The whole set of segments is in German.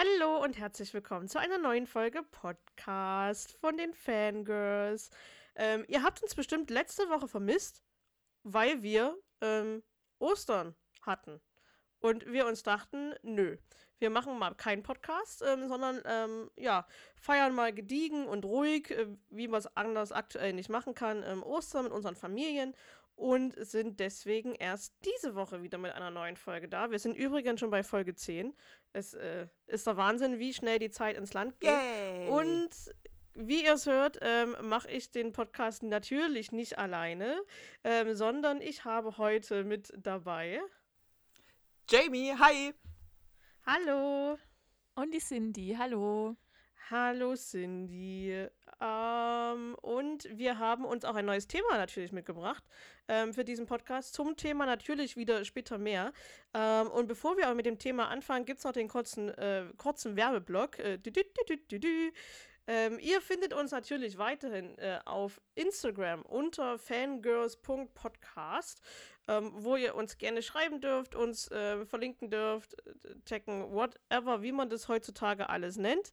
Hallo und herzlich willkommen zu einer neuen Folge Podcast von den Fangirls. Ähm, ihr habt uns bestimmt letzte Woche vermisst, weil wir ähm, Ostern hatten. Und wir uns dachten, nö, wir machen mal keinen Podcast, ähm, sondern ähm, ja, feiern mal gediegen und ruhig, äh, wie man es anders aktuell nicht machen kann, ähm, Ostern mit unseren Familien und sind deswegen erst diese Woche wieder mit einer neuen Folge da. Wir sind übrigens schon bei Folge 10. Es äh, ist der Wahnsinn, wie schnell die Zeit ins Land geht. Yay. Und wie ihr es hört, ähm, mache ich den Podcast natürlich nicht alleine, ähm, sondern ich habe heute mit dabei. Jamie, hi. Hallo. Und die Cindy, hallo. Hallo Cindy. Ähm, und wir haben uns auch ein neues Thema natürlich mitgebracht ähm, für diesen Podcast. Zum Thema natürlich wieder später mehr. Ähm, und bevor wir aber mit dem Thema anfangen, gibt es noch den kurzen, äh, kurzen Werbeblock. Äh, dü, dü, dü. Ähm, ihr findet uns natürlich weiterhin äh, auf Instagram unter fangirls.podcast, ähm, wo ihr uns gerne schreiben dürft, uns äh, verlinken dürft, äh, checken, whatever, wie man das heutzutage alles nennt.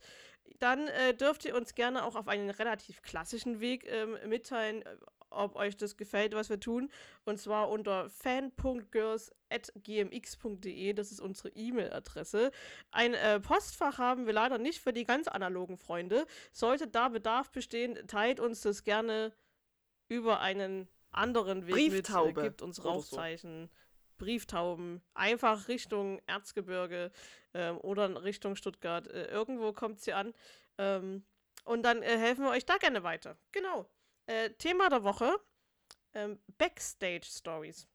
Dann äh, dürft ihr uns gerne auch auf einen relativ klassischen Weg ähm, mitteilen, äh, ob euch das gefällt, was wir tun. Und zwar unter fan.girls.gmx.de. Das ist unsere E-Mail-Adresse. Ein äh, Postfach haben wir leider nicht für die ganz analogen Freunde. Sollte da Bedarf bestehen, teilt uns das gerne über einen anderen Weg Brieftaube mit. Äh, gibt uns. Rauchzeichen. Brieftauben, einfach Richtung Erzgebirge ähm, oder Richtung Stuttgart. Äh, irgendwo kommt sie an. Ähm, und dann äh, helfen wir euch da gerne weiter. Genau. Äh, Thema der Woche: ähm, Backstage Stories.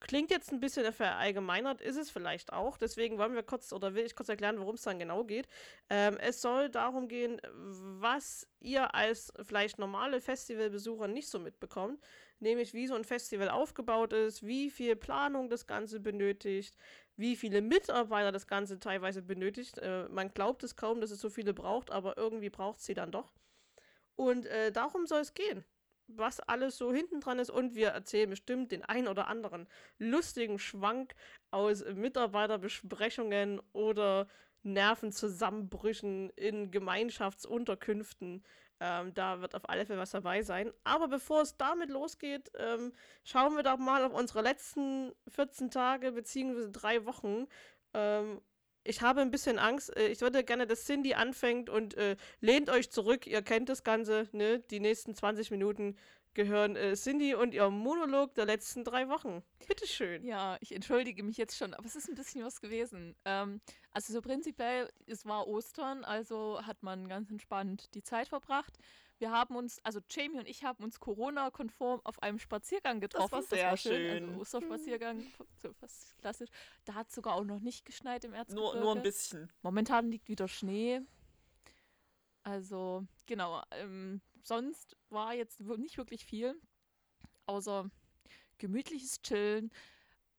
Klingt jetzt ein bisschen verallgemeinert, ist es vielleicht auch. Deswegen wollen wir kurz oder will ich kurz erklären, worum es dann genau geht. Ähm, es soll darum gehen, was ihr als vielleicht normale Festivalbesucher nicht so mitbekommt. Nämlich, wie so ein Festival aufgebaut ist, wie viel Planung das Ganze benötigt, wie viele Mitarbeiter das Ganze teilweise benötigt. Äh, man glaubt es kaum, dass es so viele braucht, aber irgendwie braucht es sie dann doch. Und äh, darum soll es gehen. Was alles so hinten dran ist. Und wir erzählen bestimmt den ein oder anderen lustigen Schwank aus Mitarbeiterbesprechungen oder Nervenzusammenbrüchen in Gemeinschaftsunterkünften. Ähm, da wird auf alle Fälle was dabei sein. Aber bevor es damit losgeht, ähm, schauen wir doch mal auf unsere letzten 14 Tage bzw. drei Wochen. Ähm, ich habe ein bisschen Angst. Äh, Ich würde gerne, dass Cindy anfängt und äh, lehnt euch zurück. Ihr kennt das Ganze, ne? Die nächsten 20 Minuten gehören äh, Cindy und ihr Monolog der letzten drei Wochen. Bitteschön. Ja, ich entschuldige mich jetzt schon, aber es ist ein bisschen was gewesen. Ähm, also so prinzipiell, es war Ostern, also hat man ganz entspannt die Zeit verbracht. Wir haben uns, also Jamie und ich haben uns Corona-konform auf einem Spaziergang getroffen. war sehr schön. Also Osterspaziergang, so fast klassisch. Da hat es sogar auch noch nicht geschneit im Erzgebirge. Nur, nur ein bisschen. Momentan liegt wieder Schnee. Also, genau. Ähm, sonst war jetzt nicht wirklich viel, außer gemütliches Chillen,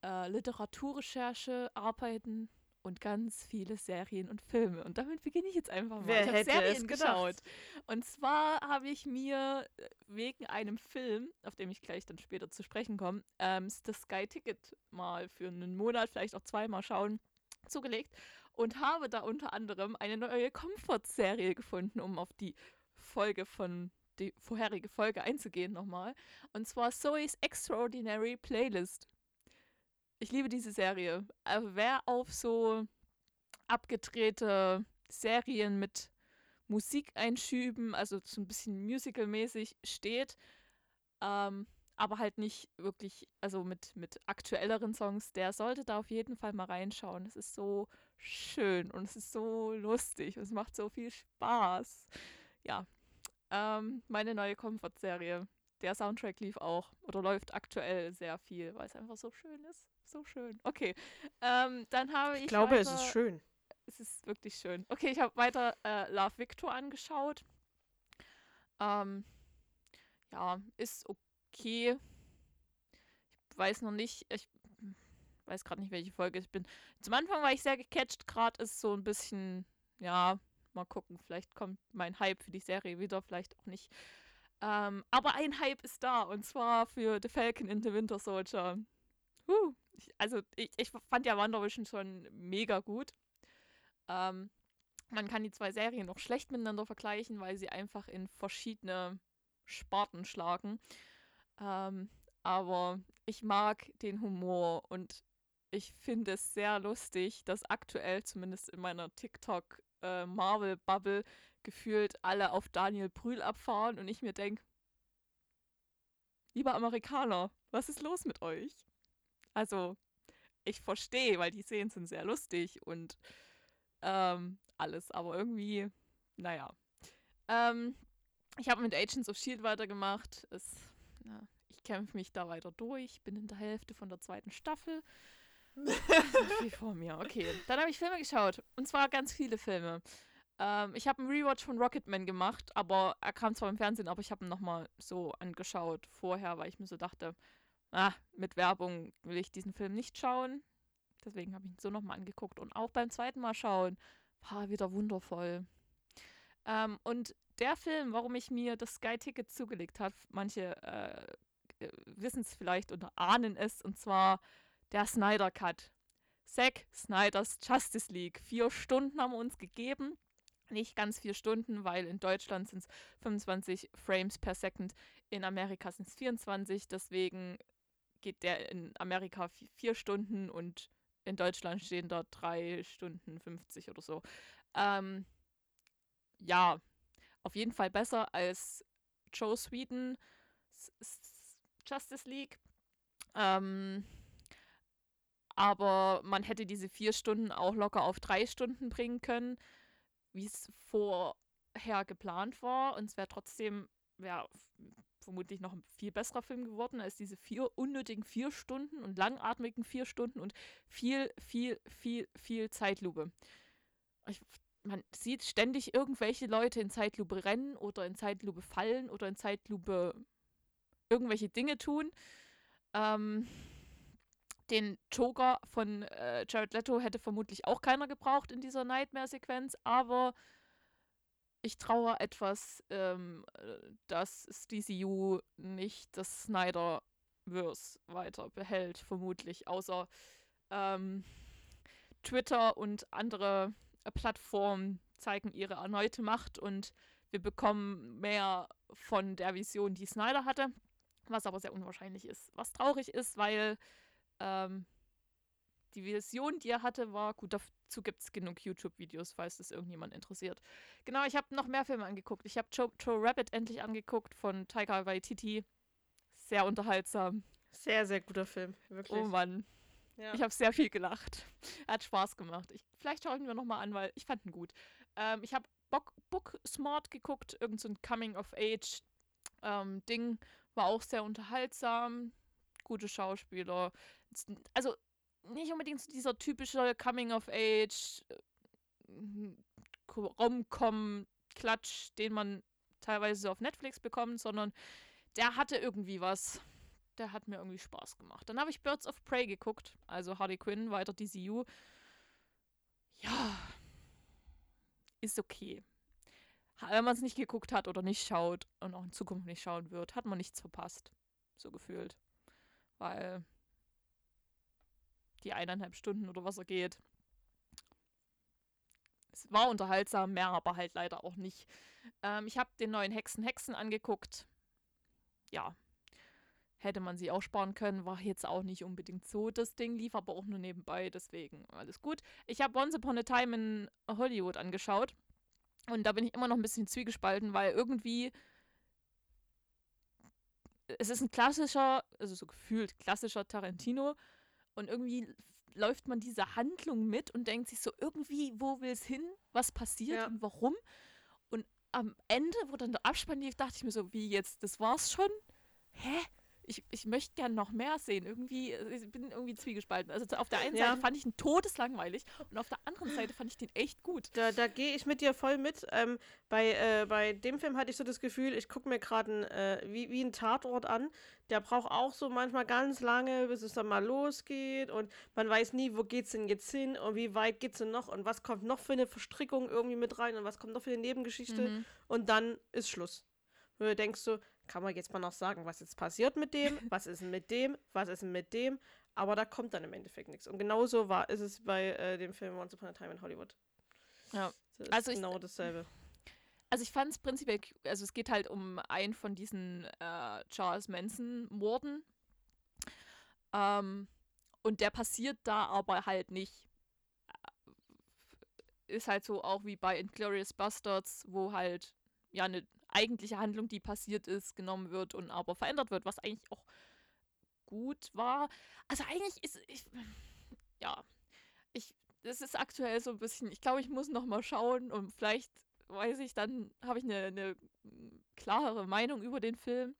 äh, Literaturrecherche, Arbeiten und ganz viele Serien und Filme. Und damit beginne ich jetzt einfach mal. Wer ich habe Serien geschaut. Und zwar habe ich mir äh, wegen einem Film, auf dem ich gleich dann später zu sprechen komme, ähm, The Sky Ticket mal für einen Monat, vielleicht auch zweimal schauen, zugelegt und habe da unter anderem eine neue Comfort-Serie gefunden, um auf die Folge von die vorherige Folge einzugehen nochmal. Und zwar Zoe's Extraordinary Playlist. Ich liebe diese Serie. Äh, wer auf so abgedrehte Serien mit Musikeinschüben, also so ein bisschen musical-mäßig steht, ähm, aber halt nicht wirklich, also mit, mit aktuelleren Songs, der sollte da auf jeden Fall mal reinschauen. Es ist so schön und es ist so lustig und es macht so viel Spaß. Ja, ähm, meine neue Comfort-Serie. Der Soundtrack lief auch oder läuft aktuell sehr viel, weil es einfach so schön ist. So schön. Okay, ähm, dann habe ich. Ich glaube, es weiter- ist schön. es ist wirklich schön. Okay, ich habe weiter äh, Love Victor angeschaut. Ähm, ja, ist okay. Ich weiß noch nicht, ich weiß gerade nicht, welche Folge ich bin. Zum Anfang war ich sehr gecatcht, gerade ist so ein bisschen, ja, mal gucken, vielleicht kommt mein Hype für die Serie wieder, vielleicht auch nicht. Ähm, aber ein Hype ist da, und zwar für The Falcon in the Winter Soldier. Huh. Ich, also, ich, ich fand ja WandaVision schon mega gut. Ähm, man kann die zwei Serien noch schlecht miteinander vergleichen, weil sie einfach in verschiedene Sparten schlagen. Ähm, aber ich mag den Humor und ich finde es sehr lustig, dass aktuell, zumindest in meiner TikTok-Marvel-Bubble, gefühlt alle auf Daniel Brühl abfahren und ich mir denke, lieber Amerikaner, was ist los mit euch? Also, ich verstehe, weil die Szenen sind sehr lustig und ähm, alles, aber irgendwie, naja. Ähm, ich habe mit Agents of Shield weitergemacht. Es, na, ich kämpfe mich da weiter durch. Bin in der Hälfte von der zweiten Staffel. Viel vor mir. Okay, dann habe ich Filme geschaut. Und zwar ganz viele Filme. Ähm, ich habe einen Rewatch von Rocketman gemacht, aber er kam zwar im Fernsehen, aber ich habe ihn nochmal so angeschaut vorher, weil ich mir so dachte, ah, mit Werbung will ich diesen Film nicht schauen. Deswegen habe ich ihn so nochmal angeguckt. Und auch beim zweiten Mal schauen war wieder wundervoll. Ähm, und der Film, warum ich mir das Sky-Ticket zugelegt habe, manche äh, wissen es vielleicht oder ahnen es, und zwar der Snyder Cut. Zack Snyders Justice League. Vier Stunden haben wir uns gegeben. Nicht ganz vier Stunden, weil in Deutschland sind es 25 Frames per Second, in Amerika sind es 24. Deswegen geht der in Amerika vier Stunden und in Deutschland stehen da drei Stunden 50 oder so. Ähm, ja, auf jeden Fall besser als Joe Sweden Justice League. Ähm, aber man hätte diese vier Stunden auch locker auf drei Stunden bringen können, wie es vorher geplant war. Und es wäre trotzdem, wäre vermutlich noch ein viel besserer Film geworden als diese vier unnötigen vier Stunden und langatmigen vier Stunden und viel, viel, viel, viel Zeitlupe. Ich, man sieht ständig irgendwelche Leute in Zeitlupe rennen oder in Zeitlupe fallen oder in Zeitlupe irgendwelche Dinge tun. Ähm, den Joker von äh, Jared Leto hätte vermutlich auch keiner gebraucht in dieser Nightmare-Sequenz, aber ich traue etwas, ähm, dass das DCU nicht das Snyder-Verse weiter behält, vermutlich, außer ähm, Twitter und andere äh, Plattformen zeigen ihre erneute Macht und wir bekommen mehr von der Vision, die Snyder hatte, was aber sehr unwahrscheinlich ist. Was traurig ist, weil ähm, die Vision, die er hatte, war, gut, dazu gibt es genug YouTube-Videos, falls das irgendjemand interessiert. Genau, ich habe noch mehr Filme angeguckt. Ich habe Joe, Joe Rabbit endlich angeguckt von Taika Waititi. Sehr unterhaltsam. Sehr, sehr guter Film, wirklich. Oh Mann. Ja. Ich habe sehr viel gelacht. Er hat Spaß gemacht. Ich, vielleicht schaue ich ihn mir nochmal an, weil ich fand ihn gut. Ähm, ich habe Book, Book Smart geguckt, irgend so ein Coming-of-Age-Ding. Ähm, war auch sehr unterhaltsam. Gute Schauspieler. Also nicht unbedingt dieser typische Coming-of-Age, äh, Rom-Com-Klatsch, den man teilweise auf Netflix bekommt, sondern der hatte irgendwie was. Der hat mir irgendwie Spaß gemacht. Dann habe ich Birds of Prey geguckt, also Harley Quinn, weiter DCU. Ja, ist okay. Wenn man es nicht geguckt hat oder nicht schaut und auch in Zukunft nicht schauen wird, hat man nichts verpasst. So gefühlt. Weil die eineinhalb Stunden oder was er geht. Es war unterhaltsam, mehr aber halt leider auch nicht. Ähm, ich habe den neuen Hexen Hexen angeguckt. Ja, hätte man sie auch sparen können, war jetzt auch nicht unbedingt so das Ding, lief aber auch nur nebenbei, deswegen alles gut. Ich habe Once Upon a Time in Hollywood angeschaut und da bin ich immer noch ein bisschen zwiegespalten, weil irgendwie es ist ein klassischer, also so gefühlt klassischer Tarantino und irgendwie läuft man diese Handlung mit und denkt sich so, irgendwie, wo will es hin? Was passiert ja. und warum? Und am Ende, wo dann der Abspann lief, dachte ich mir so, wie jetzt, das war's schon? Hä? Ich, ich möchte gerne noch mehr sehen. Irgendwie, äh, ich bin irgendwie zwiegespalten. Also auf der einen ja. Seite fand ich ihn todeslangweilig und auf der anderen Seite fand ich den echt gut. Da, da gehe ich mit dir voll mit. Ähm, bei, äh, bei dem Film hatte ich so das Gefühl, ich gucke mir gerade äh, wie, wie einen Tatort an. Der braucht auch so manchmal ganz lange, bis es dann mal losgeht und man weiß nie, wo geht es denn jetzt hin und wie weit geht es denn noch und was kommt noch für eine Verstrickung irgendwie mit rein und was kommt noch für eine Nebengeschichte mhm. und dann ist Schluss. Und du denkst so, kann man jetzt mal noch sagen, was jetzt passiert mit dem, was ist denn mit dem, was ist denn mit dem, aber da kommt dann im Endeffekt nichts. Und genauso war, ist es bei äh, dem Film Once Upon a Time in Hollywood. Ja. Also ich- genau dasselbe. Also ich fand es prinzipiell, also es geht halt um einen von diesen äh, Charles Manson-Morden. Ähm, und der passiert da aber halt nicht. Ist halt so auch wie bei Inglourious Bastards, wo halt ja eine eigentliche Handlung, die passiert ist, genommen wird und aber verändert wird, was eigentlich auch gut war. Also eigentlich ist ich ja, ich es ist aktuell so ein bisschen, ich glaube, ich muss noch mal schauen und vielleicht weiß ich, dann habe ich eine, eine klarere Meinung über den Film.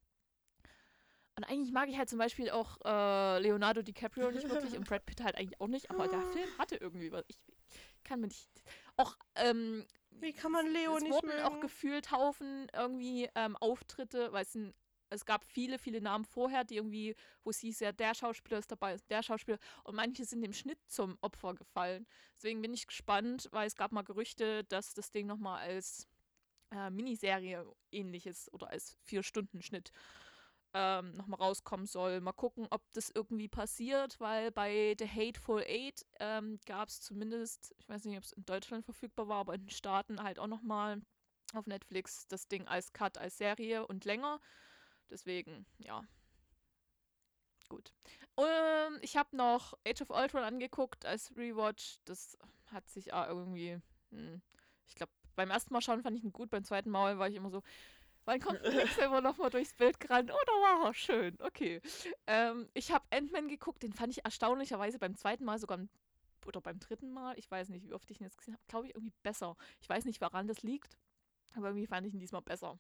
Und eigentlich mag ich halt zum Beispiel auch äh, Leonardo DiCaprio nicht wirklich und Brad Pitt halt eigentlich auch nicht, aber der Film hatte irgendwie was. Ich kann mir nicht. Auch, ähm, Wie kann man Leo es nicht wurden mögen? auch gefühlt Haufen irgendwie ähm, Auftritte, weil es, ein, es gab viele, viele Namen vorher, die irgendwie, wo es hieß, ja, der Schauspieler ist dabei, der Schauspieler. Und manche sind im Schnitt zum Opfer gefallen. Deswegen bin ich gespannt, weil es gab mal Gerüchte, dass das Ding nochmal als äh, Miniserie ähnliches oder als Vier-Stunden-Schnitt ähm, nochmal rauskommen soll. Mal gucken, ob das irgendwie passiert, weil bei The Hateful Eight ähm, gab es zumindest, ich weiß nicht, ob es in Deutschland verfügbar war, aber in den Staaten halt auch nochmal auf Netflix das Ding als Cut, als Serie und länger. Deswegen, ja. Gut. Ähm, ich habe noch Age of Ultron angeguckt als Rewatch. Das hat sich auch irgendwie, hm, ich glaube, beim ersten Mal schauen fand ich ihn gut, beim zweiten Mal war ich immer so, wann kommt der Quicksilver nochmal durchs Bild gerannt? Oh, da war schön, okay. Ähm, ich habe Ant-Man geguckt, den fand ich erstaunlicherweise beim zweiten Mal sogar, oder beim dritten Mal, ich weiß nicht, wie oft ich ihn jetzt gesehen habe, glaube ich irgendwie besser. Ich weiß nicht, woran das liegt, aber irgendwie fand ich ihn diesmal besser.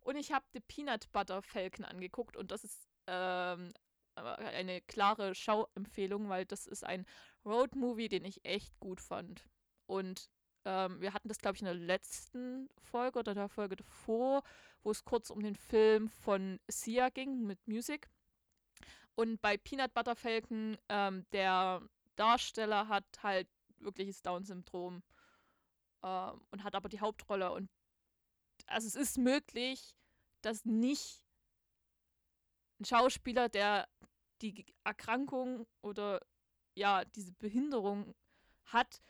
Und ich habe The Peanut Butter Falcon angeguckt und das ist ähm, eine klare Schauempfehlung, weil das ist ein Road-Movie, den ich echt gut fand. Und ähm, wir hatten das, glaube ich, in der letzten Folge oder der Folge davor, wo es kurz um den Film von Sia ging mit Music. Und bei Peanut Butter Falcon, ähm, der Darsteller hat halt wirkliches Down-Syndrom ähm, und hat aber die Hauptrolle. Und also es ist möglich, dass nicht ein Schauspieler, der die Erkrankung oder ja, diese Behinderung hat,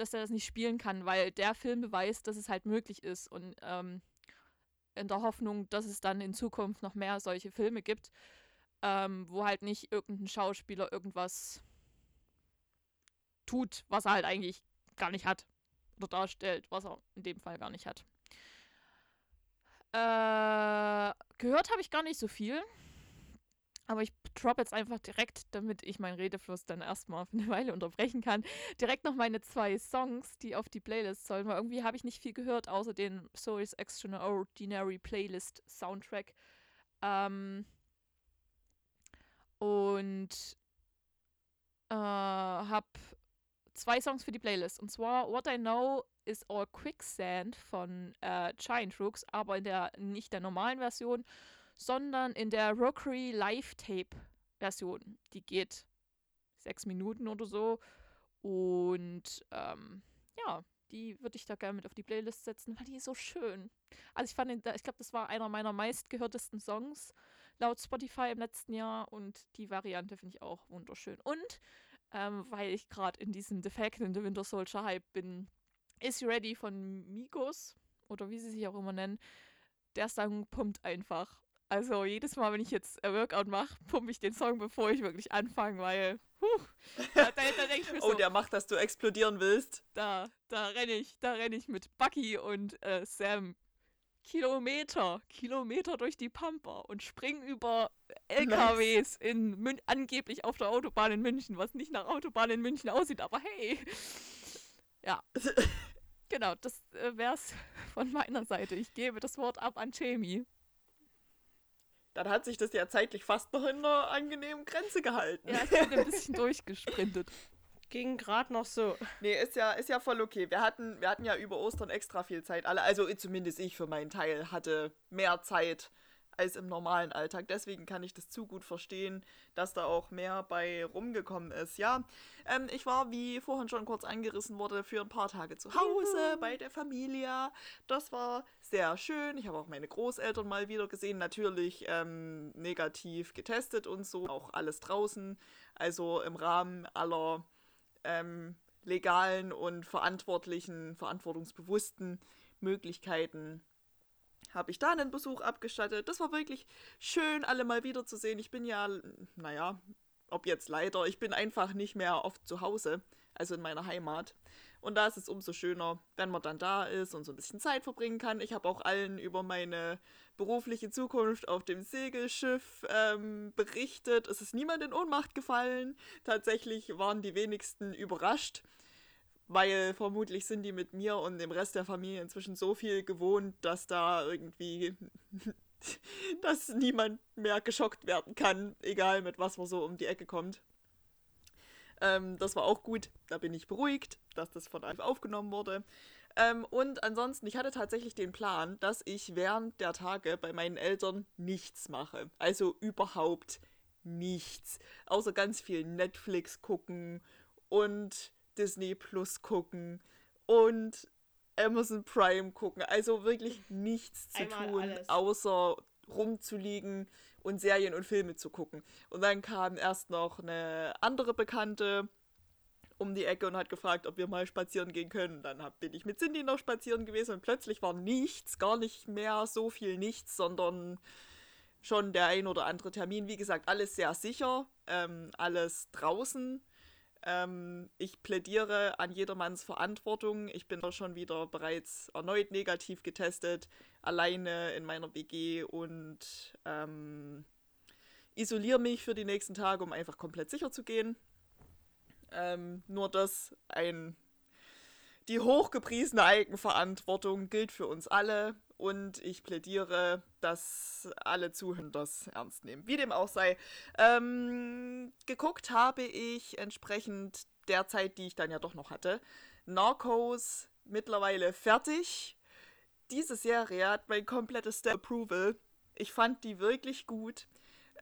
dass er das nicht spielen kann, weil der Film beweist, dass es halt möglich ist. Und ähm, in der Hoffnung, dass es dann in Zukunft noch mehr solche Filme gibt, ähm, wo halt nicht irgendein Schauspieler irgendwas tut, was er halt eigentlich gar nicht hat. Oder darstellt, was er in dem Fall gar nicht hat. Äh, gehört habe ich gar nicht so viel. Aber ich drop jetzt einfach direkt, damit ich meinen Redefluss dann erstmal für eine Weile unterbrechen kann, direkt noch meine zwei Songs, die auf die Playlist sollen, weil irgendwie habe ich nicht viel gehört, außer den Soul's Extraordinary Playlist Soundtrack. Ähm, und äh, habe zwei Songs für die Playlist. Und zwar What I Know is All Quicksand von äh, Giant Rooks, aber in der nicht der normalen Version, sondern in der Rockery Live Tape Version. Die geht sechs Minuten oder so. Und ähm, ja, die würde ich da gerne mit auf die Playlist setzen, weil die ist so schön. Also ich fand, den, ich glaube, das war einer meiner meistgehörtesten Songs laut Spotify im letzten Jahr und die Variante finde ich auch wunderschön. Und ähm, weil ich gerade in diesem Falcon in the Winter Soldier Hype bin, Is Ready von Migos oder wie sie sich auch immer nennen. Der Song pumpt einfach. Also jedes Mal, wenn ich jetzt ein Workout mache, pumpe ich den Song, bevor ich wirklich anfange, weil huh, da, da, da denke ich mir Oh, so, der macht, dass du explodieren willst. da, da renne ich, da renne ich mit Bucky und äh, Sam Kilometer, Kilometer durch die Pampa und spring über LKWs in Mün angeblich auf der Autobahn in München, was nicht nach Autobahn in München aussieht, aber hey. Ja. Genau, das äh, wär's von meiner Seite. Ich gebe das Wort ab an Jamie. Dann hat sich das ja zeitlich fast noch in einer angenehmen Grenze gehalten. Ja, ich bin ein bisschen durchgesprintet. Ging gerade noch so. Nee, ist ja, ist ja voll okay. Wir hatten, wir hatten ja über Ostern extra viel Zeit. Alle, also zumindest ich für meinen Teil hatte mehr Zeit als im normalen Alltag. Deswegen kann ich das zu gut verstehen, dass da auch mehr bei rumgekommen ist. Ja, ähm, ich war, wie vorhin schon kurz angerissen wurde, für ein paar Tage zu Hause bei der Familie. Das war sehr schön. Ich habe auch meine Großeltern mal wieder gesehen. Natürlich ähm, negativ getestet und so. Auch alles draußen. Also im Rahmen aller ähm, legalen und verantwortlichen, verantwortungsbewussten Möglichkeiten habe ich da einen Besuch abgestattet. Das war wirklich schön, alle mal wiederzusehen. Ich bin ja, naja, ob jetzt leider, ich bin einfach nicht mehr oft zu Hause, also in meiner Heimat. Und da ist es umso schöner, wenn man dann da ist und so ein bisschen Zeit verbringen kann. Ich habe auch allen über meine berufliche Zukunft auf dem Segelschiff ähm, berichtet. Es ist niemand in Ohnmacht gefallen. Tatsächlich waren die wenigsten überrascht, weil vermutlich sind die mit mir und dem Rest der Familie inzwischen so viel gewohnt, dass da irgendwie dass niemand mehr geschockt werden kann, egal mit was man so um die Ecke kommt. Ähm, das war auch gut. Da bin ich beruhigt, dass das von einem aufgenommen wurde. Ähm, und ansonsten, ich hatte tatsächlich den Plan, dass ich während der Tage bei meinen Eltern nichts mache. Also überhaupt nichts. Außer ganz viel Netflix gucken und Disney Plus gucken und Amazon Prime gucken. Also wirklich nichts zu Einmal tun, alles. außer rumzuliegen und Serien und Filme zu gucken. Und dann kam erst noch eine andere Bekannte um die Ecke und hat gefragt, ob wir mal spazieren gehen können. Dann hab, bin ich mit Cindy noch spazieren gewesen und plötzlich war nichts, gar nicht mehr so viel nichts, sondern schon der ein oder andere Termin. Wie gesagt, alles sehr sicher, ähm, alles draußen. Ähm, ich plädiere an jedermanns Verantwortung. Ich bin schon wieder bereits erneut negativ getestet, alleine in meiner WG und ähm, isoliere mich für die nächsten Tage, um einfach komplett sicher zu gehen. Ähm, nur dass ein die hochgepriesene Eigenverantwortung gilt für uns alle und ich plädiere, dass alle Zuhörer das ernst nehmen. Wie dem auch sei. Ähm, geguckt habe ich entsprechend der Zeit, die ich dann ja doch noch hatte. Narcos mittlerweile fertig. Diese Serie hat mein komplettes Approval. Ich fand die wirklich gut.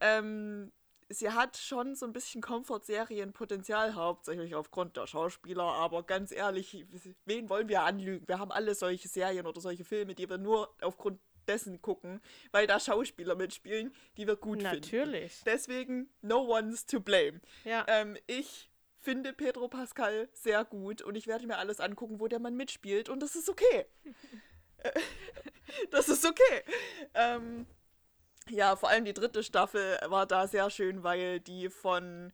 Ähm, sie hat schon so ein bisschen Comfort-Serienpotenzial, hauptsächlich aufgrund der Schauspieler, aber ganz ehrlich, wen wollen wir anlügen? Wir haben alle solche Serien oder solche Filme, die wir nur aufgrund dessen gucken, weil da Schauspieler mitspielen, die wir gut Natürlich. finden. Natürlich. Deswegen, no one's to blame. Ja. Ähm, ich finde Pedro Pascal sehr gut und ich werde mir alles angucken, wo der Mann mitspielt und das ist okay. das ist okay. Ähm, ja, vor allem die dritte Staffel war da sehr schön, weil die von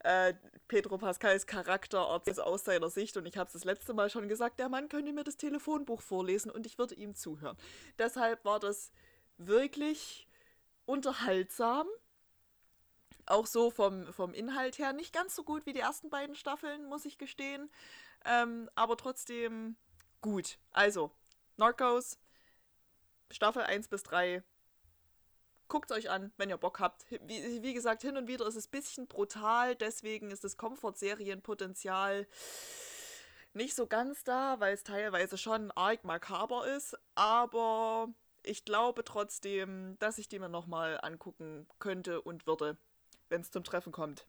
äh, Pedro Pascals Charakter erzählt aus seiner Sicht und ich habe es das letzte Mal schon gesagt, der Mann könnte mir das Telefonbuch vorlesen und ich würde ihm zuhören. Deshalb war das wirklich unterhaltsam. Auch so vom, vom Inhalt her nicht ganz so gut wie die ersten beiden Staffeln, muss ich gestehen. Ähm, aber trotzdem gut. Also, Narcos, Staffel 1 bis 3 Guckt euch an, wenn ihr Bock habt. Wie, wie, gesagt, hin und wieder ist es ein bisschen brutal, deswegen ist das Comfort-Serienpotenzial nicht so ganz da, weil es teilweise schon arg makaber ist, aber ich glaube trotzdem, dass ich die mir nochmal angucken könnte und würde, wenn es zum Treffen kommt.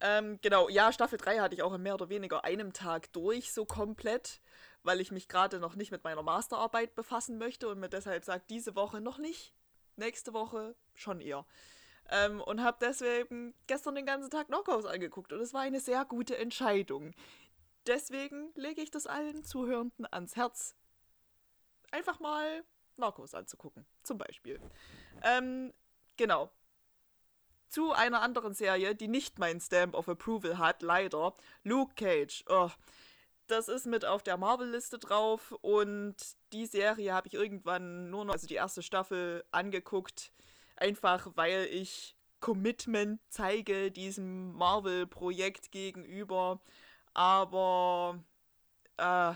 Ähm, genau, ja, Staffel 3 hatte ich auch in mehr oder weniger einem Tag durch, so komplett, weil ich mich gerade noch nicht mit meiner Masterarbeit befassen möchte und mir deshalb sagt, diese Woche noch nicht nächste Woche schon eher. Ähm, und habe deswegen gestern den ganzen Tag Knockouts angeguckt und es war eine sehr gute Entscheidung. Deswegen lege ich das allen Zuhörenden ans Herz, einfach mal Narcos anzugucken, zum Beispiel. Ähm, genau. Zu einer anderen Serie, die nicht mein Stamp of Approval hat, leider. Luke Cage. Oh, das ist mit auf der Marvel-Liste drauf und die Serie habe ich irgendwann nur noch, also die erste Staffel, angeguckt. Einfach weil ich Commitment zeige diesem Marvel-Projekt gegenüber. Aber äh,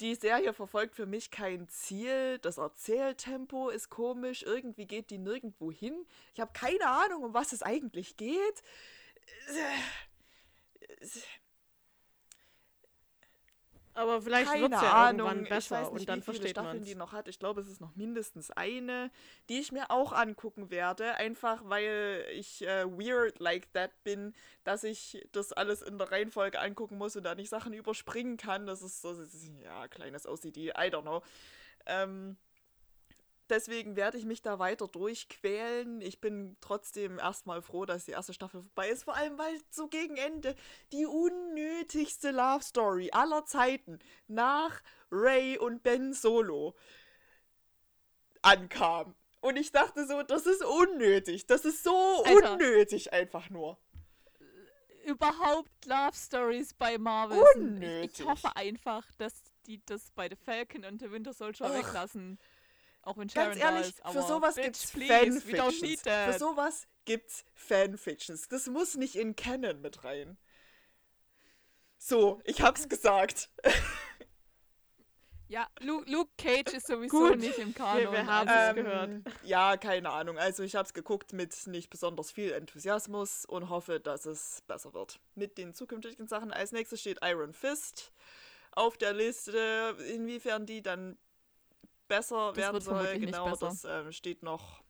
die Serie verfolgt für mich kein Ziel. Das Erzähltempo ist komisch. Irgendwie geht die nirgendwo hin. Ich habe keine Ahnung, um was es eigentlich geht. Aber vielleicht wird es ja Ahnung. irgendwann besser ich weiß nicht, und dann wie viele versteht man's. die noch hat. Ich glaube, es ist noch mindestens eine, die ich mir auch angucken werde. Einfach weil ich äh, weird like that bin, dass ich das alles in der Reihenfolge angucken muss und da nicht Sachen überspringen kann. Das ist so, ja, kleines OCD, I don't know. Ähm, deswegen werde ich mich da weiter durchquälen. Ich bin trotzdem erstmal froh, dass die erste Staffel vorbei ist. Vor allem, weil so gegen Ende die unnötigste Love Story aller Zeiten nach Ray und Ben Solo ankam. Und ich dachte so, das ist unnötig. Das ist so Alter. unnötig einfach nur. Überhaupt Love Stories bei Marvel. sind- Ich, Unnötig. ich hoffe einfach, dass die das bei The Falcon und The Winter Soldier Ugh. weglassen. Auch wenn Sharon Ganz da ehrlich, ist. Für sowas bitch, gibt's please, Fanfictions. Für sowas gibt's Fanfictions. Das muss nicht in Canon mit rein. So, ich hab's gesagt. Ja, Luke, Luke Cage ist sowieso Gut. nicht im Kanon. wir haben also- es gehört. Ja, keine Ahnung. Also ich hab's geguckt mit nicht besonders viel Enthusiasmus und hoffe, dass es besser wird. Mit den zukünftigen Sachen. Als nächstes steht Iron Fist auf der Liste. Inwiefern die dann besser Das werden soll, genau, das ähm, steht noch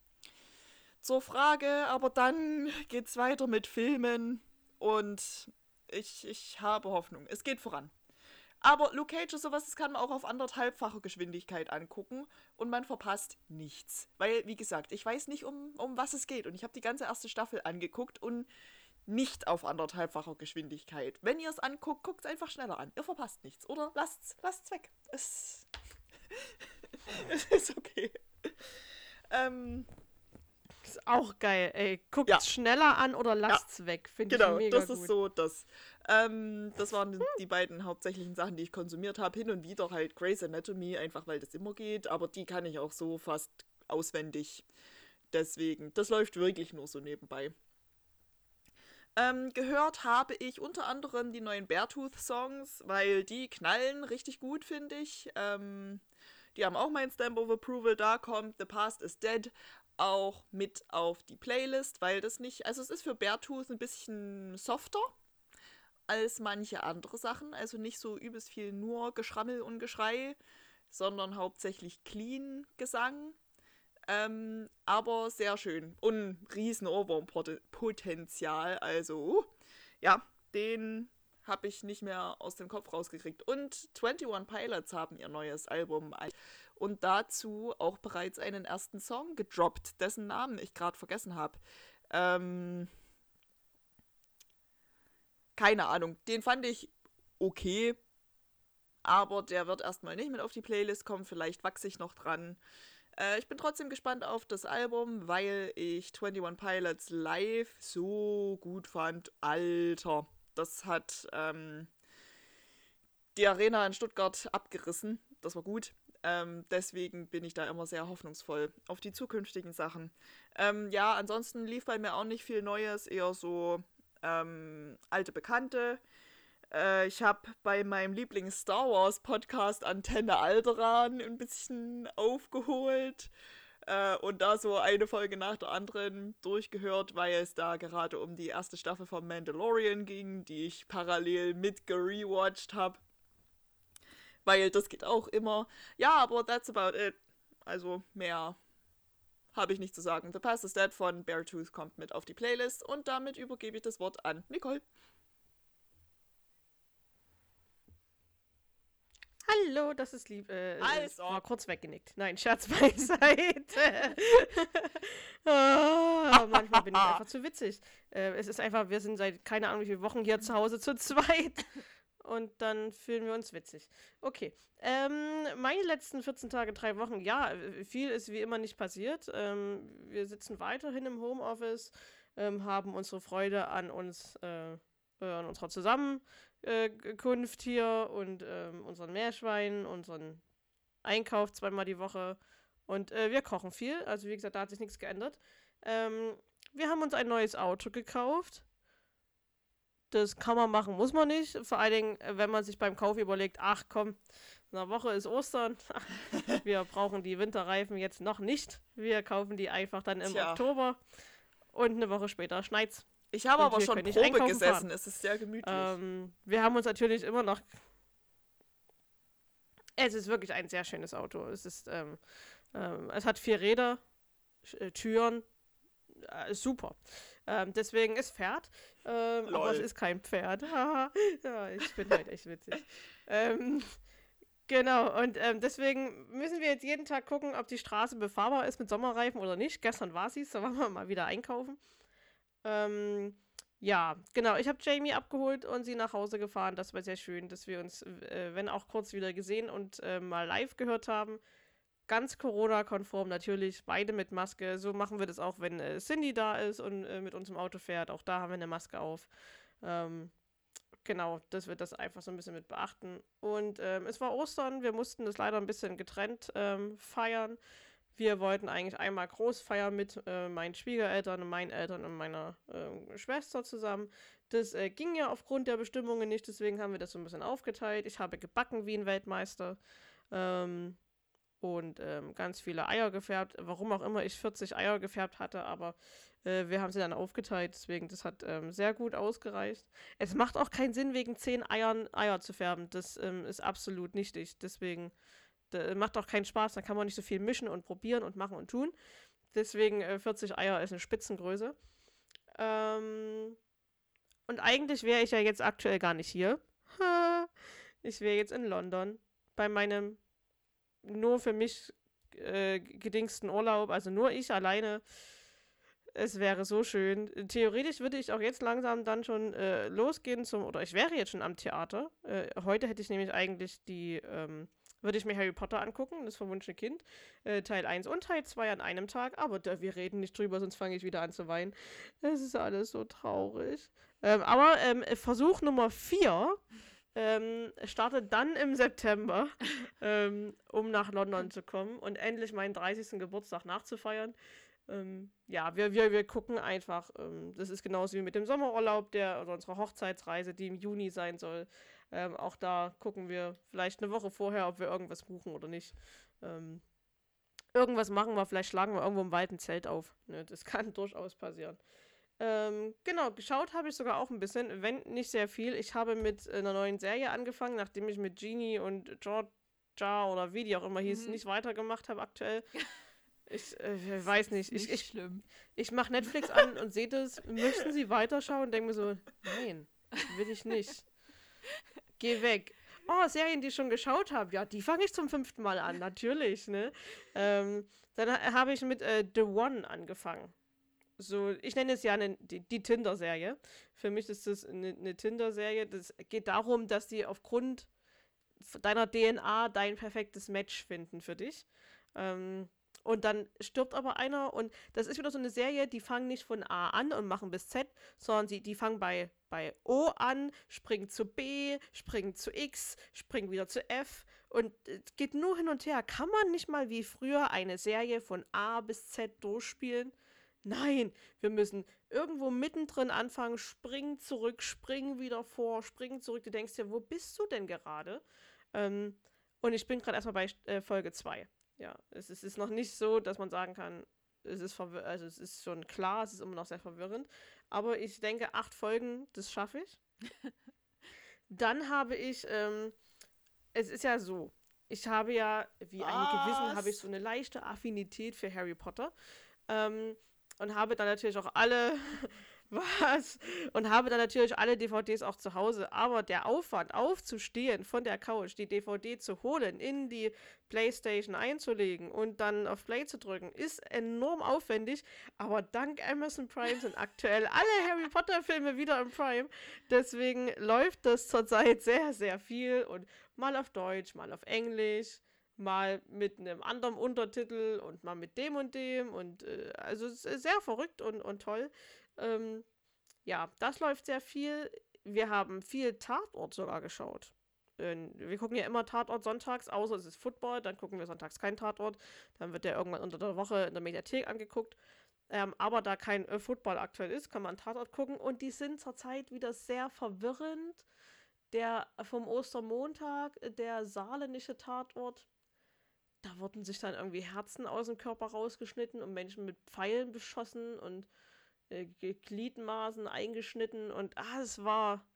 zur Frage. Aber dann geht's weiter mit Filmen und ich, ich habe Hoffnung. Es geht voran. Aber Luke Cage ist sowas, das kann man auch auf anderthalbfache Geschwindigkeit angucken und man verpasst nichts. Weil, wie gesagt, ich weiß nicht, um, um was es geht. Und ich habe die ganze erste Staffel angeguckt und nicht auf anderthalbfacher Geschwindigkeit. Wenn ihr es anguckt, guckt es einfach schneller an. Ihr verpasst nichts. Oder lasst's, lasst's weg. Es, es ist okay. Ähm, Ist auch geil, ey. Guckt's Ja. schneller an oder lasst's weg. Finde Genau, ich mega das ist gut. so das. Ähm, das waren die, die beiden hauptsächlichen Sachen, die ich konsumiert habe. Hin und wieder halt Grey's Anatomy, einfach weil das immer geht. Aber die kann ich auch so fast auswendig. Deswegen, das läuft wirklich nur so nebenbei. Ähm, gehört habe ich unter anderem die neuen Beartooth-Songs, weil die knallen richtig gut, finde ich. Ähm, die haben auch mein Stamp of Approval. Da kommt The Past is Dead auch mit auf die Playlist, weil das nicht, also es ist für Beartooth ein bisschen softer als manche andere Sachen. Also nicht so übelst viel nur Geschrammel und Geschrei, sondern hauptsächlich clean Gesang. Ähm, aber sehr schön. Und riesen Ohrwurmpotenzial. Also, ja, den habe ich nicht mehr aus dem Kopf rausgekriegt. Und 21 Pilots haben ihr neues Album und dazu auch bereits einen ersten Song gedroppt, dessen Namen ich gerade vergessen habe. Ähm, keine Ahnung. Den fand ich okay, aber der wird erstmal nicht mit auf die Playlist kommen. Vielleicht wachse ich noch dran. Äh, ich bin trotzdem gespannt auf das Album, weil ich 21 Pilots live so gut fand. Alter, das hat ähm, die Arena in Stuttgart abgerissen. Das war gut. Ähm, deswegen bin ich da immer sehr hoffnungsvoll auf die zukünftigen Sachen. Ähm, ja, ansonsten lief bei mir auch nicht viel Neues, eher so ähm, alte Bekannte. Äh, ich habe bei meinem Lieblings-Star Wars-Podcast Antenne Alderan ein bisschen aufgeholt äh, und da so eine Folge nach der anderen durchgehört, weil es da gerade um die erste Staffel von Mandalorian ging, die ich parallel mit gerewatcht habe. Weil das geht auch immer. Ja, aber that's about it. Also mehr habe ich nicht zu sagen. The Past is Dead von Beartooth kommt mit auf die Playlist und damit übergebe ich das Wort an Nicole. Hallo, das ist lieb. Äh, Als es war ob. kurz weggenickt. Nein, Scherz beiseite. ah, manchmal bin ich einfach zu witzig. Äh, es ist einfach, wir sind seit keine Ahnung wie viele Wochen hier zu Hause zu zweit. Und dann fühlen wir uns witzig. Okay. Ähm, meine letzten 14 Tage, drei Wochen, ja, viel ist wie immer nicht passiert. Ähm, wir sitzen weiterhin im Homeoffice, ähm, haben unsere Freude an uns, äh, an unserer Zusammenkunft hier und ähm, unseren Meerschwein, unseren Einkauf zweimal die Woche. Und äh, wir kochen viel. Also wie gesagt, da hat sich nichts geändert. Ähm, wir haben uns ein neues Auto gekauft. Das kann man machen, muss man nicht. Vor allen Dingen, äh, wenn man sich beim Kauf überlegt, ach komm, in einer Woche ist Ostern. wir brauchen die Winterreifen jetzt noch nicht. Wir kaufen die einfach dann im Tja. Oktober. Und eine Woche später schneit's. Ich habe aber schon Probe gesessen. fahren. Es ist sehr gemütlich. Ähm, wir haben uns natürlich immer noch. Es ist wirklich ein sehr schönes Auto. Es ist, ähm, ähm, es hat vier Räder, äh, Türen, äh, super. Ähm, deswegen es fährt, ähm, aber es ist kein Pferd. Ja, ich bin heute echt witzig. ähm, Genau, und ähm, deswegen müssen wir jetzt jeden Tag gucken, ob die Straße befahrbar ist mit Sommerreifen oder nicht. Gestern war sie, so waren wir mal wieder einkaufen. Ähm, ja, genau. Ich habe Jamie abgeholt und sie nach Hause gefahren. Das war sehr schön, dass wir uns, äh, wenn auch kurz wieder gesehen und äh, mal live gehört haben. Ganz Corona-konform natürlich, beide mit Maske. So machen wir das auch, wenn äh, Cindy da ist und äh, mit uns im Auto fährt. Auch da haben wir eine Maske auf. Ähm, genau, dass wir das einfach so ein bisschen mit beachten. Und ähm, es war Ostern, wir mussten das leider ein bisschen getrennt ähm, feiern. Wir wollten eigentlich einmal groß feiern mit äh, meinen Schwiegereltern und meinen Eltern und meiner äh, Schwester zusammen. Das äh, ging ja aufgrund der Bestimmungen nicht, deswegen haben wir das so ein bisschen aufgeteilt. Ich habe gebacken wie ein Weltmeister. Ähm, und ähm, ganz viele Eier gefärbt. Warum auch immer ich 40 Eier gefärbt hatte, aber äh, wir haben sie dann aufgeteilt, deswegen das hat ähm, sehr gut ausgereicht. Es macht auch keinen Sinn, wegen 10 Eiern Eier zu färben. Das ähm, ist absolut nichtig. Deswegen macht auch keinen Spaß. Da kann man nicht so viel mischen und probieren und machen und tun. Deswegen äh, 40 Eier ist eine Spitzengröße. Ähm, und eigentlich wäre ich ja jetzt aktuell gar nicht hier. ich wäre jetzt in London bei meinem nur für mich äh, gedingsten Urlaub, also nur ich alleine. Es wäre so schön. Theoretisch würde ich auch jetzt langsam dann schon äh, losgehen zum, oder ich wäre jetzt schon am Theater. Äh, heute hätte ich nämlich eigentlich die, ähm, würde ich mir Harry Potter angucken, das verwunschene Kind, äh, Teil 1 und Teil 2 an einem Tag, aber da, wir reden nicht drüber, sonst fange ich wieder an zu weinen. Es ist alles so traurig. Ähm, aber ähm, Versuch Nummer 4 ähm, startet dann im September, ähm, um nach London zu kommen und endlich meinen 30. Geburtstag nachzufeiern. Ähm, ja, wir, wir, wir gucken einfach. Ähm, das ist genauso wie mit dem Sommerurlaub, der oder unserer Hochzeitsreise, die im Juni sein soll. Ähm, auch da gucken wir vielleicht eine Woche vorher, ob wir irgendwas buchen oder nicht. Ähm, irgendwas machen wir, vielleicht schlagen wir irgendwo im ein Zelt auf. Ne, das kann durchaus passieren. Ähm, genau, geschaut habe ich sogar auch ein bisschen, wenn nicht sehr viel. Ich habe mit einer neuen Serie angefangen, nachdem ich mit Genie und Georgia oder wie die auch immer hieß, mhm. nicht weitergemacht habe aktuell. Ich äh, weiß nicht. Ich, ich, schlimm. ich mache Netflix an und sehe das, möchten Sie weiterschauen? Und denke mir so, nein, will ich nicht. Geh weg. Oh, Serien, die ich schon geschaut habe. Ja, die fange ich zum fünften Mal an, natürlich, ne? Ähm, dann habe ich mit äh, The One angefangen so, ich nenne es ja eine, die, die Tinder-Serie. Für mich ist das eine, eine Tinder-Serie. Das geht darum, dass die aufgrund deiner DNA dein perfektes Match finden für dich. Ähm, und dann stirbt aber einer und das ist wieder so eine Serie, die fangen nicht von A an und machen bis Z, sondern sie, die fangen bei, bei O an, springen zu B, springen zu X, springen wieder zu F und es geht nur hin und her. Kann man nicht mal wie früher eine Serie von A bis Z durchspielen? Nein, wir müssen irgendwo mittendrin anfangen, springen zurück, springen wieder vor, springen zurück. Du denkst dir, wo bist du denn gerade? Ähm, und ich bin gerade erstmal bei äh, Folge 2. Ja, es, es, ist noch nicht so, dass man sagen kann, es ist, also es ist schon klar, es ist immer noch sehr verwirrend. Aber ich denke, acht Folgen, das schaffe ich. Dann habe ich, ähm, es ist ja so, ich habe ja, wie Was? einige wissen, habe ich so eine leichte Affinität für Harry Potter. Ähm, und habe dann natürlich auch alle was und habe dann natürlich alle DVDs auch zu Hause. Aber der Aufwand, aufzustehen von der Couch, die DVD zu holen, in die PlayStation einzulegen und dann auf Play zu drücken, ist enorm aufwendig. Aber dank Amazon Prime sind aktuell alle Harry Potter Filme wieder im Prime. Deswegen läuft das zurzeit sehr, sehr viel und mal auf Deutsch, mal auf Englisch mal mit einem anderen Untertitel und mal mit dem und dem und äh, also sehr verrückt und, und toll. Ähm, ja, das läuft sehr viel. Wir haben viel Tatort sogar geschaut. Wir gucken ja immer Tatort sonntags, außer es ist Football, dann gucken wir sonntags keinen Tatort. Dann wird der irgendwann unter der Woche in der Mediathek angeguckt. Ähm, aber da kein äh, Football aktuell ist, kann man Tatort gucken. Und die sind zurzeit wieder sehr verwirrend. Der vom Ostermontag, der saarländische Tatort, da wurden sich dann irgendwie Herzen aus dem Körper rausgeschnitten und Menschen mit Pfeilen beschossen und äh, Gliedmaßen eingeschnitten und ah, es war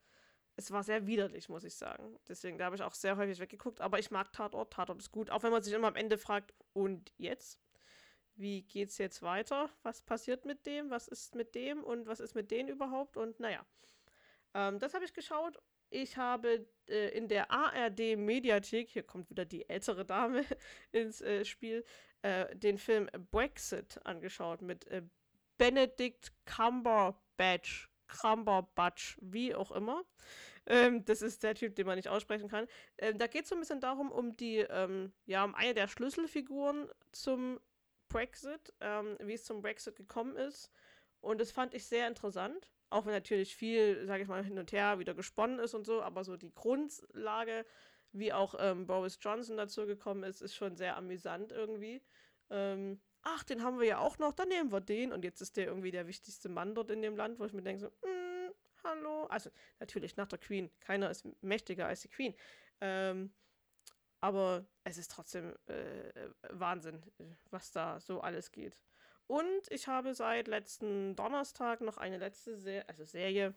es war sehr widerlich, muss ich sagen. Deswegen, da habe ich auch sehr häufig weggeguckt. Aber ich mag Tatort. Tatort ist gut. Auch wenn man sich immer am Ende fragt, und jetzt? Wie geht's jetzt weiter? Was passiert mit dem? Was ist mit dem? Und was ist mit denen überhaupt? Und naja. Ähm, das habe ich geschaut. ich habe äh, in der ARD-Mediathek, hier kommt wieder die ältere Dame ins äh, Spiel, äh, den Film Brexit angeschaut mit äh, Benedict Cumberbatch, Cumberbatch, wie auch immer. Ähm, das ist der Typ, den man nicht aussprechen kann. Ähm, da geht es so ein bisschen darum, um die, ähm, ja, um eine der Schlüsselfiguren zum Brexit, ähm, wie es zum Brexit gekommen ist. Und das fand ich sehr interessant. Auch wenn natürlich viel, sage ich mal, hin und her wieder gesponnen ist und so, aber so die Grundlage, wie auch ähm, Boris Johnson dazu gekommen ist, ist schon sehr amüsant irgendwie. Ähm, ach, den haben wir ja auch noch, dann nehmen wir den. Und jetzt ist der irgendwie der wichtigste Mann dort in dem Land, wo ich mir denke, so, mm, hallo. Also natürlich nach der Queen. Keiner ist mächtiger als die Queen. Ähm, aber es ist trotzdem äh, Wahnsinn, was da so alles geht. Und ich habe seit letzten Donnerstag noch eine letzte Serie, also Serie,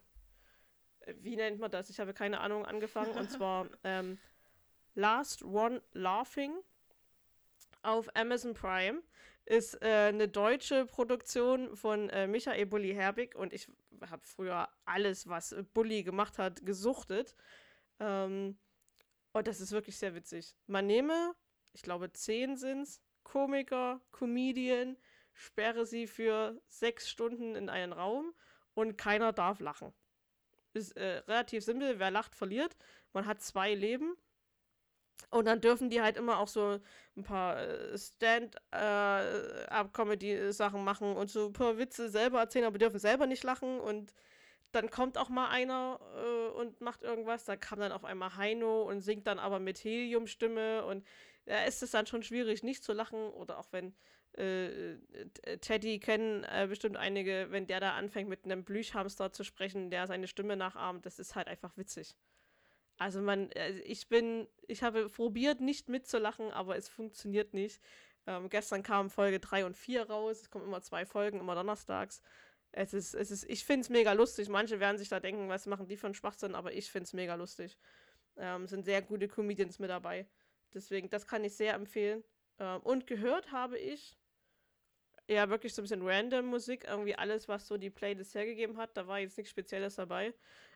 wie nennt man das? Ich habe keine Ahnung, angefangen. und zwar ähm, Last One Laughing auf Amazon Prime. Ist äh, eine deutsche Produktion von äh, Michael Bulli Herbig und ich habe früher alles, was Bulli gemacht hat, gesuchtet. Ähm, und das ist wirklich sehr witzig. Man nehme, ich glaube, zehn sind's, Komiker, Comedian, sperre sie für sechs Stunden in einen Raum und keiner darf lachen. Ist äh, relativ simpel, wer lacht, verliert. Man hat zwei Leben. Und dann dürfen die halt immer auch so ein paar äh, Stand-up-Comedy-Sachen äh, machen und so ein paar Witze selber erzählen, aber dürfen selber nicht lachen. Und dann kommt auch mal einer äh, und macht irgendwas. Da kam dann auf einmal Heino und singt dann aber mit Heliumstimme. Und da ist es dann schon schwierig, nicht zu lachen. Oder auch wenn äh, Teddy kennen äh, bestimmt einige, wenn der da anfängt mit einem Blüchhamster zu sprechen, der seine Stimme nachahmt, das ist halt einfach witzig. Also man, äh, ich bin, ich habe probiert, nicht mitzulachen, aber es funktioniert nicht. Ähm, gestern kamen Folge 3 und 4 raus. Es kommen immer zwei Folgen, immer donnerstags. Es ist, es ist, ich finde es mega lustig. Manche werden sich da denken, was machen die für einen Schwachsinn, aber ich finde es mega lustig. Ähm, sind sehr gute Comedians mit dabei. Deswegen, das kann ich sehr empfehlen. Ähm, und gehört habe ich, ja, wirklich so ein bisschen random Musik, irgendwie alles, was so die Playlist hergegeben hat. Da war jetzt nichts Spezielles dabei.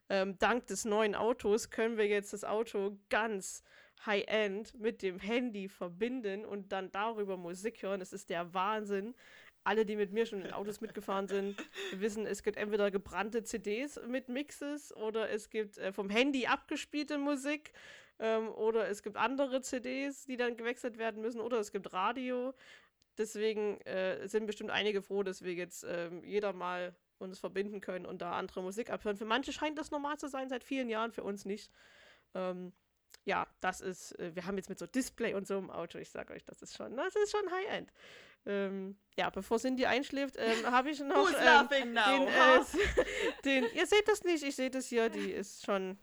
Ähm, dank des neuen Autos können wir jetzt das Auto ganz high-end mit dem Handy verbinden und dann darüber Musik hören. Das ist der Wahnsinn. Alle, die mit mir schon in Autos mitgefahren sind, wissen, es gibt entweder gebrannte CDs mit Mixes oder es gibt äh, vom Handy abgespielte Musik ähm, oder es gibt andere CDs, die dann gewechselt werden müssen oder es gibt Radio. Deswegen äh, sind bestimmt einige froh, dass wir jetzt äh, jeder mal uns verbinden können und da andere Musik abhören. Für manche scheint das normal zu sein, seit vielen Jahren, für uns nicht. Ähm, ja, das ist, äh, wir haben jetzt mit so Display und so im Auto, ich sag euch, das ist schon, das ist schon High-End. Ähm, ja, bevor Cindy einschläft, ähm, habe ich noch ähm, den, äh, den, ihr seht das nicht, ich sehe das hier, die ist schon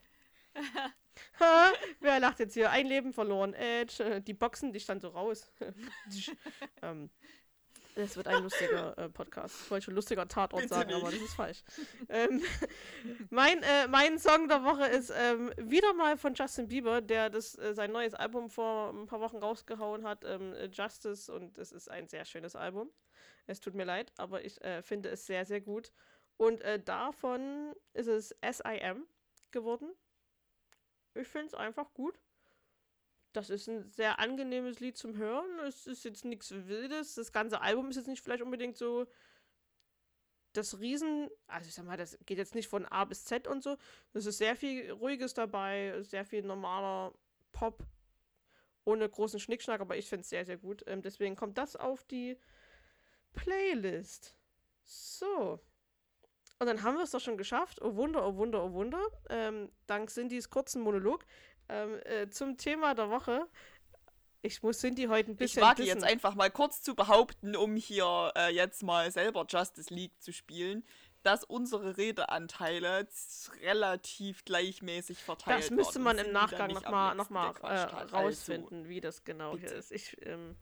Ha, wer lacht jetzt hier? Ein Leben verloren. Edge. Die Boxen, die stand so raus. ähm, das wird ein lustiger äh, Podcast. Ich wollte schon lustiger Tatort Bitte sagen, nicht. aber das ist falsch. ähm, mein, äh, mein Song der Woche ist ähm, wieder mal von Justin Bieber, der das, äh, sein neues Album vor ein paar Wochen rausgehauen hat, ähm, Justice, und es ist ein sehr schönes Album. Es tut mir leid, aber ich äh, finde es sehr, sehr gut. Und äh, davon ist es SIM geworden. Ich finde es einfach gut. Das ist ein sehr angenehmes Lied zum Hören. Es ist jetzt nichts Wildes. Das ganze Album ist jetzt nicht vielleicht unbedingt so das Riesen, also ich sag mal, das geht jetzt nicht von A bis Z und so. Es ist sehr viel Ruhiges dabei, sehr viel normaler Pop, ohne großen Schnickschnack, aber ich finde es sehr, sehr gut. Ähm, deswegen kommt das auf die Playlist. So. Und dann haben wir es doch schon geschafft. Oh Wunder, oh Wunder, oh Wunder. Ähm, dank Cindys kurzen Monolog ähm, äh, zum Thema der Woche. Ich muss Cindy heute ein bisschen. Ich wage jetzt einfach mal kurz zu behaupten, um hier äh, jetzt mal selber Justice League zu spielen, dass unsere Redeanteile relativ gleichmäßig verteilt sind. Das müsste man im Nachgang nochmal noch mal, noch mal, äh, also rausfinden, also, wie das genau bitte. hier ist. Ich, ähm,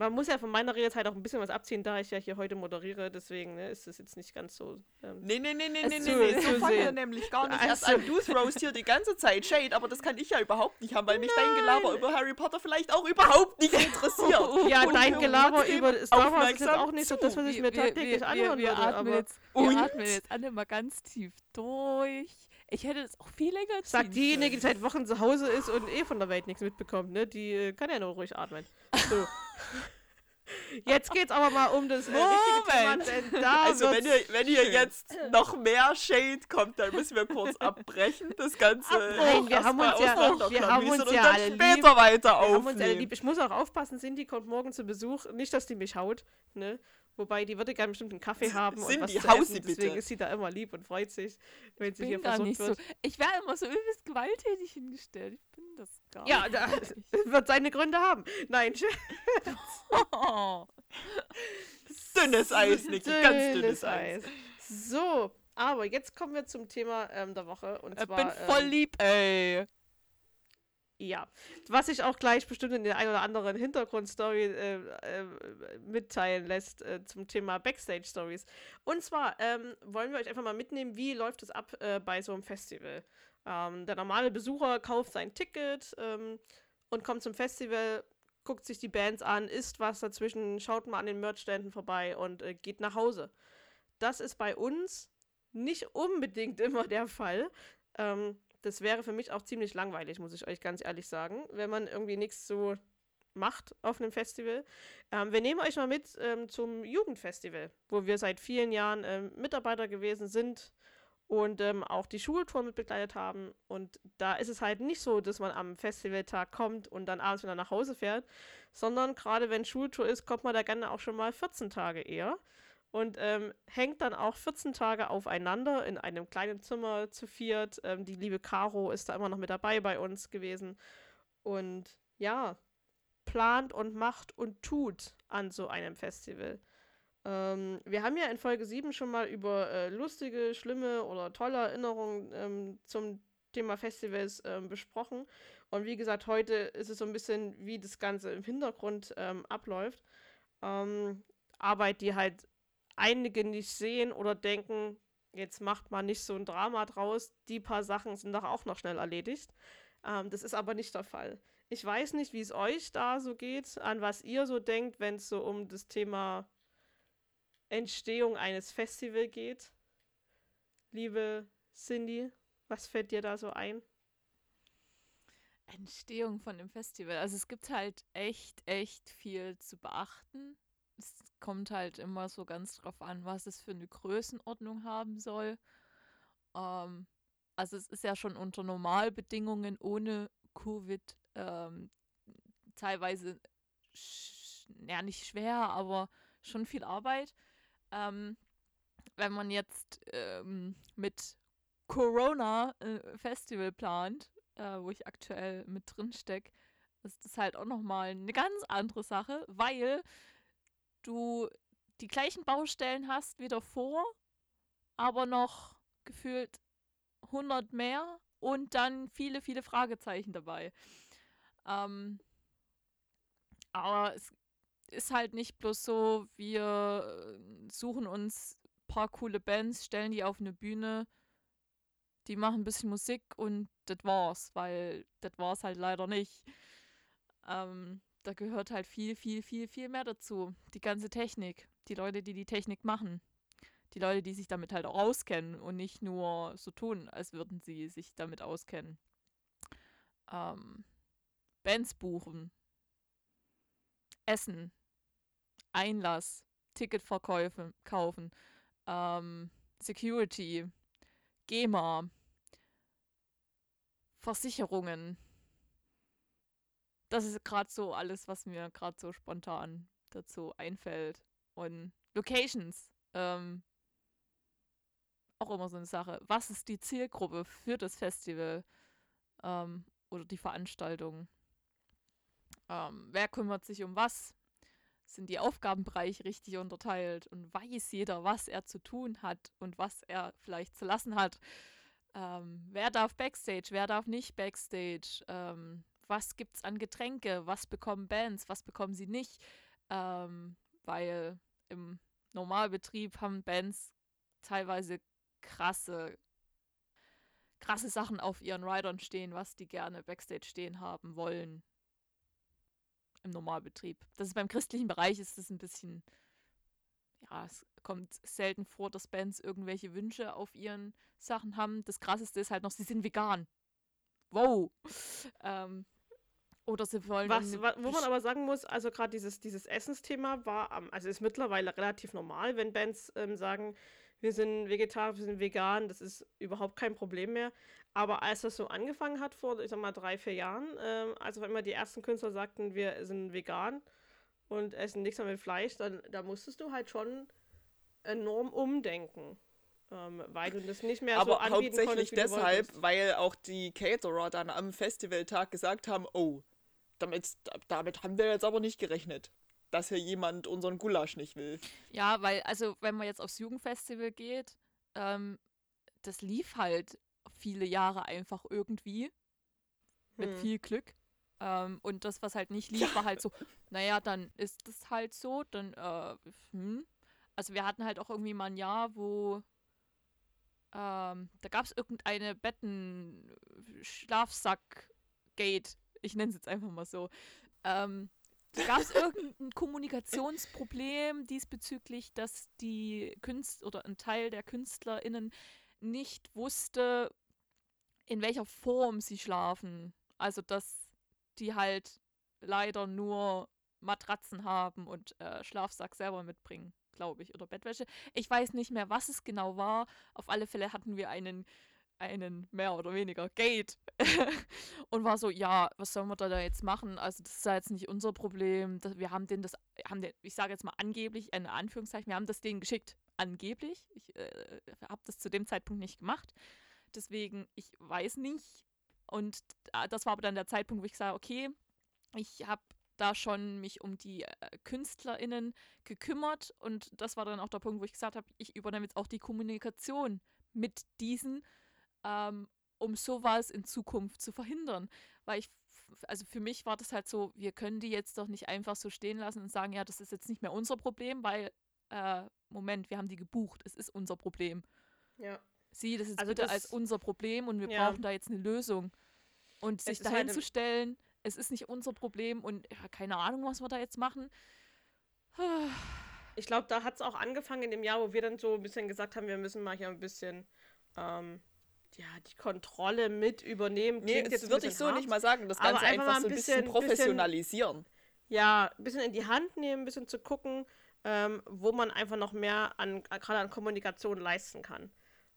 man muss ja von meiner Redezeit auch ein bisschen was abziehen, da ich ja hier heute moderiere, deswegen ne, ist das jetzt nicht ganz so. Ähm, nee, nee, nee, nee, nee, nee, nee, so fangen wir nämlich gar nicht also. erst an. Du throwst hier die ganze Zeit Shade, aber das kann ich ja überhaupt nicht haben, weil mich Nein. dein Gelaber über Harry Potter vielleicht auch überhaupt nicht interessiert. ja, Und dein Gelaber über Star Wars ist jetzt auch nicht so das, was ich mir tagtäglich anhören wir, wir, würde. Atmen jetzt, wir atmen jetzt alle mal ganz tief durch Ich hätte es auch viel länger ziehen Sagt diejenige, die seit Wochen zu Hause ist und eh von der Welt nichts mitbekommt, ne? Die äh, kann ja nur ruhig atmen. So. Jetzt geht's aber mal um das äh, richtige Thema, Moment. da Also wenn ihr, wenn ihr schön. jetzt noch mehr Shade kommt, dann müssen wir kurz abbrechen. Das Ganze Nein, wir haben uns ja- wir haben uns und ja dann alle später lieb. weiter Wir haben uns alle aufnehmen. lieb. Ich muss auch aufpassen, Cindy kommt morgen zu Besuch. Nicht, dass die mich haut, ne? Wobei, die würde gerne bestimmt einen Kaffee haben und Cindy, was zu hau essen. sie Deswegen bitte. ist sie da immer lieb und freut sich, wenn sie Ich hier bin gar versucht nicht wird. so. Ich werde immer so übelst gewalttätig hingestellt. Ich bin das gar Ja, nicht. da, wird seine Gründe haben. Nein, Oh. Dünnes Eis, Niki, ganz dünnes Eis. So, aber jetzt kommen wir zum Thema ähm, der Woche. Und Ich zwar, bin voll ähm, lieb, ey. Ja, was sich auch gleich bestimmt in der ein oder anderen Hintergrundstory äh, äh, mitteilen lässt äh, zum Thema Backstage-Stories. Und zwar ähm, wollen wir euch einfach mal mitnehmen, wie läuft es ab äh, bei so einem Festival. Ähm, der normale Besucher kauft sein Ticket ähm, und kommt zum Festival, guckt sich die Bands an, isst was dazwischen, schaut mal an den Merchständen vorbei und äh, geht nach Hause. Das ist bei uns nicht unbedingt immer der Fall. Ähm, das wäre für mich auch ziemlich langweilig, muss ich euch ganz ehrlich sagen, wenn man irgendwie nichts so macht auf einem Festival. Ähm, wir nehmen euch mal mit ähm, zum Jugendfestival, wo wir seit vielen Jahren ähm, Mitarbeiter gewesen sind und ähm, auch die Schultour mit begleitet haben. Und da ist es halt nicht so, dass man am Festivaltag kommt und dann abends wieder nach Hause fährt, sondern gerade wenn Schultour ist, kommt man da gerne auch schon mal 14 Tage eher und ähm, hängt dann auch 14 Tage aufeinander in einem kleinen Zimmer zu viert. Ähm, die liebe Caro ist da immer noch mit dabei bei uns gewesen. Und ja, plant und macht und tut an so einem Festival. Ähm, wir haben ja in Folge 7 schon mal über äh, lustige, schlimme oder tolle Erinnerungen ähm, zum Thema Festivals ähm, besprochen. Und wie gesagt, heute ist es so ein bisschen, wie das Ganze im Hintergrund ähm, abläuft. Ähm, Arbeit, die halt einige nicht sehen oder denken, jetzt macht man nicht so ein Drama draus, die paar Sachen sind doch auch noch schnell erledigt. Ähm, das ist aber nicht der Fall. Ich weiß nicht, wie es euch da so geht, an was ihr so denkt, wenn es so um das Thema Entstehung eines Festivals geht. Liebe Cindy, was fällt dir da so ein? Entstehung von dem Festival. Also es gibt halt echt, echt viel zu beachten. Es kommt halt immer so ganz drauf an, was es für eine Größenordnung haben soll. Ähm, also es ist ja schon unter Normalbedingungen ohne Covid ähm, teilweise, ja nicht schwer, aber schon viel Arbeit. Ähm, wenn man jetzt ähm, mit Corona äh, Festival plant, äh, wo ich aktuell mit drin stecke, ist das halt auch nochmal eine ganz andere Sache, weil du die gleichen Baustellen hast wie davor, aber noch gefühlt 100 mehr und dann viele, viele Fragezeichen dabei. Ähm, aber es ist halt nicht bloß so, wir äh, suchen uns ein paar coole Bands, stellen die auf eine Bühne, die machen ein bisschen Musik und das war's, weil das war's halt leider nicht. Ähm, da gehört halt viel, viel, viel, viel mehr dazu. Die ganze Technik, die Leute, die die Technik machen, die Leute, die sich damit halt auch auskennen und nicht nur so tun, als würden sie sich damit auskennen. Ähm, Bands buchen, Essen, Einlass, Ticketverkäufe kaufen, ähm, Security, GEMA, Versicherungen. Das ist gerade so alles, was mir gerade so spontan dazu einfällt. Und Locations. Ähm, auch immer so eine Sache. Was ist die Zielgruppe für das Festival ähm, oder die Veranstaltung? Ähm, wer kümmert sich um was? Sind die Aufgabenbereiche richtig unterteilt und weiß jeder, was er zu tun hat und was er vielleicht zu lassen hat? Ähm, wer darf Backstage, wer darf nicht Backstage? Ähm, was gibt's an Getränke? Was bekommen Bands? Was bekommen sie nicht? Ähm, weil im Normalbetrieb haben Bands teilweise krasse, krasse Sachen auf ihren Riders stehen, was die gerne Backstage stehen haben wollen. Im Normalbetrieb. Das ist beim christlichen Bereich ist das ein bisschen, ja, ja, es kommt selten vor, dass Bands irgendwelche Wünsche auf ihren Sachen haben. Das krasseste ist halt noch, sie sind vegan. Wow. Ähm, oder sie wollen. Was, eine wa- wo man aber sagen muss, also gerade dieses, dieses Essensthema war, also ist mittlerweile relativ normal, wenn Bands ähm, sagen, wir sind vegetarisch, wir sind vegan, das ist überhaupt kein Problem mehr. Aber als das so angefangen hat, vor, ich sag mal, drei, vier Jahren, ähm, also wenn immer die ersten Künstler sagten, wir sind vegan und essen nichts mehr mit Fleisch, dann da musstest du halt schon enorm umdenken. Ähm, weil du das nicht mehr so Aber anbieten hauptsächlich konntest, deshalb, wolltest. weil auch die Caterer dann am Festivaltag gesagt haben, oh, damit, damit haben wir jetzt aber nicht gerechnet, dass hier jemand unseren Gulasch nicht will. Ja, weil, also, wenn man jetzt aufs Jugendfestival geht, ähm, das lief halt viele Jahre einfach irgendwie. Mit Hm. viel Glück. Ähm, und das, was halt nicht lief, war halt so, naja, dann ist es halt so, dann, äh, hm. Also wir hatten halt auch irgendwie mal ein Jahr, wo ähm, da gab es irgendeine Betten-Schlafsack-Gate. Ich nenne es jetzt einfach mal so. Ähm, gab es irgendein Kommunikationsproblem diesbezüglich, dass die Künstler oder ein Teil der KünstlerInnen nicht wusste, in welcher Form sie schlafen. Also, dass die halt leider nur Matratzen haben und äh, Schlafsack selber mitbringen, glaube ich, oder Bettwäsche. Ich weiß nicht mehr, was es genau war. Auf alle Fälle hatten wir einen, einen mehr oder weniger Gate und war so, ja, was sollen wir da jetzt machen? Also das ist ja jetzt nicht unser Problem. Wir haben den das, haben den, ich sage jetzt mal angeblich, in Anführungszeichen, wir haben das denen geschickt. Angeblich. Ich äh, habe das zu dem Zeitpunkt nicht gemacht. Deswegen, ich weiß nicht. Und da- das war aber dann der Zeitpunkt, wo ich sage, okay, ich habe da schon mich um die äh, KünstlerInnen gekümmert und das war dann auch der Punkt, wo ich gesagt habe, ich übernehme jetzt auch die Kommunikation mit diesen, ähm, um sowas in Zukunft zu verhindern. Weil ich, also für mich war das halt so, wir können die jetzt doch nicht einfach so stehen lassen und sagen, ja, das ist jetzt nicht mehr unser Problem, weil, äh, Moment, wir haben die gebucht, es ist unser Problem. Ja. Sieh das jetzt Also bitte als das- unser Problem und wir Ja. brauchen da jetzt eine Lösung. Und sich ist halt dahin im- zu stellen, es ist nicht unser Problem und ja, keine Ahnung, was wir da jetzt machen. Ich glaube, da hat es auch angefangen in dem Jahr, wo wir dann so ein bisschen gesagt haben, wir müssen mal hier ein bisschen ähm, ja, die Kontrolle mit übernehmen. Nee, das jetzt ein würde ich bisschen so hart. nicht mal sagen. Das Ganze einfach einfach, mal so ein ein bisschen, bisschen- bisschen- professionalisieren. Ja, ein bisschen in die Hand nehmen, ein bisschen zu gucken, ähm, wo man einfach noch mehr an, gerade an Kommunikation leisten kann.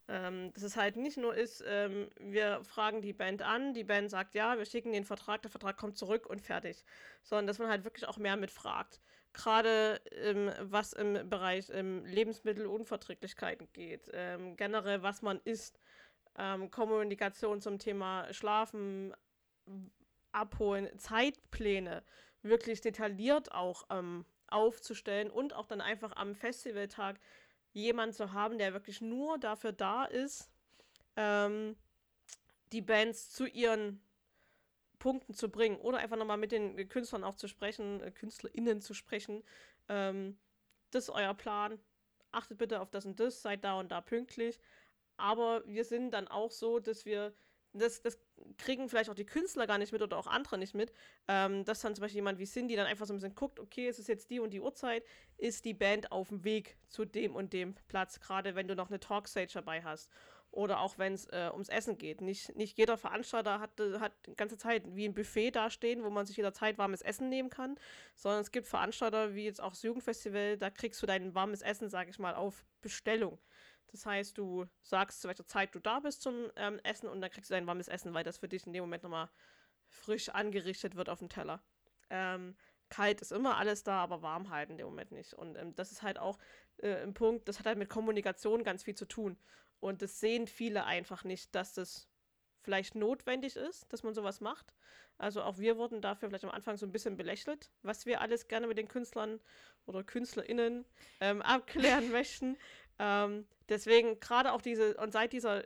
Ähm, dass es halt nicht nur ist, ähm, wir fragen die Band an, die Band sagt ja, wir schicken den Vertrag, der Vertrag kommt zurück und fertig. Sondern dass man halt wirklich auch mehr mitfragt. Gerade ähm, was im Bereich ähm, Lebensmittelunverträglichkeiten geht, ähm, generell was man isst, ähm, Kommunikation zum Thema Schlafen, abholen, Zeitpläne wirklich detailliert auch ähm, aufzustellen und auch dann einfach am Festivaltag jemanden zu haben, der wirklich nur dafür da ist, ähm, die Bands zu ihren Punkten zu bringen oder einfach nochmal mit den Künstlern auch zu sprechen, äh, KünstlerInnen zu sprechen. Ähm, das ist euer Plan. Achtet bitte auf das und das, seid da und da pünktlich. Aber wir sind dann auch so, dass wir, das, das kriegen vielleicht auch die Künstler gar nicht mit oder auch andere nicht mit, ähm, dass dann zum Beispiel jemand wie Cindy dann einfach so ein bisschen guckt, okay, es ist jetzt die und die Uhrzeit, ist die Band auf dem Weg zu dem und dem Platz, gerade wenn du noch eine Talkstage dabei hast. Oder auch wenn es äh, ums Essen geht. Nicht, nicht jeder Veranstalter hat, äh, hat die ganze Zeit wie ein Buffet dastehen, wo man sich jederzeit warmes Essen nehmen kann, sondern es gibt Veranstalter wie jetzt auch das Jugendfestival, da kriegst du dein warmes Essen, sag ich mal, auf Bestellung. Das heißt, du sagst, zu welcher Zeit du da bist zum ähm, Essen und dann kriegst du dein warmes Essen, weil das für dich in dem Moment nochmal frisch angerichtet wird auf dem Teller. Ähm, kalt ist immer alles da, aber warm halt in dem Moment nicht. Und ähm, das ist halt auch äh, ein Punkt, das hat halt mit Kommunikation ganz viel zu tun. Und das sehen viele einfach nicht, dass das vielleicht notwendig ist, dass man sowas macht. Also auch wir wurden dafür vielleicht am Anfang so ein bisschen belächelt, was wir alles gerne mit den Künstlern oder KünstlerInnen ähm, abklären möchten. Ähm, deswegen gerade auch diese, und seit dieser,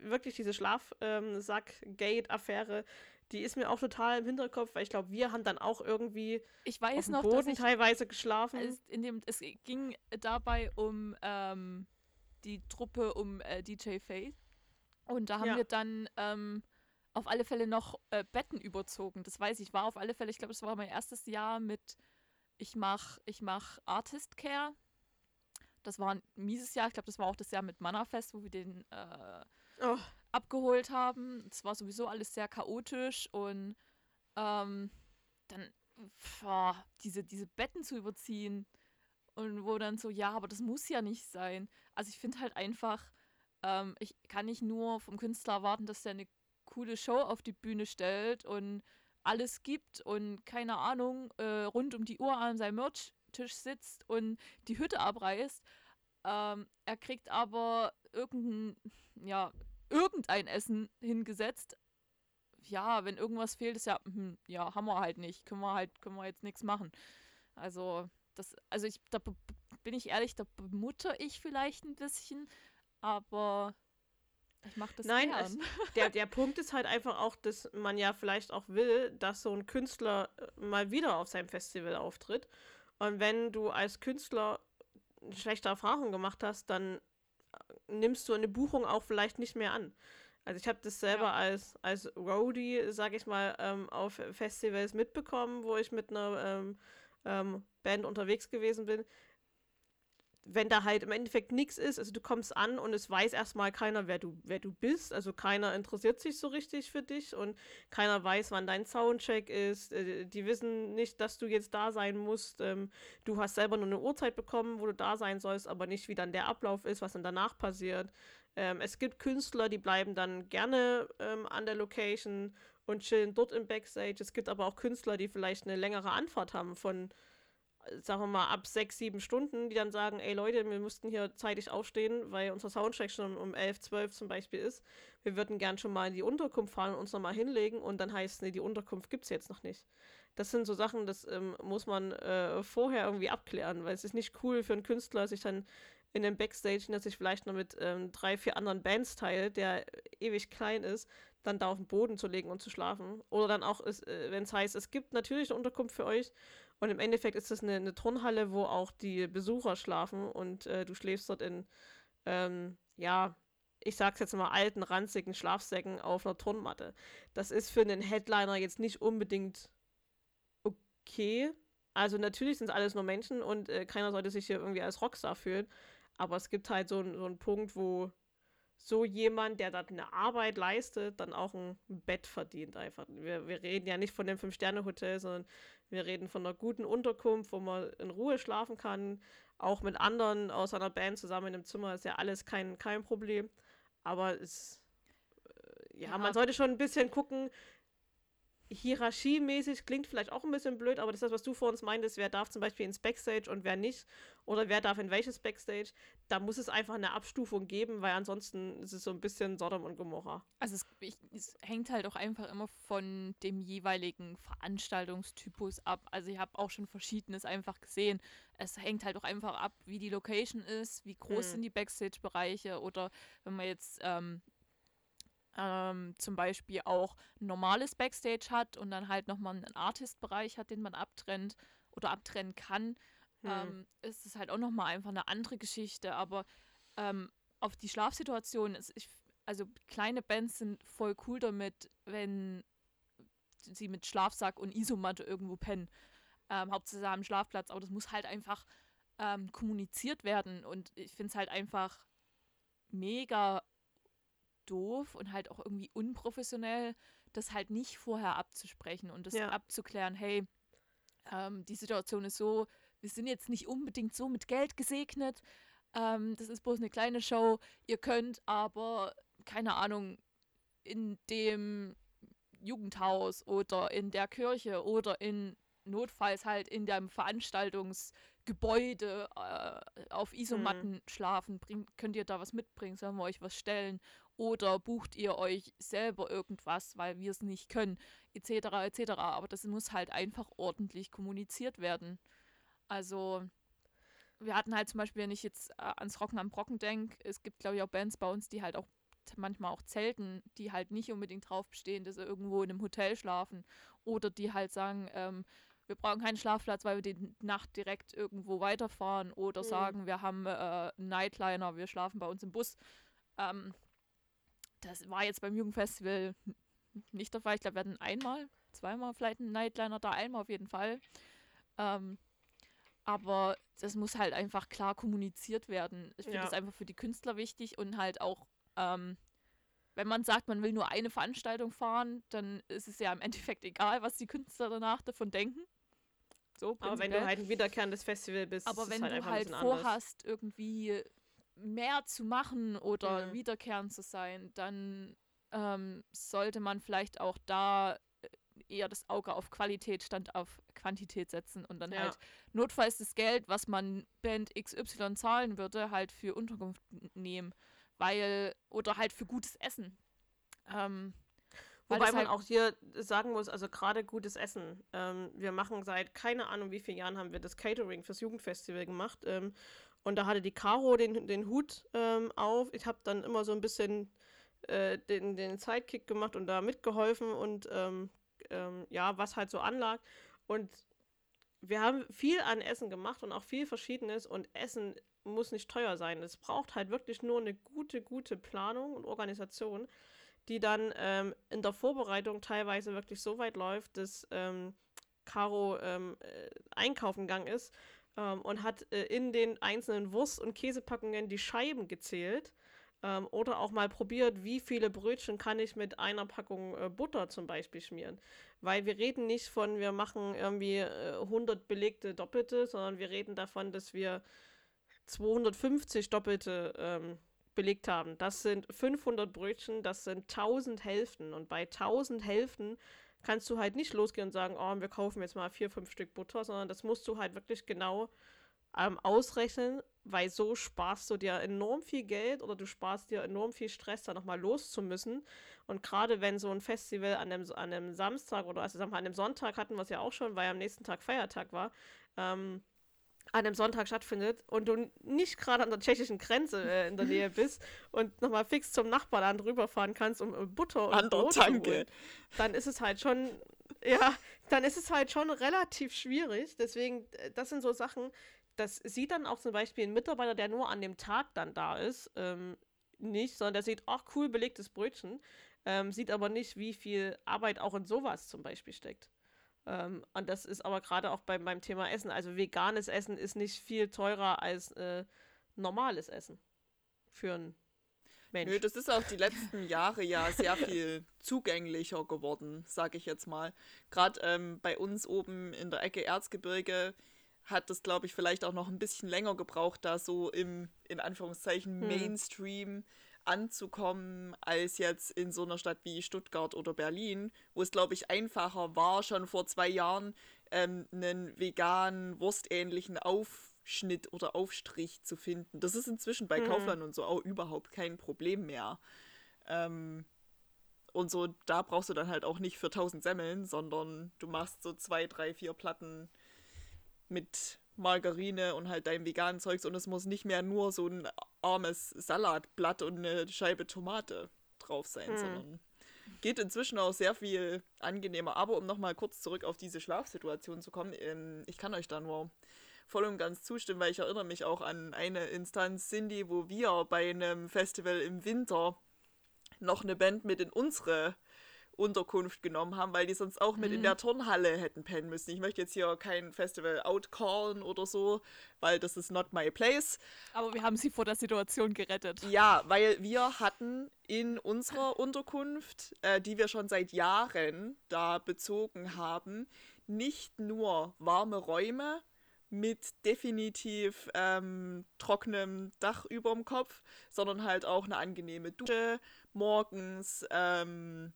wirklich diese Schlafsack-Gate-Affäre, die ist mir auch total im Hinterkopf, weil ich glaube, wir haben dann auch irgendwie Ich auf weiß dem noch, Boden ich teilweise geschlafen. Es, in dem, es ging dabei um ähm, die Truppe um äh, DJ Faith. Und da haben Ja. wir dann ähm, auf alle Fälle noch äh, Betten überzogen. Das weiß ich. War auf alle Fälle, ich glaube, das war mein erstes Jahr mit Ich mach, ich mach Artist Care. Das war ein mieses Jahr. Ich glaube, das war auch das Jahr mit Manafest, wo wir den äh, Oh, abgeholt haben. Es war sowieso alles sehr chaotisch und ähm, dann boah, diese, diese Betten zu überziehen und wo dann so, ja, aber das muss ja nicht sein. Also ich finde halt einfach, ähm, ich kann nicht nur vom Künstler erwarten, dass der eine coole Show auf die Bühne stellt und alles gibt und keine Ahnung, äh, rund um die Uhr an seinem Merch-Tisch sitzt und die Hütte abreißt. Ähm, er kriegt aber irgendein, ja, irgendein Essen hingesetzt. Ja, wenn irgendwas fehlt, ist ja, hm, ja, haben wir halt nicht. Können wir halt, können wir jetzt nichts machen. Also, das, also ich, da bin ich ehrlich, da bemutter ich vielleicht ein bisschen, aber ich mache das Nein, gern. es- der, der Punkt ist halt einfach auch, dass man ja vielleicht auch will, dass so ein Künstler äh, mal wieder auf seinem Festival auftritt. Und wenn du als Künstler eine schlechte Erfahrung gemacht hast, dann äh, nimmst du eine Buchung auch vielleicht nicht mehr an. Also ich habe das selber Ja. als, als Roadie, sag ich mal, ähm, auf Festivals mitbekommen, wo ich mit einer ähm, ähm, Band unterwegs gewesen bin. Wenn da halt im Endeffekt nichts ist, also du kommst an und es weiß erstmal keiner, wer du, wer du bist, also keiner interessiert sich so richtig für dich und keiner weiß, wann dein Soundcheck ist, äh, die wissen nicht, dass du jetzt da sein musst, ähm, du hast selber nur eine Uhrzeit bekommen, wo du da sein sollst, aber nicht, wie dann der Ablauf ist, was dann danach passiert. Ähm, es gibt Künstler, die bleiben dann gerne ähm, an der Location und chillen dort im Backstage. Es gibt aber auch Künstler, die vielleicht eine längere Anfahrt haben von, sagen wir mal, ab sechs, sieben Stunden, die dann sagen, ey Leute, wir mussten hier zeitig aufstehen, weil unser Soundcheck schon um 11, 12 zum Beispiel ist. Wir würden gern schon mal in die Unterkunft fahren und uns nochmal hinlegen und dann heißt, nee, die Unterkunft gibt es jetzt noch nicht. Das sind so Sachen, das ähm, muss man äh, vorher irgendwie abklären, weil es ist nicht cool für einen Künstler, sich dann in dem Backstage, der sich vielleicht noch mit ähm, drei, vier anderen Bands teilt, der ewig klein ist, dann da auf den Boden zu legen und zu schlafen. Oder dann auch, äh, wenn es heißt, es gibt natürlich eine Unterkunft für euch und im Endeffekt ist das eine, eine Turnhalle, wo auch die Besucher schlafen und äh, du schläfst dort in, ähm, ja, ich sag's jetzt mal, alten, ranzigen Schlafsäcken auf einer Turnmatte. Das ist für einen Headliner jetzt nicht unbedingt okay. Also natürlich sind es alles nur Menschen und äh, keiner sollte sich hier irgendwie als Rockstar fühlen. Aber es gibt halt so, so einen Punkt, wo so jemand, der da eine Arbeit leistet, dann auch ein Bett verdient einfach. Wir, wir reden ja nicht von dem Fünf-Sterne-Hotel, sondern wir reden von einer guten Unterkunft, wo man in Ruhe schlafen kann. Auch mit anderen aus einer Band zusammen in einem Zimmer ist ja alles kein, kein Problem. Aber es, äh, ja, Ja. man sollte schon ein bisschen gucken, hierarchiemäßig klingt vielleicht auch ein bisschen blöd, aber das ist das, was du vor uns meintest, wer darf zum Beispiel ins Backstage und wer nicht, oder wer darf in welches Backstage, da muss es einfach eine Abstufung geben, weil ansonsten ist es so ein bisschen Sodom und Gomorra. Also es, ich, es hängt halt auch einfach immer von dem jeweiligen Veranstaltungstypus ab. Also ich habe auch schon verschiedenes einfach gesehen. Es hängt halt auch einfach ab, wie die Location ist, wie groß Hm. sind die Backstage-Bereiche oder wenn man jetzt ähm, ähm, zum Beispiel auch ein normales Backstage hat und dann halt nochmal einen Artist-Bereich hat, den man abtrennt oder abtrennen kann, Hm. ähm, ist es halt auch nochmal einfach eine andere Geschichte. Aber ähm, auf die Schlafsituation ist, ich, also kleine Bands sind voll cool damit, wenn sie mit Schlafsack und Isomatte irgendwo pennen. Ähm, Hauptsache am Schlafplatz, aber das muss halt einfach ähm, kommuniziert werden und ich finde es halt einfach mega doof und halt auch irgendwie unprofessionell, das halt nicht vorher abzusprechen und das Ja. abzuklären, hey, ähm, die Situation ist so, wir sind jetzt nicht unbedingt so mit Geld gesegnet, ähm, das ist bloß eine kleine Show, ihr könnt aber, keine Ahnung, in dem Jugendhaus oder in der Kirche oder in notfalls halt in dem Veranstaltungsgebäude äh, auf Isomatten schlafen. Bringt, könnt ihr da was mitbringen? Sollen wir euch was stellen? Oder bucht ihr euch selber irgendwas, weil wir es nicht können? Etc. etc. Aber das muss halt einfach ordentlich kommuniziert werden. Also wir hatten halt zum Beispiel, wenn ich jetzt äh, ans Rocken am Brocken denke, es gibt glaube ich auch Bands bei uns, die halt auch manchmal auch zelten, die halt nicht unbedingt drauf bestehen, dass sie irgendwo in einem Hotel schlafen oder die halt sagen, ähm, wir brauchen keinen Schlafplatz, weil wir die Nacht direkt irgendwo weiterfahren oder Mhm. sagen, wir haben äh, einen Nightliner, wir schlafen bei uns im Bus. Ähm, das war jetzt beim Jugendfestival nicht der Fall. Ich glaube, wir hatten einmal, zweimal vielleicht einen Nightliner da, einmal auf jeden Fall. Ähm, Aber das muss halt einfach klar kommuniziert werden. Ich finde Ja. das einfach für die Künstler wichtig und halt auch, ähm, wenn man sagt, man will nur eine Veranstaltung fahren, dann ist es ja im Endeffekt egal, was die Künstler danach davon denken. So, Aber wenn du halt ein wiederkehrendes Festival bist, Aber ist wenn halt du halt vorhast, irgendwie mehr zu machen oder Mhm. wiederkehrend zu sein, dann ähm, sollte man vielleicht auch da äh, eher das Auge auf Qualität statt auf Quantität setzen und dann Ja. halt notfalls das Geld, was man Band XY zahlen würde, halt für Unterkunft nehmen. Weil, oder halt für gutes Essen. Ähm, Wobei man halt- auch hier sagen muss, also gerade gutes Essen. Ähm, wir machen seit keine Ahnung wie vielen Jahren haben wir das Catering fürs Jugendfestival gemacht. Ähm, und da hatte die Caro den, den Hut ähm, auf. Ich habe dann immer so ein bisschen äh, den, den Sidekick gemacht und da mitgeholfen und ähm, ähm, ja, was halt so anlag. Und wir haben viel an Essen gemacht und auch viel Verschiedenes und Essen muss nicht teuer sein. Es braucht halt wirklich nur eine gute, gute Planung und Organisation, die dann ähm, in der Vorbereitung teilweise wirklich so weit läuft, dass ähm, Caro ähm, äh, einkaufen gegangen ist ähm, und hat äh, in den einzelnen Wurst- und Käsepackungen die Scheiben gezählt ähm, oder auch mal probiert, wie viele Brötchen kann ich mit einer Packung äh, Butter zum Beispiel schmieren. Weil wir reden nicht von, wir machen irgendwie äh, 100 belegte Doppelte, sondern wir reden davon, dass wir 250 Doppelte ähm, belegt haben. Das sind 500 Brötchen, das sind 1000 Hälften. Und bei 1000 Hälften kannst du halt nicht losgehen und sagen, oh, wir kaufen jetzt mal vier, fünf Stück Butter, sondern das musst du halt wirklich genau ähm, ausrechnen, weil so sparst du dir enorm viel Geld oder du sparst dir enorm viel Stress, da nochmal los zu müssen. Und gerade wenn so ein Festival an einem, an einem Samstag oder also sagen wir, an einem Sonntag hatten wir es ja auch schon, weil am nächsten Tag Feiertag war, ähm, an einem Sonntag stattfindet und du nicht gerade an der tschechischen Grenze äh, in der Nähe bist und nochmal fix zum Nachbarland rüberfahren kannst, um äh, Butter und An Brot zu holen, dann ist es halt schon, ja, dann ist es halt schon relativ schwierig. Deswegen, äh, das sind so Sachen, das sieht dann auch zum Beispiel ein Mitarbeiter, der nur an dem Tag dann da ist, ähm, nicht, sondern der sieht, ach cool, belegtes Brötchen, ähm, sieht aber nicht, wie viel Arbeit auch in sowas zum Beispiel steckt. Ähm, und das ist aber gerade auch beim, beim Thema Essen. Also veganes Essen ist nicht viel teurer als äh, normales Essen für einen Mensch. Nö, das ist auch die letzten Jahre ja sehr viel zugänglicher geworden, sag ich jetzt mal. Gerade ähm, bei uns oben in der Ecke Erzgebirge hat das, glaube ich, vielleicht auch noch ein bisschen länger gebraucht, da so im, in Anführungszeichen, Hm. Anzukommen, als jetzt in so einer Stadt wie Stuttgart oder Berlin, wo es, glaube ich, einfacher war, schon vor zwei Jahren ähm, einen veganen, wurstähnlichen Aufschnitt oder Aufstrich zu finden. Das ist inzwischen bei Mhm. Kaufland und so auch überhaupt kein Problem mehr. Ähm, und so, da brauchst du dann halt auch nicht für 1000 Semmeln, sondern du machst so zwei, drei, vier Platten mit Margarine und halt deinem veganen Zeugs und es muss nicht mehr nur so ein armes Salatblatt und eine Scheibe Tomate drauf sein, Hm. sondern geht inzwischen auch sehr viel angenehmer. Aber um nochmal kurz zurück auf diese Schlafsituation zu kommen, ähm, ich kann euch da nur voll und ganz zustimmen, weil ich erinnere mich auch an eine Instanz, Cindy, wo wir bei einem Festival im Winter noch eine Band mit in unsere Unterkunft genommen haben, weil die sonst auch mit in der Turnhalle hätten pennen müssen. Ich möchte jetzt hier kein Festival outcallen oder so, weil das ist not my place. Aber wir haben sie vor der Situation gerettet. Ja, weil wir hatten in unserer Unterkunft, äh, die wir schon seit Jahren da bezogen haben, nicht nur warme Räume mit definitiv ähm, trockenem Dach überm Kopf, sondern halt auch eine angenehme Dusche morgens, ähm,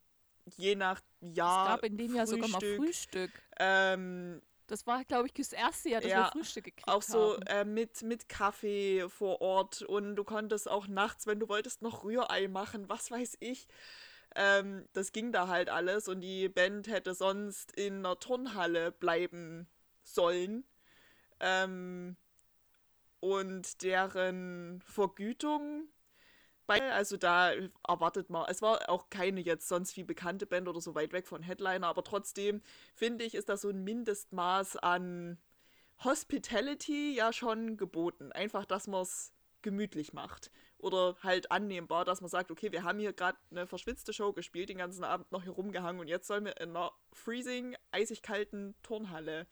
je nach Jahr. es gab in dem Jahr sogar mal Frühstück. Ähm, Das war, glaube ich, das erste Jahr, dass Ja, wir Frühstück gekriegt auch so haben. äh, mit, mit Kaffee vor Ort und du konntest auch nachts, wenn du wolltest, noch Rührei machen, was weiß ich. Ähm, das ging da halt alles und die Band hätte sonst in einer Turnhalle bleiben sollen. Ähm, und deren Vergütung, also da erwartet man, es war auch keine jetzt sonst wie bekannte Band oder so weit weg von Headliner, aber trotzdem finde ich, ist da so ein Mindestmaß an Hospitality ja schon geboten. Einfach, dass man es gemütlich macht. Oder halt annehmbar, dass man sagt, okay, wir haben hier gerade eine verschwitzte Show gespielt, den ganzen Abend noch hier rumgehangen und jetzt sollen wir in einer freezing, eisig kalten Turnhalle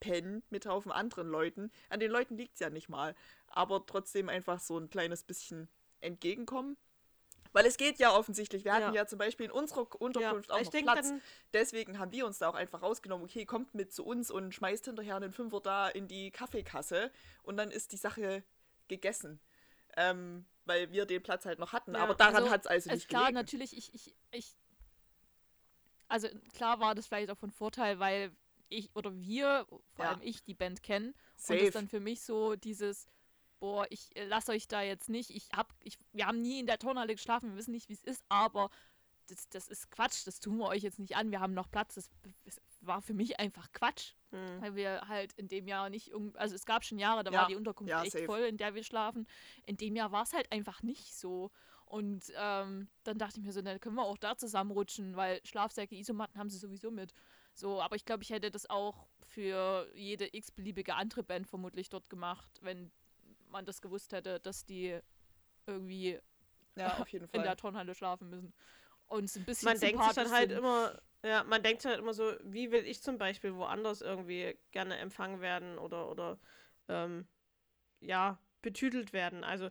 pennt mit Haufen anderen Leuten. An den Leuten liegt es ja nicht mal. Aber trotzdem einfach so ein kleines bisschen entgegenkommen. Weil es geht ja offensichtlich. Wir hatten ja, ja zum Beispiel in unserer Unterkunft ja, auch noch Platz. Deswegen haben wir uns da auch einfach rausgenommen, okay, kommt mit zu uns und schmeißt hinterher einen Fünfer da in die Kaffeekasse und dann ist die Sache gegessen. Ähm, weil wir den Platz halt noch hatten. Ja, Aber daran also, hat es also nicht klar, gelegen. natürlich, ich, ich, ich. Also klar war das vielleicht auch von Vorteil, weil ich oder wir, vor allem ich, die Band kennen. Safe. Und das dann für mich so dieses boah, ich äh, lasse euch da jetzt nicht, ich hab, ich, wir haben nie in der Turnhalle geschlafen, wir wissen nicht, wie es ist, aber das, das ist Quatsch, das tun wir euch jetzt nicht an, wir haben noch Platz, das, das war für mich einfach Quatsch, hm. weil wir halt in dem Jahr nicht, also es gab schon Jahre, da ja, war die Unterkunft ja, echt safe. voll, in der wir schlafen, in dem Jahr war es halt einfach nicht so und ähm, dann dachte ich mir so, dann können wir auch da zusammenrutschen, weil Schlafsäcke, Isomatten haben sie sowieso mit. So, aber ich glaube, ich hätte das auch für jede x-beliebige andere Band vermutlich dort gemacht, wenn man das gewusst hätte, dass die irgendwie ja, in der Turnhalle schlafen müssen. Und es ein bisschen Man denkt sich dann halt sind. immer, ja, man denkt halt immer so, wie will ich zum Beispiel woanders irgendwie gerne empfangen werden oder, oder ähm, ja, betütelt werden. Also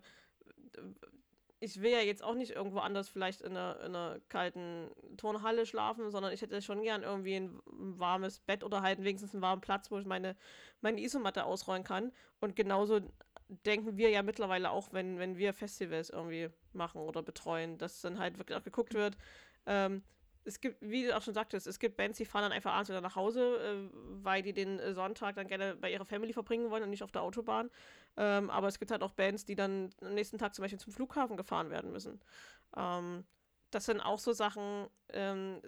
ich will ja jetzt auch nicht irgendwo anders vielleicht in einer, in einer kalten Turnhalle schlafen, sondern ich hätte schon gern irgendwie ein, warmes Bett oder halt wenigstens einen warmen Platz, wo ich meine, meine Isomatte ausrollen kann. Und genauso denken wir ja mittlerweile auch, wenn, wenn wir Festivals irgendwie machen oder betreuen, dass dann halt wirklich auch geguckt wird. Ähm, es gibt, wie du auch schon sagtest, es gibt Bands, die fahren dann einfach abends wieder nach Hause, äh, weil die den äh, Sonntag dann gerne bei ihrer Family verbringen wollen und nicht auf der Autobahn. Ähm, aber es gibt halt auch Bands, die dann am nächsten Tag zum Beispiel zum Flughafen gefahren werden müssen. Ähm, das sind auch so Sachen, ähm,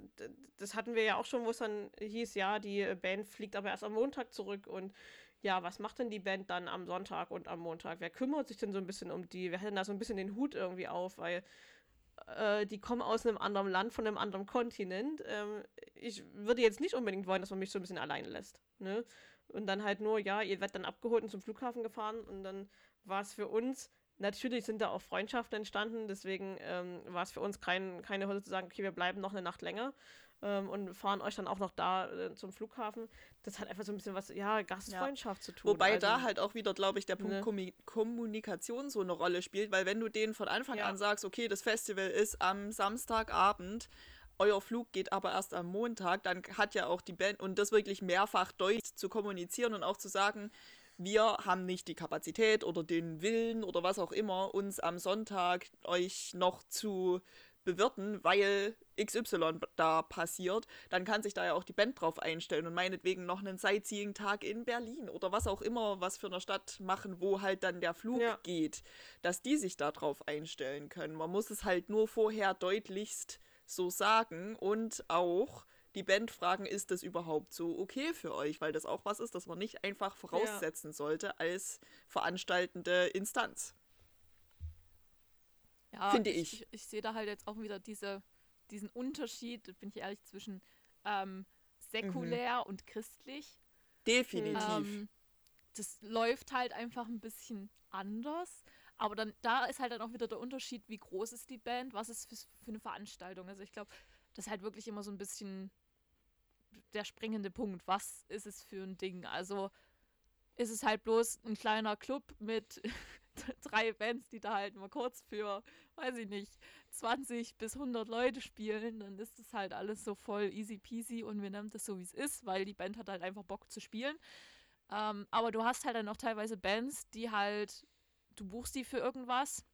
das hatten wir ja auch schon, wo es dann hieß, ja, die Band fliegt aber erst am Montag zurück und ja, was macht denn die Band dann am Sonntag und am Montag? Wer kümmert sich denn so ein bisschen um die? Wer hat denn da so ein bisschen den Hut irgendwie auf? Weil äh, die kommen aus einem anderen Land, von einem anderen Kontinent. Ähm, ich würde jetzt nicht unbedingt wollen, dass man mich so ein bisschen allein lässt. Ne? Und dann halt nur, ja, ihr werdet dann abgeholt und zum Flughafen gefahren und dann war es für uns Natürlich sind da auch Freundschaften entstanden, deswegen ähm, war es für uns kein, keine Hürde zu sagen, okay, wir bleiben noch eine Nacht länger ähm, und fahren euch dann auch noch da äh, zum Flughafen. Das hat einfach so ein bisschen was, ja, Gastfreundschaft ja. zu tun. Wobei also, da halt auch wieder, glaube ich, der Punkt ne. Kommunikation so eine Rolle spielt, weil wenn du denen von Anfang ja. an sagst, okay, das Festival ist am Samstagabend, euer Flug geht aber erst am Montag, dann hat ja auch die Band und das wirklich mehrfach deutlich zu kommunizieren und auch zu sagen, wir haben nicht die Kapazität oder den Willen oder was auch immer, uns am Sonntag euch noch zu bewirten, weil XY da passiert, dann kann sich da ja auch die Band drauf einstellen und meinetwegen noch einen Sightseeing-Tag in Berlin oder was auch immer, was für eine Stadt machen, wo halt dann der Flug ja. geht, dass die sich da drauf einstellen können. Man muss es halt nur vorher deutlichst so sagen und auch die Band fragen, ist das überhaupt so okay für euch? Weil das auch was ist, das man nicht einfach voraussetzen ja. sollte als veranstaltende Instanz. Ja, finde ich. Ich, ich sehe da halt jetzt auch wieder diese, diesen Unterschied, bin ich ehrlich, zwischen ähm, säkulär mhm. und christlich. Definitiv. Ähm, das läuft halt einfach ein bisschen anders. Aber dann, da ist halt dann auch wieder der Unterschied, wie groß ist die Band, was ist für, für eine Veranstaltung. Also ich glaube, das ist halt wirklich immer so ein bisschen der springende Punkt. Was ist es für ein Ding? Also ist es halt bloß ein kleiner Club mit drei Bands, die da halt mal kurz für, weiß ich nicht, 20 bis 100 Leute spielen, dann ist das halt alles so voll easy peasy und wir nehmen das so, wie es ist, weil die Band hat halt einfach Bock zu spielen. Ähm, aber du hast halt dann auch teilweise Bands, die halt, du buchst die für irgendwas,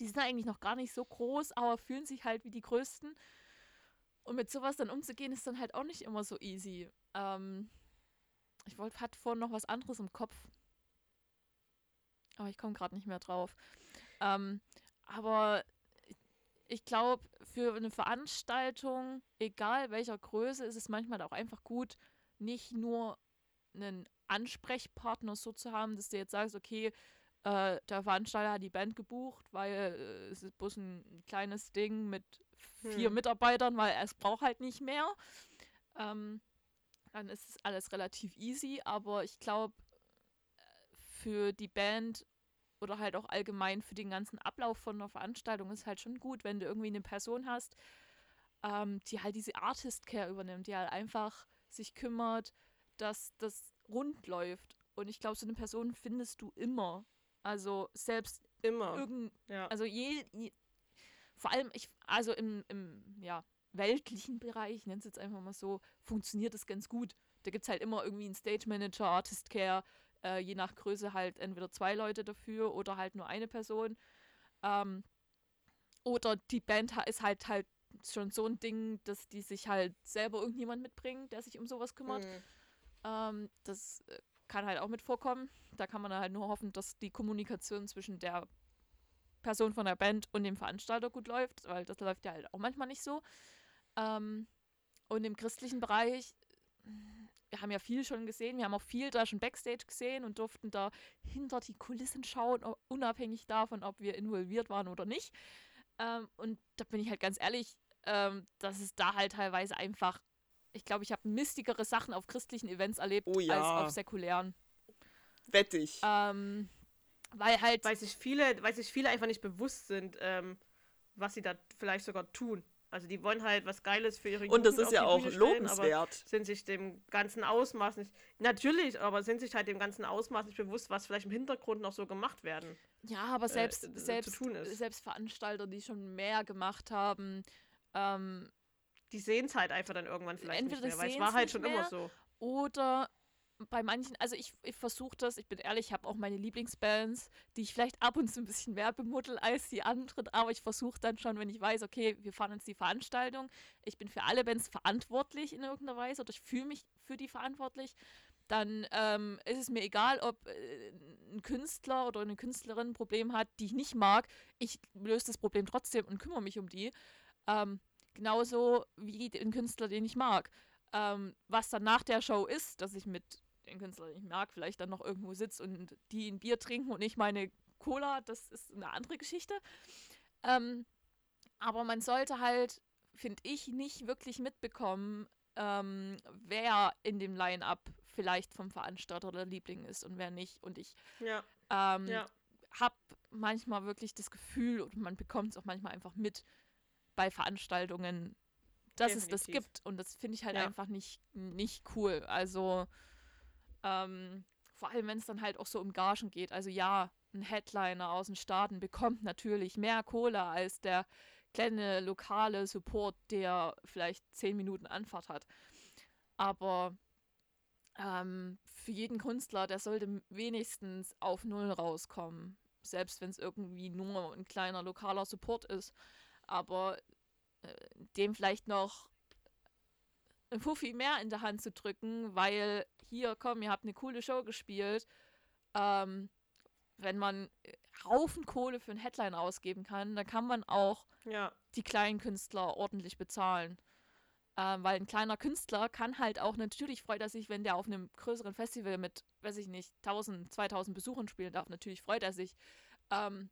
die sind eigentlich noch gar nicht so groß, aber fühlen sich halt wie die größten. Und mit sowas dann umzugehen, ist dann halt auch nicht immer so easy. Ähm, ich wollte, hatte vorhin noch was anderes im Kopf. Aber ich komme gerade nicht mehr drauf. Ähm, aber ich glaube, für eine Veranstaltung, egal welcher Größe, ist es manchmal auch einfach gut, nicht nur einen Ansprechpartner so zu haben, dass du jetzt sagst, okay, äh, der Veranstalter hat die Band gebucht, weil äh, es ist bloß ein kleines Ding mit vier hm. Mitarbeitern, weil es braucht halt nicht mehr. Ähm, dann ist es alles relativ easy, aber ich glaube, für die Band oder halt auch allgemein für den ganzen Ablauf von einer Veranstaltung ist halt schon gut, wenn du irgendwie eine Person hast, ähm, die halt diese Artist Care übernimmt, die halt einfach sich kümmert, dass das rund läuft. Und ich glaube, so eine Person findest du immer. Also selbst Immer. irgend, Ja. also je, je vor allem ich, also im, im ja, weltlichen Bereich, ich nenne es jetzt einfach mal so, funktioniert es ganz gut. Da gibt es halt immer irgendwie einen Stage Manager, Artist Care, äh, je nach Größe halt entweder zwei Leute dafür oder halt nur eine Person. Ähm, oder die Band ist halt halt schon so ein Ding, dass die sich halt selber irgendjemand mitbringen, der sich um sowas kümmert. Mhm. Ähm, das äh, kann halt auch mit vorkommen. Da kann man halt nur hoffen, dass die Kommunikation zwischen der Person von der Band und dem Veranstalter gut läuft, weil das läuft ja halt auch manchmal nicht so. Ähm, und im christlichen Bereich, wir haben ja viel schon gesehen, wir haben auch viel da schon Backstage gesehen und durften da hinter die Kulissen schauen, unabhängig davon, ob wir involviert waren oder nicht. Ähm, und da bin ich halt ganz ehrlich, ähm, dass es da halt teilweise einfach, ich glaube, ich habe mistigere Sachen auf christlichen Events erlebt Oh ja. als auf säkulären. Wettig. Ähm, weil halt, Weil sich viele, weil sich viele einfach nicht bewusst sind, ähm, was sie da vielleicht sogar tun. Also die wollen halt was Geiles für ihre Und das Jugend ist auf ja die auch Bühne stellen, aber lobenswert. sind sich dem ganzen Ausmaß nicht. Natürlich, aber sind sich halt dem ganzen Ausmaß nicht bewusst, was vielleicht im Hintergrund noch so gemacht werden. ja, aber selbst, äh, zu selbst, tun ist. selbst Veranstalter, die schon mehr gemacht haben, ähm, Die sehen es halt einfach dann irgendwann vielleicht Entweder nicht mehr, weil es war halt schon immer mehr, so. Oder bei manchen, also ich, ich versuche das, ich bin ehrlich, ich habe auch meine Lieblingsbands, die ich vielleicht ab und zu ein bisschen mehr bemuddel als die anderen, aber ich versuche dann schon, wenn ich weiß, okay, wir fahren jetzt die Veranstaltung, ich bin für alle Bands verantwortlich in irgendeiner Weise oder ich fühle mich für die verantwortlich, dann ähm, ist es mir egal, ob äh, ein Künstler oder eine Künstlerin ein Problem hat, die ich nicht mag. Ich löse das Problem trotzdem und kümmere mich um die. Ähm, genauso wie den Künstler, den ich mag. Ähm, was dann nach der Show ist, dass ich mit den Künstler, den ich mag, vielleicht dann noch irgendwo sitze und die ein Bier trinken und ich meine Cola, das ist eine andere Geschichte. Ähm, aber man sollte halt, finde ich, nicht wirklich mitbekommen, ähm, wer in dem Line-Up vielleicht vom Veranstalter der Liebling ist und wer nicht. Und ich Ja, ähm, ja. habe manchmal wirklich das Gefühl, und man bekommt es auch manchmal einfach mit bei Veranstaltungen, dass es das Definitiv. gibt. Und das finde ich halt Ja. einfach nicht, nicht cool. Also ähm, vor allem, wenn es dann halt auch so um Gagen geht. Also ja, ein Headliner aus den Staaten bekommt natürlich mehr Kohle als der kleine lokale Support, der vielleicht zehn Minuten Anfahrt hat. Aber ähm, für jeden Künstler, der sollte wenigstens auf Null rauskommen. Selbst wenn es irgendwie nur ein kleiner lokaler Support ist. Aber äh, dem vielleicht noch Fuffi mehr in der Hand zu drücken, weil hier, komm, ihr habt eine coole Show gespielt. Ähm, wenn man äh, Haufen Kohle für einen Headline ausgeben kann, dann kann man auch Ja, die kleinen Künstler ordentlich bezahlen. Ähm, weil ein kleiner Künstler kann halt auch, natürlich freut er sich, wenn der auf einem größeren Festival mit, weiß ich nicht, 1000, 2000 Besuchern spielen darf. Natürlich freut er sich. Ähm,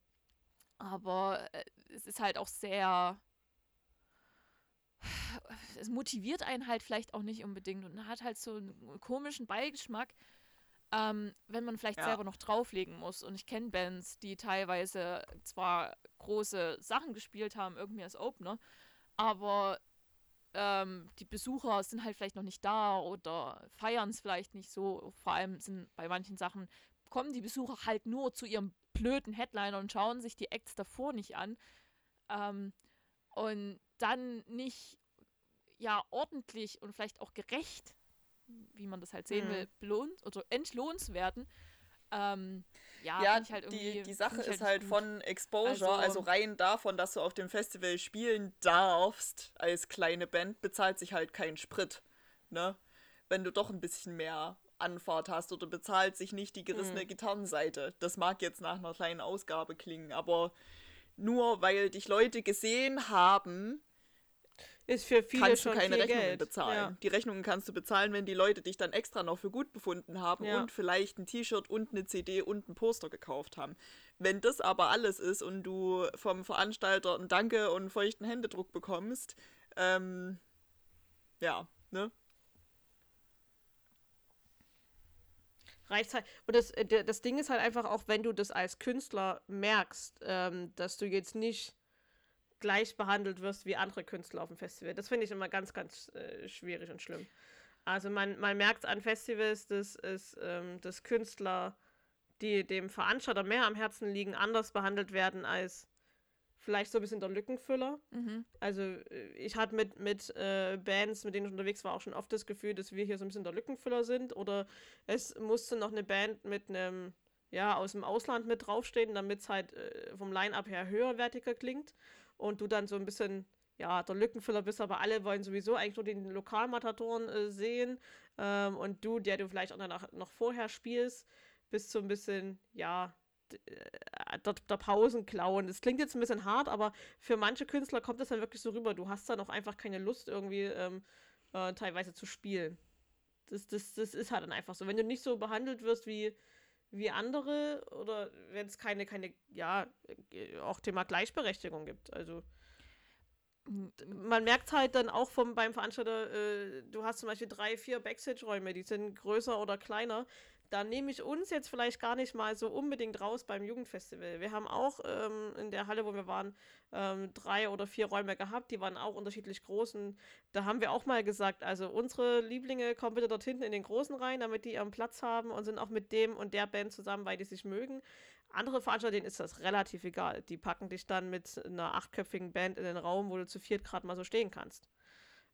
aber äh, es ist halt auch sehr. Es motiviert einen halt vielleicht auch nicht unbedingt und hat halt so einen komischen Beigeschmack, ähm, wenn man vielleicht Ja. selber noch drauflegen muss. Und ich kenne Bands, die teilweise zwar große Sachen gespielt haben, irgendwie als Opener, aber ähm, die Besucher sind halt vielleicht noch nicht da oder feiern es vielleicht nicht so. Vor allem sind bei manchen Sachen, kommen die Besucher halt nur zu ihrem blöden Headliner und schauen sich die Acts davor nicht an. Ähm, und dann nicht ja ordentlich und vielleicht auch gerecht, wie man das halt sehen Mhm. will, belohnt oder entlohnswerten. Ähm, ja, Ja, halt die, die Sache ich ist halt gut. von Exposure, Also- also, rein davon, dass du auf dem Festival spielen darfst als kleine Band, bezahlt sich halt kein Sprit. Ne? Wenn du doch ein bisschen mehr Anfahrt hast oder bezahlt sich nicht die gerissene Mhm. Gitarrenseite. Das mag jetzt nach einer kleinen Ausgabe klingen, aber nur weil dich Leute gesehen haben, ist für viele kannst du schon keine viel Rechnungen Geld. bezahlen. Ja. Die Rechnungen kannst du bezahlen, wenn die Leute dich dann extra noch für gut befunden haben Ja. und vielleicht ein T-Shirt und eine CD und ein Poster gekauft haben. Wenn das aber alles ist und du vom Veranstalter ein Danke und einen feuchten Händedruck bekommst, ähm, ja, ne? reicht halt. Und das, äh, das Ding ist halt einfach auch, wenn du das als Künstler merkst, ähm, dass du jetzt nicht gleich behandelt wirst wie andere Künstler auf dem Festival. Das finde ich immer ganz, ganz äh, schwierig und schlimm. Also man, man merkt an Festivals, dass, es, ähm, dass Künstler, die dem Veranstalter mehr am Herzen liegen, anders behandelt werden als vielleicht so ein bisschen der Lückenfüller. Mhm. Also äh, ich hatte mit, mit äh, Bands, mit denen ich unterwegs war, auch schon oft das Gefühl, dass wir hier so ein bisschen der Lückenfüller sind. Oder es musste noch eine Band mit einem, ja, aus dem Ausland mit draufstehen, damit es halt äh, vom Line-Up her höherwertiger klingt. Und du dann so ein bisschen, ja, der Lückenfüller bist, aber alle wollen sowieso eigentlich nur den Lokalmatatoren äh, sehen. Ähm, und du, der du vielleicht auch danach noch vorher spielst, bist so ein bisschen, ja, äh, der, der Pausenclown. Das klingt jetzt ein bisschen hart, aber für manche Künstler kommt das dann wirklich so rüber. Du hast dann auch einfach keine Lust, irgendwie ähm, äh, teilweise zu spielen. Das, das, das ist halt dann einfach so. Wenn du nicht so behandelt wirst wie, wie andere oder wenn es keine, keine, ja, auch Thema Gleichberechtigung gibt. Also man merkt halt dann auch vom, beim Veranstalter, äh, du hast zum Beispiel drei, vier Backstage-Räume, die sind größer oder kleiner da nehme ich uns jetzt vielleicht gar nicht mal so unbedingt raus beim Jugendfestival. Wir haben auch ähm, in der Halle, wo wir waren, ähm, drei oder vier Räume gehabt, die waren auch unterschiedlich groß. Und da haben wir auch mal gesagt, also unsere Lieblinge kommen bitte dort hinten in den großen rein, damit die ihren Platz haben und sind auch mit dem und der Band zusammen, weil die sich mögen. Andere Veranstalter, denen ist das relativ egal. Die packen dich dann mit einer achtköpfigen Band in den Raum, wo du zu viert gerade mal so stehen kannst.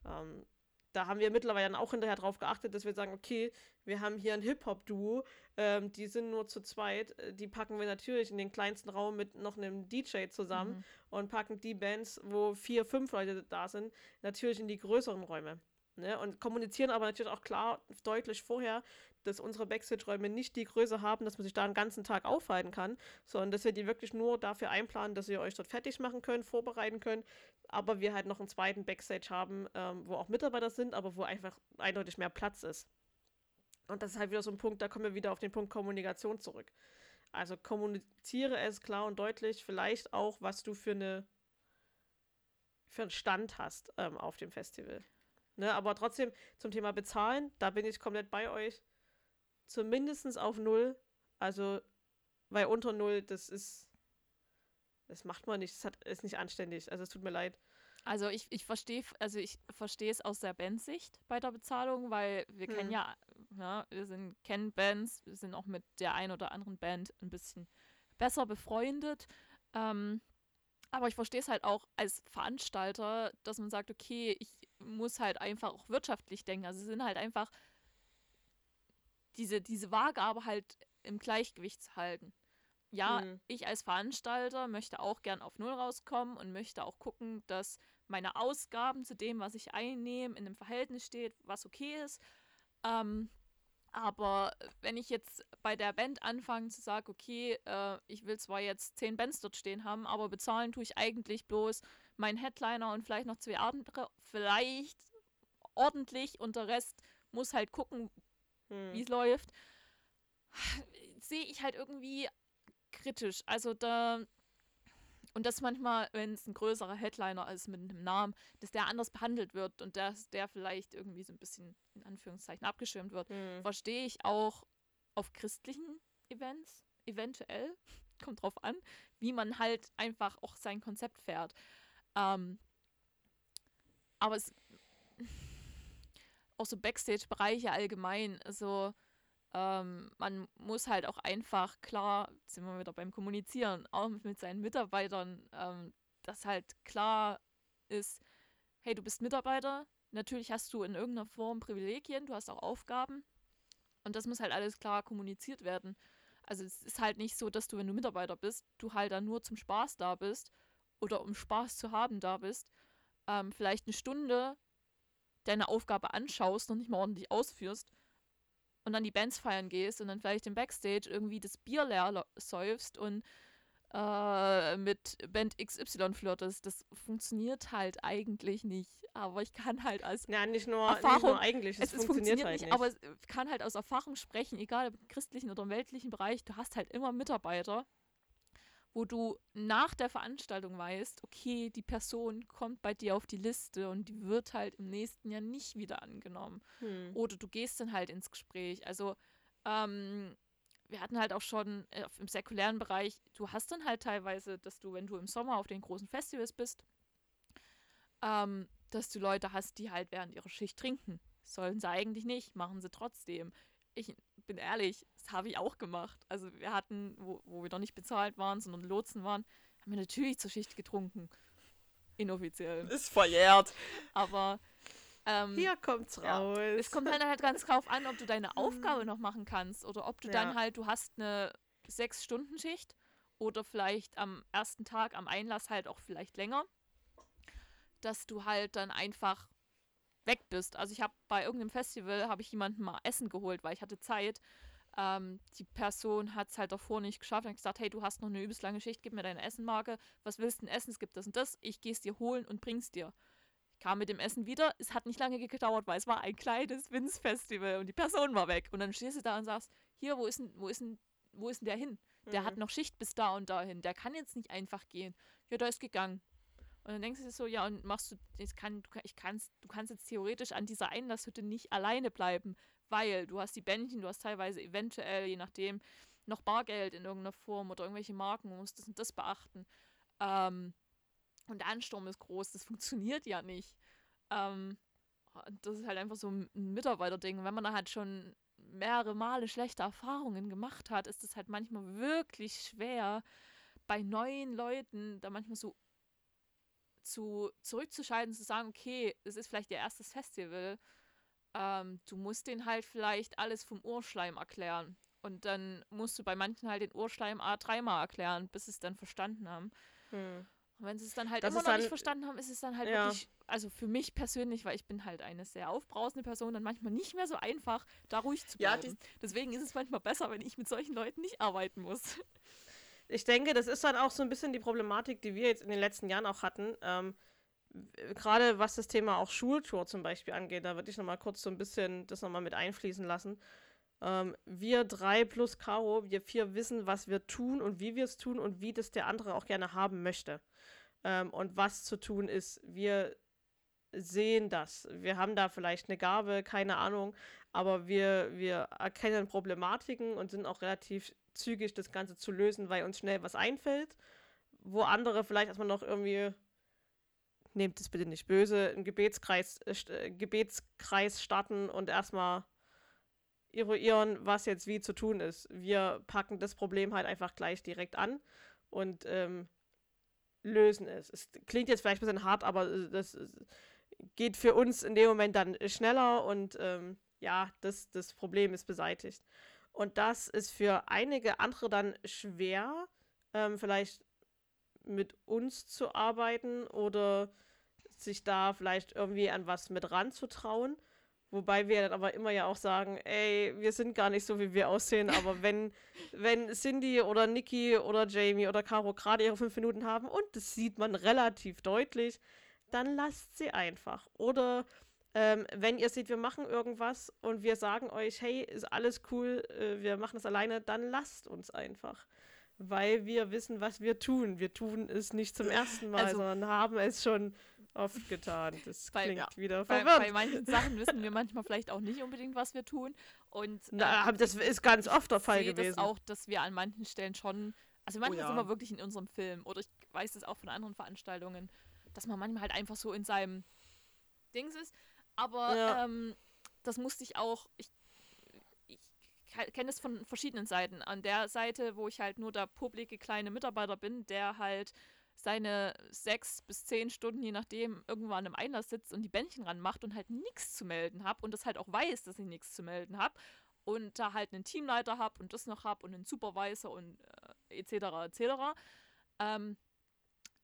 Ähm, da haben wir mittlerweile dann auch hinterher drauf geachtet, dass wir sagen, okay, wir haben hier ein Hip-Hop-Duo, ähm, die sind nur zu zweit, äh, die packen wir natürlich in den kleinsten Raum mit noch einem DJ zusammen mhm. und packen die Bands, wo vier, fünf Leute da sind, natürlich in die größeren Räume. Ne? Und kommunizieren aber natürlich auch klar, deutlich vorher, dass unsere Backstage-Räume nicht die Größe haben, dass man sich da einen ganzen Tag aufhalten kann, sondern dass wir die wirklich nur dafür einplanen, dass ihr euch dort fertig machen könnt, vorbereiten könnt, aber wir halt noch einen zweiten Backstage haben, ähm, wo auch Mitarbeiter sind, aber wo einfach eindeutig mehr Platz ist. Und das ist halt wieder so ein Punkt, da kommen wir wieder auf den Punkt Kommunikation zurück. Also kommuniziere es klar und deutlich, vielleicht auch, was du für eine für einen Stand hast ähm, auf dem Festival. Ne, aber trotzdem zum Thema Bezahlen, da bin ich komplett bei euch zumindest auf null. Also, weil unter null, das ist. Das macht man nicht. Das hat, ist nicht anständig. Also es tut mir leid. Also ich, ich verstehe, also ich verstehe es aus der Bandsicht bei der Bezahlung, weil wir hm. kennen ja, ja, wir sind kennen Bands, wir sind auch mit der ein oder anderen Band ein bisschen besser befreundet. Ähm, aber ich verstehe es halt auch als Veranstalter, dass man sagt, okay, ich muss halt einfach auch wirtschaftlich denken. Also es sind halt einfach diese, diese Waage aber halt im Gleichgewicht zu halten. Ja, mhm. ich als Veranstalter möchte auch gern auf Null rauskommen und möchte auch gucken, dass meine Ausgaben zu dem, was ich einnehme, in einem Verhältnis steht, was okay ist. Ähm, aber wenn ich jetzt bei der Band anfange zu sagen, okay, äh, ich will zwar jetzt zehn Bands dort stehen haben, aber bezahlen tue ich eigentlich bloß meinen Headliner und vielleicht noch zwei andere, vielleicht ordentlich und der Rest muss halt gucken, hm. wie es läuft, sehe ich halt irgendwie kritisch. Also da. Und das manchmal, wenn es ein größerer Headliner ist mit einem Namen, dass der anders behandelt wird und dass der vielleicht irgendwie so ein bisschen in Anführungszeichen abgeschirmt wird, hm. verstehe ich auch auf christlichen Events, eventuell, kommt drauf an, wie man halt einfach auch sein Konzept fährt. Ähm, aber es auch so Backstage-Bereiche allgemein. Also ähm, man muss halt auch einfach klar, sind wir wieder beim Kommunizieren, auch mit seinen Mitarbeitern, ähm, dass halt klar ist, hey, du bist Mitarbeiter, natürlich hast du in irgendeiner Form Privilegien, du hast auch Aufgaben. Und das muss halt alles klar kommuniziert werden. Also es ist halt nicht so, dass du, wenn du Mitarbeiter bist, du halt dann nur zum Spaß da bist oder um Spaß zu haben da bist, ähm, vielleicht eine Stunde deine Aufgabe anschaust, noch nicht mal ordentlich ausführst und dann die Bands feiern gehst und dann vielleicht im Backstage irgendwie das Bier leer säufst und äh, mit Band XY flirtest. Das funktioniert halt eigentlich nicht. Aber ich kann halt als ja, nicht nur, Erfahrung, nicht nur eigentlich, es, es funktioniert, funktioniert, halt nicht, nicht. Aber ich kann halt aus Erfahrung sprechen, egal im christlichen oder im weltlichen Bereich, du hast halt immer Mitarbeiter, wo du nach der Veranstaltung weißt, okay, die Person kommt bei dir auf die Liste und die wird halt im nächsten Jahr nicht wieder angenommen. Hm. Oder du gehst dann halt ins Gespräch. Also ähm, wir hatten halt auch schon äh, im säkulären Bereich, du hast dann halt teilweise, dass du, wenn du im Sommer auf den großen Festivals bist, ähm, dass du Leute hast, die halt während ihrer Schicht trinken. Sollen sie eigentlich nicht, machen sie trotzdem. Ich bin ehrlich, das habe ich auch gemacht. Also wir hatten, wo, wo wir noch nicht bezahlt waren, sondern Lotsen waren, haben wir natürlich zur Schicht getrunken. Inoffiziell. Ist verjährt. Aber ähm, Hier kommt's Ja. raus. es kommt dann halt ganz drauf an, ob du deine Aufgabe noch machen kannst oder ob du dann Ja. halt, du hast eine Sechs-Stunden-Schicht oder vielleicht am ersten Tag am Einlass halt auch vielleicht länger, dass du halt dann einfach weg bist. Also ich habe bei irgendeinem Festival, habe ich jemanden mal Essen geholt, weil ich hatte Zeit. Ähm, die Person hat es halt davor nicht geschafft und hat gesagt, hey, du hast noch eine übelst lange Schicht, gib mir deine Essenmarke. Was willst du denn essen? Es gibt das und das. Ich gehe es dir holen und bring's dir. Ich kam mit dem Essen wieder. Es hat nicht lange gedauert, weil es war ein kleines Winz-Festival und die Person war weg. Und dann stehst du da und sagst, hier, wo ist denn, wo ist denn, wo ist denn der hin? Der hat Mhm. noch Schicht bis da und dahin. Der kann jetzt nicht einfach gehen. Ja, der ist gegangen. Und dann denkst du dir so, ja, und machst du, ich kann, ich kannst, du kannst jetzt theoretisch an dieser Einlasshütte nicht alleine bleiben, weil du hast die Bändchen, du hast teilweise eventuell, je nachdem, noch Bargeld in irgendeiner Form oder irgendwelche Marken, du musst das und das beachten. Ähm, und der Ansturm ist groß, das funktioniert ja nicht. Ähm, das ist halt einfach so ein Mitarbeiterding. Wenn man da halt schon mehrere Male schlechte Erfahrungen gemacht hat, ist es halt manchmal wirklich schwer, bei neuen Leuten da manchmal so zu, zurückzuschalten, zu sagen, okay, es ist vielleicht ihr erstes Festival. Ähm, du musst denen halt vielleicht alles vom Urschleim erklären. Und dann musst du bei manchen halt den Urschleim A dreimal erklären, bis sie es dann verstanden haben. Hm. Und wenn sie es dann halt Das immer noch dann- nicht verstanden haben, ist es dann halt Ja. wirklich, also für mich persönlich, weil ich bin halt eine sehr aufbrausende Person, dann manchmal nicht mehr so einfach, da ruhig zu Ja, bleiben. Deswegen ist es manchmal besser, wenn ich mit solchen Leuten nicht arbeiten muss. Ich denke, das ist dann auch so ein bisschen die Problematik, die wir jetzt in den letzten Jahren auch hatten. Ähm, Gerade was das Thema auch Schultour zum Beispiel angeht, da würde ich nochmal kurz so ein bisschen das nochmal mit einfließen lassen. Ähm, wir drei plus Caro, wir vier wissen, was wir tun und wie wir es tun und wie das der andere auch gerne haben möchte. Ähm, und was zu tun ist. Wir sehen das. Wir haben da vielleicht eine Gabe, keine Ahnung, aber wir, wir erkennen Problematiken und sind auch relativ zügig, das Ganze zu lösen, weil uns schnell was einfällt, wo andere vielleicht erstmal noch irgendwie, nehmt es bitte nicht böse, einen Gebetskreis, äh, äh, Gebetskreis starten und erstmal eruieren, was jetzt wie zu tun ist. Wir packen das Problem halt einfach gleich direkt an und ähm, lösen es. Es klingt jetzt vielleicht ein bisschen hart, aber äh, das äh, geht für uns in dem Moment dann schneller und ähm, ja, das, das Problem ist beseitigt. Und das ist für einige andere dann schwer, ähm, vielleicht mit uns zu arbeiten oder sich da vielleicht irgendwie an was mit ranzutrauen. Wobei wir dann aber immer ja auch sagen, ey, wir sind gar nicht so, wie wir aussehen, aber wenn, wenn Cindy oder Nikki oder Jamie oder Caro gerade ihre fünf Minuten haben und das sieht man relativ deutlich, dann lasst sie einfach. Oder ähm, wenn ihr seht, wir machen irgendwas und wir sagen euch, hey, ist alles cool, äh, wir machen es alleine, dann lasst uns einfach. Weil wir wissen, was wir tun. Wir tun es nicht zum ersten Mal, Also- sondern haben es schon oft getan. Das Bei- klingt ja, wieder Bei, verwirrt. bei manchen Sachen wissen wir manchmal vielleicht auch nicht unbedingt, was wir tun. Und ähm, das ist ganz oft der Fall gewesen. das auch, dass wir an manchen Stellen schon, also manchmal ja. sind wir wirklich in unserem Film oder ich weiß es auch von anderen Veranstaltungen, dass man manchmal halt einfach so in seinem Dings ist. Aber Ja. ähm, das musste ich auch, ich, ich kenne es von verschiedenen Seiten. An der Seite, wo ich halt nur der publike kleine Mitarbeiter bin, der halt seine sechs bis zehn Stunden, je nachdem, irgendwann im Einlass sitzt und die Bändchen ranmacht und halt nichts zu melden habe und das halt auch weiß, dass ich nichts zu melden habe und da halt einen Teamleiter habe und das noch habe und einen Supervisor und äh, etc. etc. Ähm,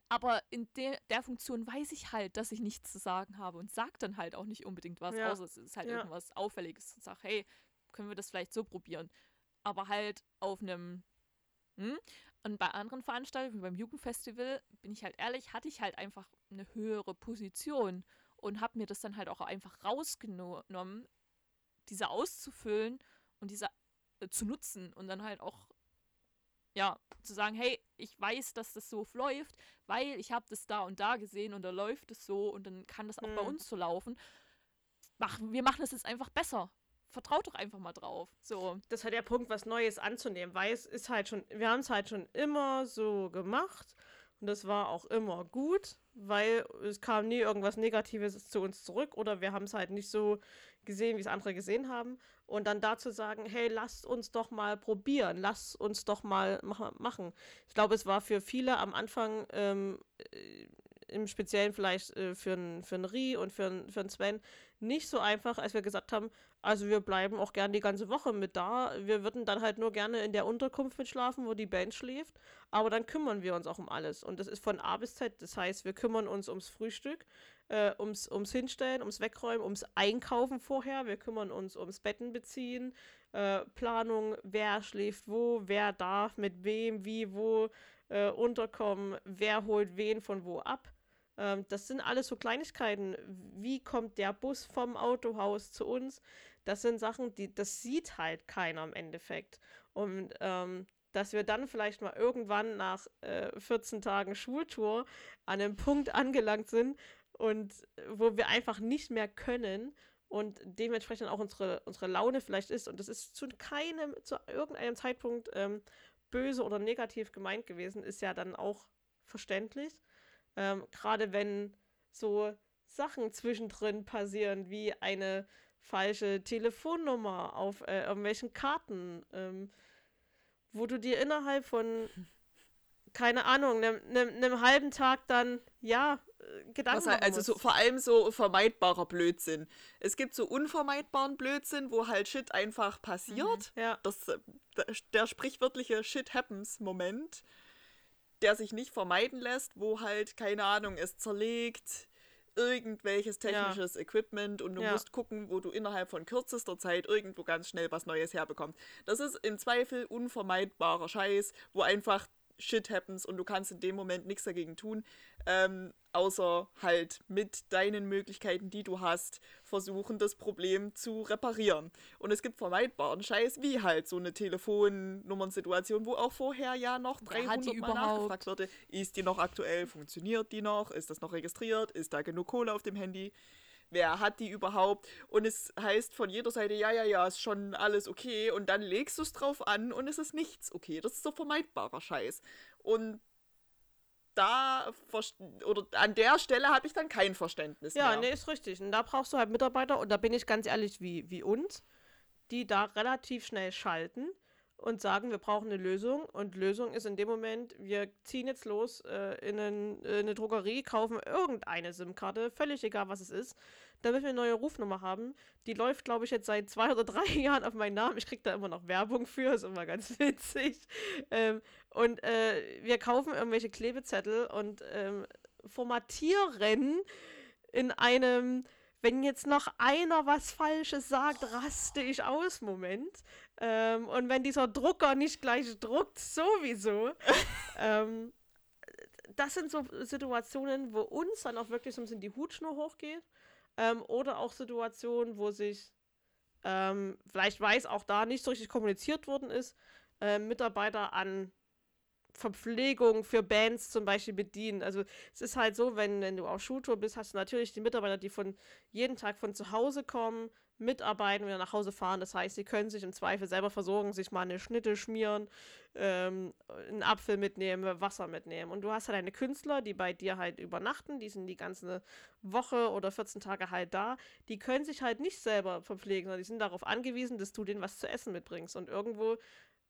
aber in de der Funktion weiß ich halt, dass ich nichts zu sagen habe und sage dann halt auch nicht unbedingt was, Ja. außer es ist halt Ja. irgendwas Auffälliges und sage, hey, können wir das vielleicht so probieren? Aber halt auf einem hm? Und bei anderen Veranstaltungen, wie beim Jugendfestival, bin ich halt ehrlich, hatte ich halt einfach eine höhere Position und habe mir das dann halt auch einfach rausgenommen, diese auszufüllen und diese äh, zu nutzen und dann halt auch ja, zu sagen, hey, ich weiß, dass das so läuft, weil ich habe das da und da gesehen und da läuft es so und dann kann das auch bei Mhm. uns so laufen. Machen, wir machen das jetzt einfach besser. Vertraut doch einfach mal drauf. So. das ist halt der Punkt, was Neues anzunehmen, weil es ist halt schon, wir haben es halt schon immer so gemacht und das war auch immer gut, weil es kam nie irgendwas Negatives zu uns zurück oder wir haben es halt nicht so gesehen, wie es andere gesehen haben. Und dann dazu sagen, hey, lasst uns doch mal probieren, lasst uns doch mal mach machen. Ich glaube, es war für viele am Anfang ähm, äh, im Speziellen vielleicht äh, für einen Rie und für einen Sven nicht so einfach, als wir gesagt haben, also wir bleiben auch gerne die ganze Woche mit da. Wir würden dann halt nur gerne in der Unterkunft mitschlafen, wo die Band schläft. Aber dann kümmern wir uns auch um alles. Und das ist von A bis Z. Das heißt, wir kümmern uns ums Frühstück, äh, ums, ums Hinstellen, ums Wegräumen, ums Einkaufen vorher. Wir kümmern uns ums Betten beziehen, äh, Planung, wer schläft wo, wer darf, mit wem, wie, wo äh, unterkommen, wer holt wen von wo ab. Ähm, das sind alles so Kleinigkeiten. Wie kommt der Bus vom Autohaus zu uns? Das sind Sachen, die, das sieht halt keiner im Endeffekt. Und ähm, dass wir dann vielleicht mal irgendwann nach äh, 14 Tagen Schultour an einem Punkt angelangt sind und wo wir einfach nicht mehr können und dementsprechend auch unsere, unsere Laune vielleicht ist. Und das ist zu keinem, zu irgendeinem Zeitpunkt ähm, böse oder negativ gemeint gewesen, ist ja dann auch verständlich. Ähm, Gerade wenn so Sachen zwischendrin passieren, wie eine falsche Telefonnummer auf äh, irgendwelchen Karten, ähm, wo du dir innerhalb von, keine Ahnung, einem ne, ne halben Tag dann, ja, äh, Gedanken halt, Also so, vor allem so vermeidbarer Blödsinn. Es gibt so unvermeidbaren Blödsinn, wo halt Shit einfach passiert. Mhm, ja. Das, äh, der sprichwörtliche Shit happens Moment der sich nicht vermeiden lässt, wo halt, keine Ahnung, es zerlegt irgendwelches technisches ja. Equipment und du ja. musst gucken, wo du innerhalb von kürzester Zeit irgendwo ganz schnell was Neues herbekommst. Das ist im Zweifel unvermeidbarer Scheiß, wo einfach Shit happens und du kannst in dem Moment nichts dagegen tun, ähm, außer halt mit deinen Möglichkeiten, die du hast, versuchen, das Problem zu reparieren. Und es gibt vermeidbaren Scheiß, wie halt so eine Telefonnummernsituation, wo auch vorher ja noch 300 Mal nachgefragt wurde, ist die noch aktuell, funktioniert die noch, ist das noch registriert, ist da genug Kohle auf dem Handy wer hat die überhaupt? Und es heißt von jeder Seite, ja, ja, ja, ist schon alles okay. Und dann legst du es drauf an und es ist nichts okay. Das ist so vermeidbarer Scheiß. Und da oder an der Stelle habe ich dann kein Verständnis ja, mehr. Ja, nee, ist richtig. Und da brauchst du halt Mitarbeiter, und da bin ich ganz ehrlich wie, wie uns, die da relativ schnell schalten und sagen, wir brauchen eine Lösung. Und Lösung ist in dem Moment, wir ziehen jetzt los äh, in, einen, in, eine Drogerie, kaufen irgendeine SIM-Karte, völlig egal, was es ist, damit wir eine neue Rufnummer haben. Die läuft, glaube ich, jetzt seit zwei oder drei Jahren auf meinen Namen. Ich kriege da immer noch Werbung für, ist immer ganz witzig. Ähm, und äh, wir kaufen irgendwelche Klebezettel und ähm, formatieren in einem wenn jetzt noch einer was Falsches sagt, raste ich aus, Moment. Ähm, und wenn dieser Drucker nicht gleich druckt, sowieso. ähm, das sind so Situationen, wo uns dann auch wirklich so ein bisschen die Hutschnur hochgeht. Ähm, oder auch Situationen, wo sich ähm, vielleicht weiß auch da nicht so richtig kommuniziert worden ist, äh, Mitarbeiter an Verpflegung für Bands zum Beispiel bedienen. Also es ist halt so, wenn, wenn du auf Schultour bist, hast du natürlich die Mitarbeiter, die von jeden Tag von zu Hause kommen, mitarbeiten wieder nach Hause fahren. Das heißt, sie können sich im Zweifel selber versorgen, sich mal eine Schnitte schmieren, ähm, einen Apfel mitnehmen, Wasser mitnehmen. Und du hast halt deine Künstler, die bei dir halt übernachten, die sind die ganze Woche oder 14 Tage halt da. Die können sich halt nicht selber verpflegen, sondern die sind darauf angewiesen, dass du denen was zu essen mitbringst. Und irgendwo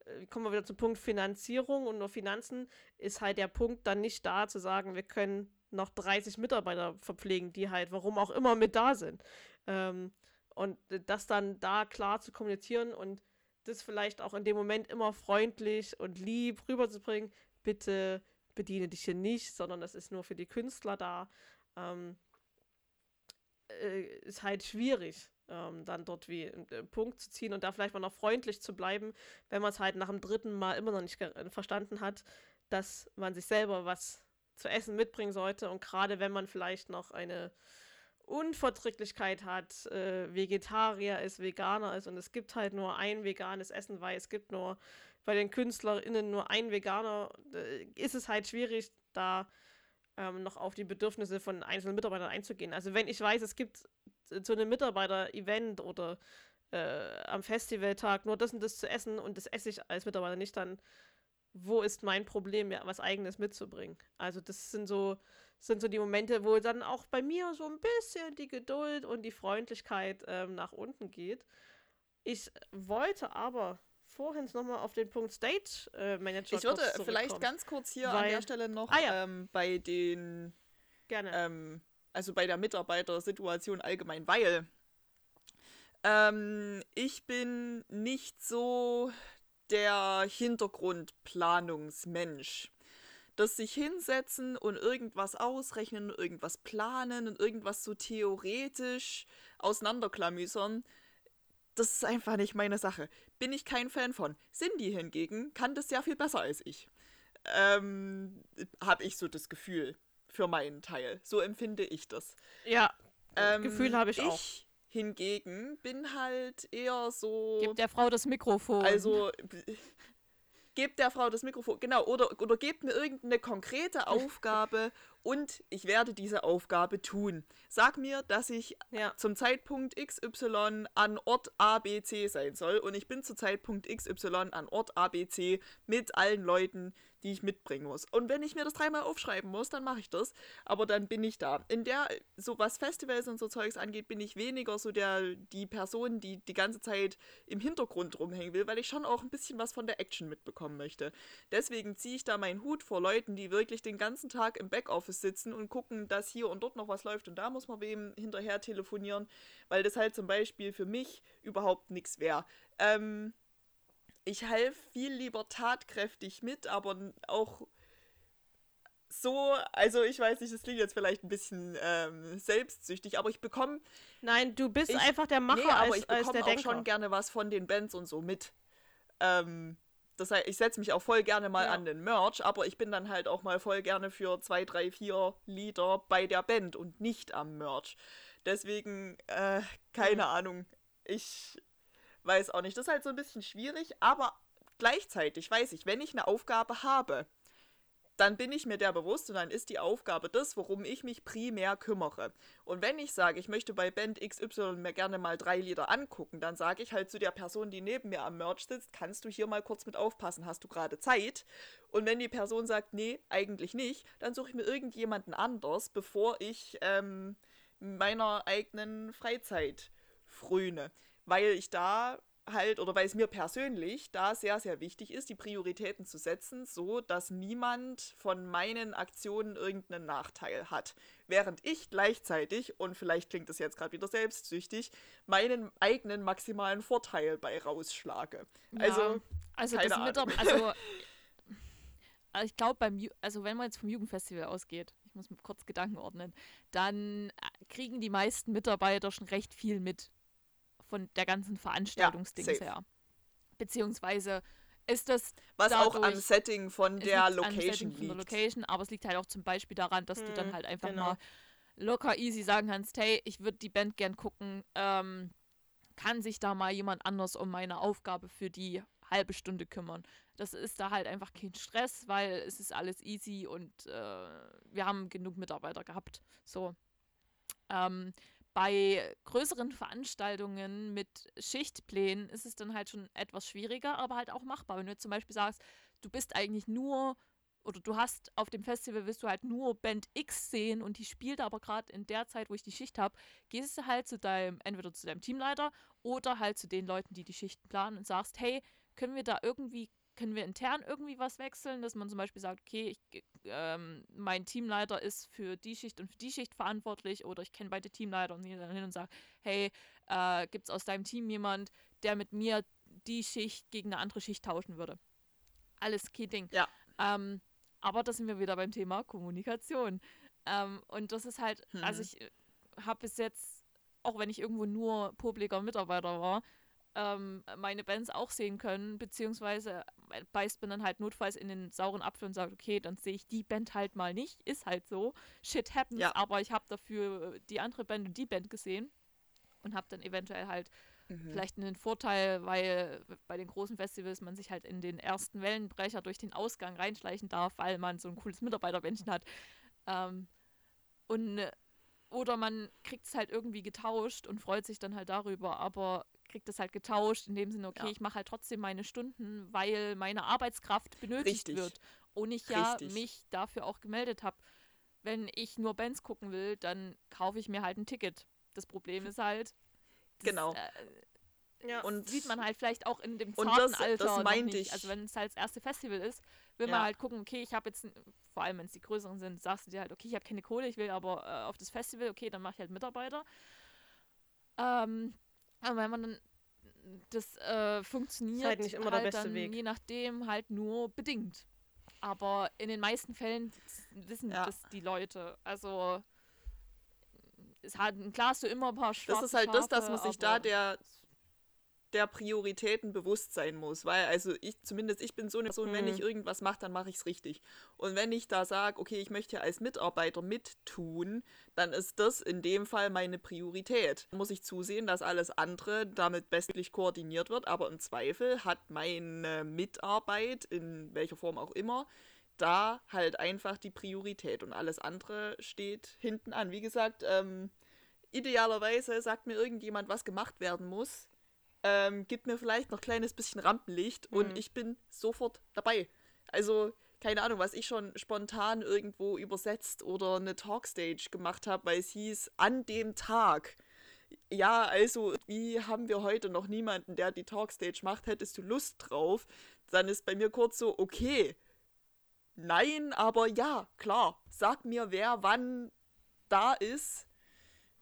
äh, kommen wir wieder zum Punkt Finanzierung und nur Finanzen ist halt der Punkt dann nicht da zu sagen, wir können noch 30 Mitarbeiter verpflegen, die halt, warum auch immer, mit da sind. Ähm, und das dann da klar zu kommunizieren und das vielleicht auch in dem Moment immer freundlich und lieb rüberzubringen, bitte bediene dich hier nicht, sondern das ist nur für die Künstler da, ähm, äh, ist halt schwierig ähm, dann dort wie einen äh, Punkt zu ziehen und da vielleicht mal noch freundlich zu bleiben, wenn man es halt nach dem dritten Mal immer noch nicht äh, verstanden hat, dass man sich selber was zu essen mitbringen sollte. Und gerade wenn man vielleicht noch eine Unverträglichkeit hat, äh, Vegetarier ist, Veganer ist und es gibt halt nur ein veganes Essen, weil es gibt nur bei den KünstlerInnen nur ein Veganer, äh, ist es halt schwierig, da ähm, noch auf die Bedürfnisse von einzelnen Mitarbeitern einzugehen. Also wenn ich weiß, es gibt zu einem Mitarbeiter-Event oder äh, am Festivaltag nur das und das zu essen und das esse ich als Mitarbeiter nicht, dann wo ist mein Problem, ja, was eigenes mitzubringen. Also das sind so, sind so die Momente, wo dann auch bei mir so ein bisschen die Geduld und die Freundlichkeit ähm, nach unten geht. Ich wollte aber vorhin nochmal auf den Punkt State äh, Manager. Ich würde vielleicht ganz kurz hier weil, an der Stelle noch ah, ja. ähm, bei den. Gerne. Ähm, also bei der Mitarbeitersituation allgemein, weil ähm, ich bin nicht so der Hintergrundplanungsmensch. Das sich hinsetzen und irgendwas ausrechnen, irgendwas planen und irgendwas so theoretisch auseinanderklamüsern, das ist einfach nicht meine Sache. Bin ich kein Fan von. Cindy hingegen kann das sehr viel besser als ich. Ähm, habe ich so das Gefühl für meinen Teil. So empfinde ich das. Ja, ähm, Gefühl habe ich, ich auch hingegen bin halt eher so. Gib der Frau das Mikrofon. Also, gebt der Frau das Mikrofon. Genau, oder, oder gebt mir irgendeine konkrete Aufgabe und ich werde diese Aufgabe tun. Sag mir, dass ich ja. zum Zeitpunkt XY an Ort ABC sein soll und ich bin zu Zeitpunkt XY an Ort ABC mit allen Leuten, die ich mitbringen muss. Und wenn ich mir das dreimal aufschreiben muss, dann mache ich das. Aber dann bin ich da. In der, so was Festivals und so Zeugs angeht, bin ich weniger so der, die Person, die die ganze Zeit im Hintergrund rumhängen will, weil ich schon auch ein bisschen was von der Action mitbekommen möchte. Deswegen ziehe ich da meinen Hut vor Leuten, die wirklich den ganzen Tag im Backoffice sitzen und gucken, dass hier und dort noch was läuft und da muss man wem hinterher telefonieren, weil das halt zum Beispiel für mich überhaupt nichts wäre. Ähm, ich helfe viel lieber tatkräftig mit, aber auch so, also ich weiß nicht, das klingt jetzt vielleicht ein bisschen ähm, selbstsüchtig, aber ich bekomme. Nein, du bist ich, einfach der Macher nee, aber als, ich bekomme auch Denker. schon gerne was von den Bands und so mit. Ähm, das heißt, ich setze mich auch voll gerne mal ja. an den Merch, aber ich bin dann halt auch mal voll gerne für zwei, drei, vier Lieder bei der Band und nicht am Merch. Deswegen, äh, keine mhm. Ahnung. Ich weiß auch nicht. Das ist halt so ein bisschen schwierig, aber gleichzeitig weiß ich, wenn ich eine Aufgabe habe, dann bin ich mir der bewusst und dann ist die Aufgabe das, worum ich mich primär kümmere. Und wenn ich sage, ich möchte bei Band XY mir gerne mal drei Lieder angucken, dann sage ich halt zu der Person, die neben mir am Merch sitzt, kannst du hier mal kurz mit aufpassen, hast du gerade Zeit? Und wenn die Person sagt, nee, eigentlich nicht, dann suche ich mir irgendjemanden anders, bevor ich ähm, meiner eigenen Freizeit fröne weil ich da halt, oder weil es mir persönlich da sehr, sehr wichtig ist, die Prioritäten zu setzen, so dass niemand von meinen Aktionen irgendeinen Nachteil hat. Während ich gleichzeitig, und vielleicht klingt das jetzt gerade wieder selbstsüchtig, meinen eigenen maximalen Vorteil bei rausschlage. Ja, also, also keine das Ahnung. Mit, also, ich glaube, beim, also wenn man jetzt vom Jugendfestival ausgeht, ich muss mir kurz Gedanken ordnen, dann äh, kriegen die meisten Mitarbeiter schon recht viel mit von der ganzen Veranstaltungsdings ja, her. Beziehungsweise ist das. Was dadurch, auch am Setting von der Location liegt. Von der Location, aber es liegt halt auch zum Beispiel daran, dass hm, du dann hm, halt einfach genau. mal locker easy sagen kannst, hey, ich würde die Band gern gucken, ähm, kann sich da mal jemand anders um meine Aufgabe für die halbe Stunde kümmern. Das ist da halt einfach kein Stress, weil es ist alles easy und äh, wir haben genug Mitarbeiter gehabt. So. Ähm, bei größeren Veranstaltungen mit Schichtplänen ist es dann halt schon etwas schwieriger, aber halt auch machbar. Wenn du zum Beispiel sagst, du bist eigentlich nur oder du hast auf dem Festival willst du halt nur Band X sehen und die spielt aber gerade in der Zeit, wo ich die Schicht habe, gehst du halt zu deinem, entweder zu deinem Teamleiter oder halt zu den Leuten, die die Schichten planen und sagst, hey, können wir da irgendwie können wir intern irgendwie was wechseln, dass man zum Beispiel sagt, okay, ich, ähm, mein Teamleiter ist für die Schicht und für die Schicht verantwortlich oder ich kenne beide Teamleiter und gehe dann hin und sage, hey, äh, gibt es aus deinem Team jemand, der mit mir die Schicht gegen eine andere Schicht tauschen würde? Alles Ding. Ja. Ähm, aber da sind wir wieder beim Thema Kommunikation. Ähm, und das ist halt, hm. also ich äh, habe bis jetzt, auch wenn ich irgendwo nur publiker Mitarbeiter war, ähm, meine Bands auch sehen können, beziehungsweise äh, beißt man dann halt notfalls in den sauren Apfel und sagt, okay, dann sehe ich die Band halt mal nicht, ist halt so, shit happens, ja. aber ich habe dafür die andere Band und die Band gesehen und habe dann eventuell halt mhm. vielleicht einen Vorteil, weil bei den großen Festivals man sich halt in den ersten Wellenbrecher durch den Ausgang reinschleichen darf, weil man so ein cooles Mitarbeiterbändchen hat. Ähm, und oder man kriegt es halt irgendwie getauscht und freut sich dann halt darüber. Aber kriege das halt getauscht, in dem Sinne, okay, Ja. ich mache halt trotzdem meine Stunden, weil meine Arbeitskraft benötigt Richtig. wird. Und ich ja Richtig. mich dafür auch gemeldet habe. Wenn ich nur Bands gucken will, dann kaufe ich mir halt ein Ticket. Das Problem ist halt, das, Genau. Äh, Ja. Und sieht man halt vielleicht auch in dem Und zarten das- Alter das meinte nicht. ich. Also wenn es halt das erste Festival ist, will Ja. man halt gucken, okay, ich habe jetzt, vor allem wenn es die größeren sind, sagst du dir halt, okay, ich habe keine Kohle, ich will aber äh, auf das Festival, okay, dann mache ich halt Mitarbeiter. Ähm, aber wenn man dann das äh, funktioniert, halt nicht immer der halt beste dann Weg. je nachdem halt nur bedingt. Aber in den meisten Fällen wissen Ja. das die Leute. Also es hat klar hast du immer ein paar schwarze Das ist halt das, dass man sich da der, der Prioritäten bewusst sein muss. Weil, also ich, zumindest ich bin so eine Person, wenn Mhm. ich irgendwas mache, dann mache ich es richtig. Und wenn ich da sage, okay, ich möchte als Mitarbeiter mittun, dann ist das in dem Fall meine Priorität. Dann muss ich zusehen, dass alles andere damit bestmöglich koordiniert wird, aber im Zweifel hat meine Mitarbeit, in welcher Form auch immer, da halt einfach die Priorität und alles andere steht hinten an. Wie gesagt, ähm, idealerweise sagt mir irgendjemand, was gemacht werden muss, ähm, gibt mir vielleicht noch ein kleines bisschen Rampenlicht Mhm. und ich bin sofort dabei. Also, keine Ahnung, was ich schon spontan irgendwo übersetzt oder eine Talkstage gemacht habe, weil es hieß, an dem Tag. Ja, also, wie haben wir heute noch niemanden, der die Talkstage macht? Hättest du Lust drauf? Dann ist bei mir kurz so, okay. Nein, aber ja, klar. Sag mir, wer wann da ist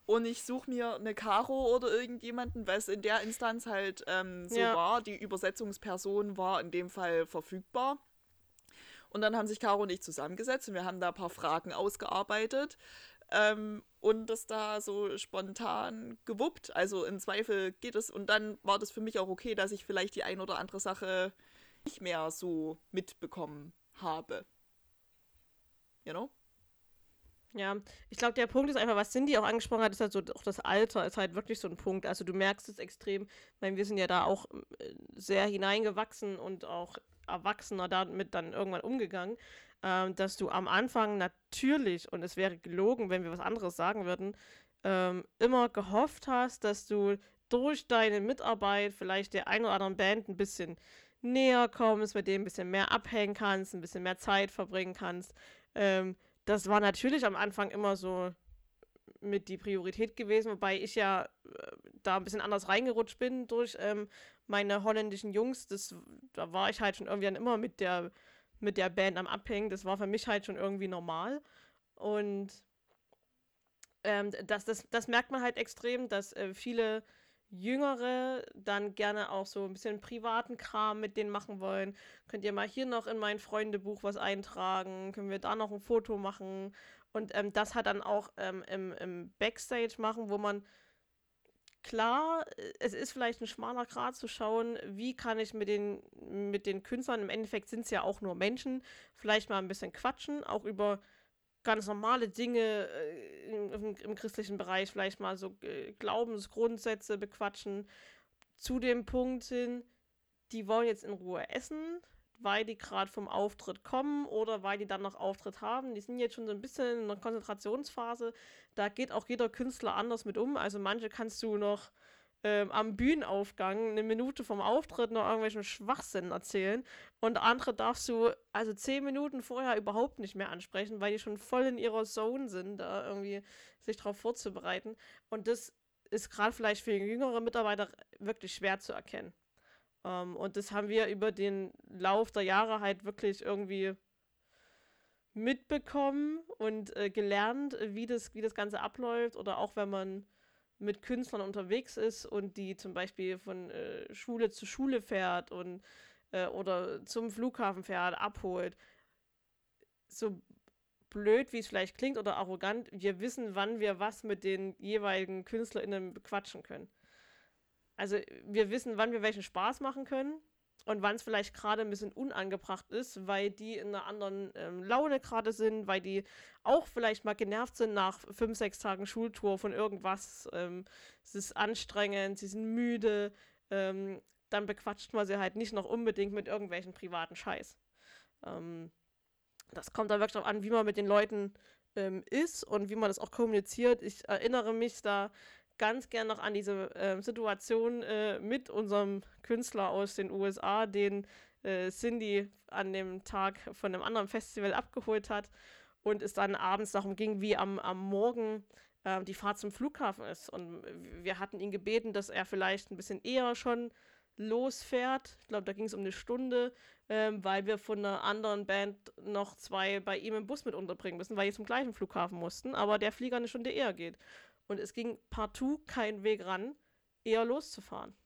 und ich suche mir eine Caro oder irgendjemanden, weil es in der Instanz halt ähm, so Ja. war. Die Übersetzungsperson war in dem Fall verfügbar. Und dann haben sich Caro und ich zusammengesetzt und wir haben da ein paar Fragen ausgearbeitet ähm, und das da so spontan gewuppt. Also im Zweifel geht es und dann war das für mich auch okay, dass ich vielleicht die ein oder andere Sache nicht mehr so mitbekommen habe. You know? Ja, ich glaube, der Punkt ist einfach, was Cindy auch angesprochen hat, ist halt so, auch das Alter ist halt wirklich so ein Punkt. Also du merkst es extrem, meine, wir sind ja da auch äh, sehr hineingewachsen und auch erwachsener damit dann irgendwann umgegangen, ähm, dass du am Anfang natürlich, und es wäre gelogen, wenn wir was anderes sagen würden, ähm, immer gehofft hast, dass du durch deine Mitarbeit vielleicht der ein oder anderen Band ein bisschen näher kommst, mit dem ein bisschen mehr abhängen kannst, ein bisschen mehr Zeit verbringen kannst. Ähm, das war natürlich am Anfang immer so mit die Priorität gewesen, wobei ich ja äh, da ein bisschen anders reingerutscht bin durch ähm, meine holländischen Jungs. Das, da war ich halt schon irgendwie dann immer mit der, mit der Band am Abhängen. Das war für mich halt schon irgendwie normal. Und ähm, das, das, das merkt man halt extrem, dass äh, viele Jüngere dann gerne auch so ein bisschen privaten Kram mit denen machen wollen. Könnt ihr mal hier noch in mein Freundebuch was eintragen? Können wir da noch ein Foto machen? Und ähm, das hat dann auch ähm, im, im Backstage machen, wo man klar, äh, es ist vielleicht ein schmaler Grad zu schauen, wie kann ich mit den, mit den Künstlern, im Endeffekt sind es ja auch nur Menschen, vielleicht mal ein bisschen quatschen, auch über ganz normale Dinge äh, im, im, christlichen Bereich, vielleicht mal so äh, Glaubensgrundsätze bequatschen, zu dem Punkt hin, die wollen jetzt in Ruhe essen, weil die gerade vom Auftritt kommen oder weil die dann noch Auftritt haben. Die sind jetzt schon so ein bisschen in einer Konzentrationsphase. Da geht auch jeder Künstler anders mit um. Also manche kannst du noch ähm, am Bühnenaufgang eine Minute vom Auftritt noch irgendwelchen Schwachsinn erzählen und andere darfst du also zehn Minuten vorher überhaupt nicht mehr ansprechen, weil die schon voll in ihrer Zone sind, da irgendwie sich darauf vorzubereiten. Und das ist gerade vielleicht für jüngere Mitarbeiter wirklich schwer zu erkennen. Ähm, und das haben wir über den Lauf der Jahre halt wirklich irgendwie mitbekommen und äh, gelernt, wie das, wie das Ganze abläuft. Oder auch wenn man mit Künstlern unterwegs ist und die zum Beispiel von äh, Schule zu Schule fährt und äh, oder zum Flughafen fährt, abholt. So blöd, wie es vielleicht klingt oder arrogant, wir wissen, wann wir was mit den jeweiligen KünstlerInnen bequatschen können. Also wir wissen, wann wir welchen Spaß machen können und wann es vielleicht gerade ein bisschen unangebracht ist, weil die in einer anderen ähm, Laune gerade sind, weil die auch vielleicht mal genervt sind nach fünf, sechs Tagen Schultour von irgendwas. Ähm, es ist anstrengend, sie sind müde. Ähm, dann bequatscht man sie halt nicht noch unbedingt mit irgendwelchen privaten Scheiß. Ähm, das kommt da wirklich darauf an, wie man mit den Leuten ähm, ist und wie man das auch kommuniziert. Ich erinnere mich da ganz gern noch an diese äh, Situation äh, mit unserem Künstler aus den USA, den äh, Cindy an dem Tag von einem anderen Festival abgeholt hat und es dann abends darum ging, wie am, am Morgen äh, die Fahrt zum Flughafen ist. Und wir hatten ihn gebeten, dass er vielleicht ein bisschen eher schon losfährt. Ich glaube, da ging es um eine Stunde, ähm, weil wir von einer anderen Band noch zwei bei ihm im Bus mit unterbringen müssen, weil die zum gleichen Flughafen mussten, aber der Flieger eine Stunde eher geht. Und es ging partout kein Weg ran, eher loszufahren.